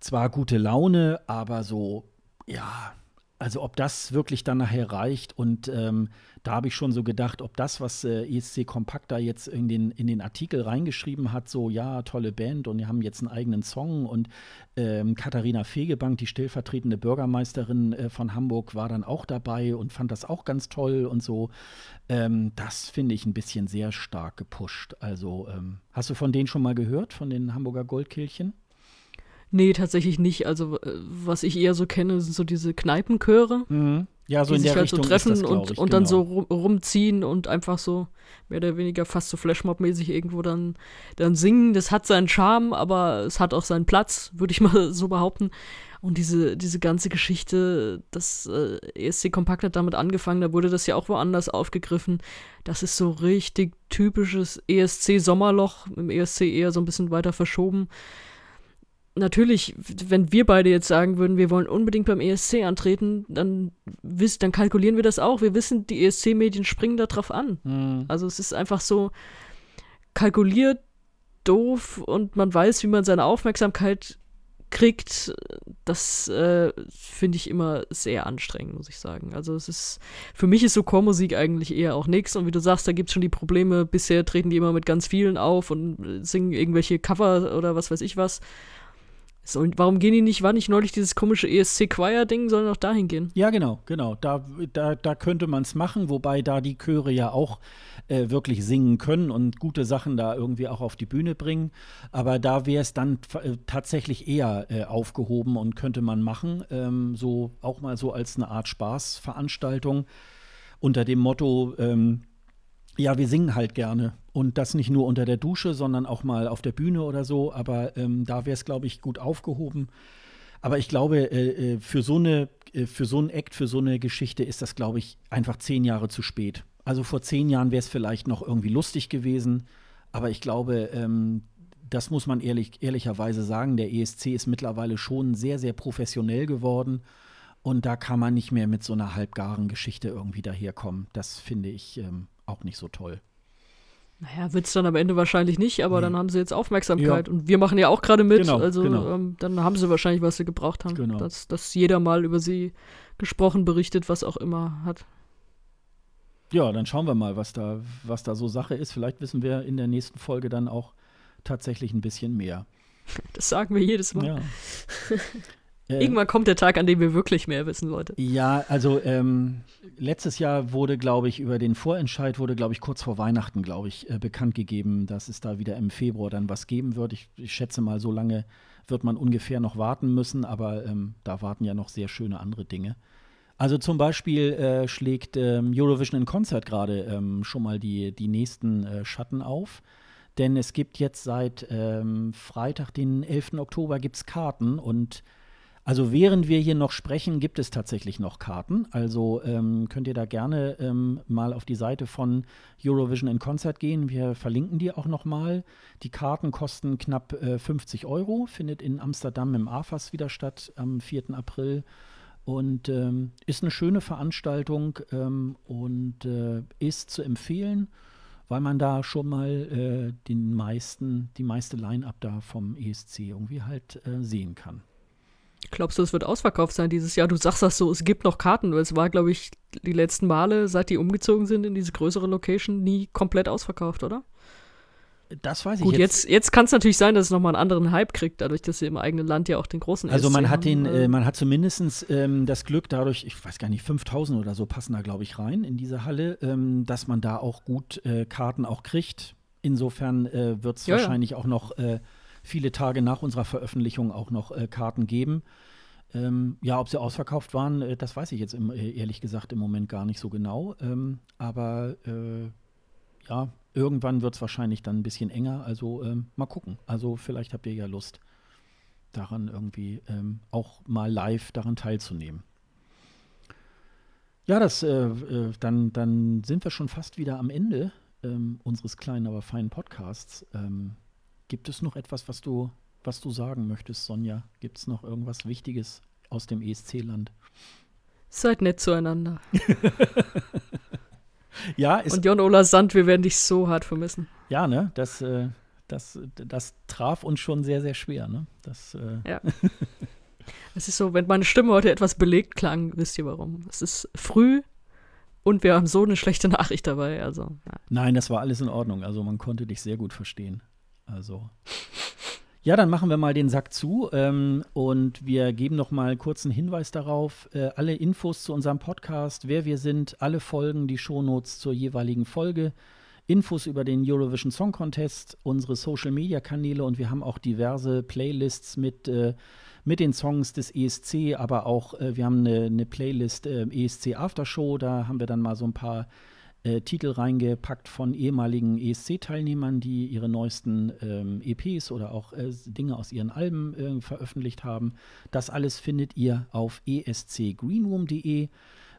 zwar gute Laune, aber so, ja, also ob das wirklich dann nachher reicht und ähm, da habe ich schon so gedacht, ob das, was äh, ESC Kompakt da jetzt in den, in den Artikel reingeschrieben hat, so ja, tolle Band und die haben jetzt einen eigenen Song und ähm, Katharina Fegebank, die stellvertretende Bürgermeisterin äh, von Hamburg, war dann auch dabei und fand das auch ganz toll und so. Ähm, das finde ich ein bisschen sehr stark gepusht. Also ähm, hast du von denen schon mal gehört, von den Hamburger Goldkehlchen? Nee, tatsächlich nicht. Also, äh, was ich eher so kenne, sind so diese Kneipenchöre. Mhm. Ja, so die in sich der halt Richtung so treffen das, und, ich, und genau. dann so rum, rumziehen und einfach so mehr oder weniger fast so Flashmob-mäßig irgendwo dann, dann singen. Das hat seinen Charme, aber es hat auch seinen Platz, würde ich (laughs) mal so behaupten. Und diese, diese ganze Geschichte, das äh, ESC Kompakt hat damit angefangen, da wurde das ja auch woanders aufgegriffen. Das ist so richtig typisches ESC-Sommerloch, im ESC eher so ein bisschen weiter verschoben natürlich, wenn wir beide jetzt sagen würden, wir wollen unbedingt beim ESC antreten, dann, dann kalkulieren wir das auch. Wir wissen, die ESC-Medien springen da drauf an. Mhm. Also es ist einfach so kalkuliert, doof und man weiß, wie man seine Aufmerksamkeit kriegt, das äh, finde ich immer sehr anstrengend, muss ich sagen. Also es ist, für mich ist so Chormusik eigentlich eher auch nichts. Und wie du sagst, da gibt es schon die Probleme. Bisher treten die immer mit ganz vielen auf und singen irgendwelche Cover oder was weiß ich was. So, warum gehen die nicht, war nicht neulich dieses komische ESC-Choir-Ding, sollen auch dahin gehen? Ja, genau, genau. Da, da, da könnte man es machen, wobei da die Chöre ja auch äh, wirklich singen können und gute Sachen da irgendwie auch auf die Bühne bringen. Aber da wäre es dann äh, tatsächlich eher äh, aufgehoben und könnte man machen. Ähm, so auch mal so als eine Art Spaßveranstaltung unter dem Motto, ähm, ja, wir singen halt gerne. Und das nicht nur unter der Dusche, sondern auch mal auf der Bühne oder so. Aber ähm, da wäre es, glaube ich, gut aufgehoben. Aber ich glaube, äh, äh, für so eine, äh, für so ein Act, für so eine Geschichte ist das, glaube ich, einfach zehn Jahre zu spät. Also vor zehn Jahren wäre es vielleicht noch irgendwie lustig gewesen. Aber ich glaube, ähm, das muss man ehrlich, ehrlicherweise sagen, der ESC ist mittlerweile schon sehr, sehr professionell geworden. Und da kann man nicht mehr mit so einer halbgaren Geschichte irgendwie daherkommen. Das finde ich ähm, auch nicht so toll. Naja, wird es dann am Ende wahrscheinlich nicht, aber nee. dann haben sie jetzt Aufmerksamkeit. Ja. Und wir machen ja auch gerade mit. Genau, also genau. Ähm, dann haben sie wahrscheinlich, was sie gebraucht haben. Genau. Dass, dass jeder mal über sie gesprochen, berichtet, was auch immer hat. Ja, dann schauen wir mal, was da, was da so Sache ist. Vielleicht wissen wir in der nächsten Folge dann auch tatsächlich ein bisschen mehr. (laughs) Das sagen wir jedes Mal. Ja. (laughs) Äh, Irgendwann kommt der Tag, an dem wir wirklich mehr wissen, Leute. Ja, also ähm, letztes Jahr wurde, glaube ich, über den Vorentscheid wurde, glaube ich, kurz vor Weihnachten, glaube ich, äh, bekannt gegeben, dass es da wieder im Februar dann was geben wird. Ich, ich schätze mal, so lange wird man ungefähr noch warten müssen, aber ähm, da warten ja noch sehr schöne andere Dinge. Also zum Beispiel äh, schlägt ähm, Eurovision in Concert gerade ähm, schon mal die, die nächsten äh, Schatten auf. Denn es gibt jetzt seit ähm, Freitag, den 11. Oktober, gibt es Karten und also während wir hier noch sprechen, gibt es tatsächlich noch Karten. Also ähm, könnt ihr da gerne ähm, mal auf die Seite von Eurovision in Concert gehen. Wir verlinken die auch noch mal. Die Karten kosten knapp äh, 50 Euro, findet in Amsterdam im AFAS wieder statt am 4. April. Und ähm, ist eine schöne Veranstaltung ähm, und äh, ist zu empfehlen, weil man da schon mal äh, den meisten, die meiste Line-Up da vom ESC irgendwie halt äh, sehen kann. Glaubst du, es wird ausverkauft sein dieses Jahr? Du sagst das so, es gibt noch Karten. Es war, glaube ich, die letzten Male, seit die umgezogen sind in diese größere Location, nie komplett ausverkauft, oder? Das weiß ich Gut, jetzt, jetzt, jetzt kann es natürlich sein, dass es nochmal einen anderen Hype kriegt, dadurch, dass sie im eigenen Land ja auch den großen Also man hat den, äh, man hat zumindest ähm, das Glück dadurch, ich weiß gar nicht, 5000 oder so passen da, glaube ich, rein in diese Halle, ähm, dass man da auch gut äh, Karten auch kriegt. Insofern äh, wird es ja, wahrscheinlich ja. auch noch äh, viele Tage nach unserer Veröffentlichung auch noch äh, Karten geben. Ähm, ja, ob sie ausverkauft waren, äh, das weiß ich jetzt im, äh, ehrlich gesagt im Moment gar nicht so genau. Ähm, aber äh, ja, irgendwann wird es wahrscheinlich dann ein bisschen enger. Also ähm, mal gucken. Also vielleicht habt ihr ja Lust, daran irgendwie ähm, auch mal live daran teilzunehmen. Ja, das, äh, äh, dann, dann sind wir schon fast wieder am Ende ähm, unseres kleinen, aber feinen Podcasts. Ähm, Gibt es noch etwas, was du, was du sagen möchtest, Sonja? Gibt es noch irgendwas Wichtiges aus dem ESC-Land? Seid nett zueinander. (laughs) ja, Und Jon-Ola Sand, wir werden dich so hart vermissen. Ja, ne? Das, äh, das, das traf uns schon sehr, sehr schwer, ne? Das, äh ja. (laughs) es ist so, wenn meine Stimme heute etwas belegt klang, wisst ihr warum. Es ist früh und wir haben so eine schlechte Nachricht dabei. Also, ja. Nein, das war alles in Ordnung. Also man konnte dich sehr gut verstehen. Also. Ja, dann machen wir mal den Sack zu ähm, und wir geben noch mal kurz einen Hinweis darauf. Äh, alle Infos zu unserem Podcast, wer wir sind, alle Folgen, die Shownotes zur jeweiligen Folge, Infos über den Eurovision Song Contest, unsere Social Media Kanäle und wir haben auch diverse Playlists mit, äh, mit den Songs des ESC, aber auch äh, wir haben eine, eine Playlist äh, ESC Aftershow, da haben wir dann mal so ein paar äh, Titel reingepackt von ehemaligen ESC-Teilnehmern, die ihre neuesten ähm, EPs oder auch äh, Dinge aus ihren Alben äh, veröffentlicht haben. Das alles findet ihr auf escgreenroom.de.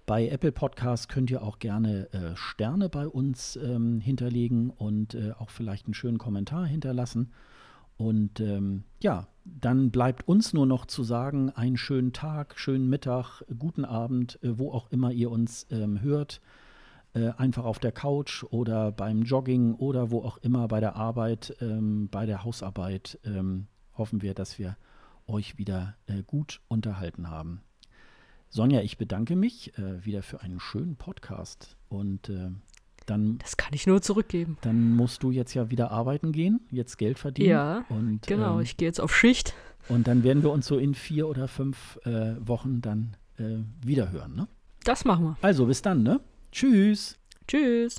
Bei Apple Podcasts könnt ihr auch gerne äh, Sterne bei uns ähm, hinterlegen und äh, auch vielleicht einen schönen Kommentar hinterlassen. Und ähm, ja, dann bleibt uns nur noch zu sagen, einen schönen Tag, schönen Mittag, guten Abend, wo auch immer ihr uns ähm, hört äh, einfach auf der Couch oder beim Jogging oder wo auch immer bei der Arbeit, ähm, bei der Hausarbeit, ähm, hoffen wir, dass wir euch wieder äh, gut unterhalten haben. Sonja, ich bedanke mich äh, wieder für einen schönen Podcast und äh, dann. Das kann ich nur zurückgeben. Dann musst du jetzt ja wieder arbeiten gehen, jetzt Geld verdienen. Ja, und, genau. Ähm, ich gehe jetzt auf Schicht. Und dann werden wir uns so in vier oder fünf äh, Wochen dann äh, wieder hören, ne? Das machen wir. Also bis dann, ne? Tschüss. Tschüss.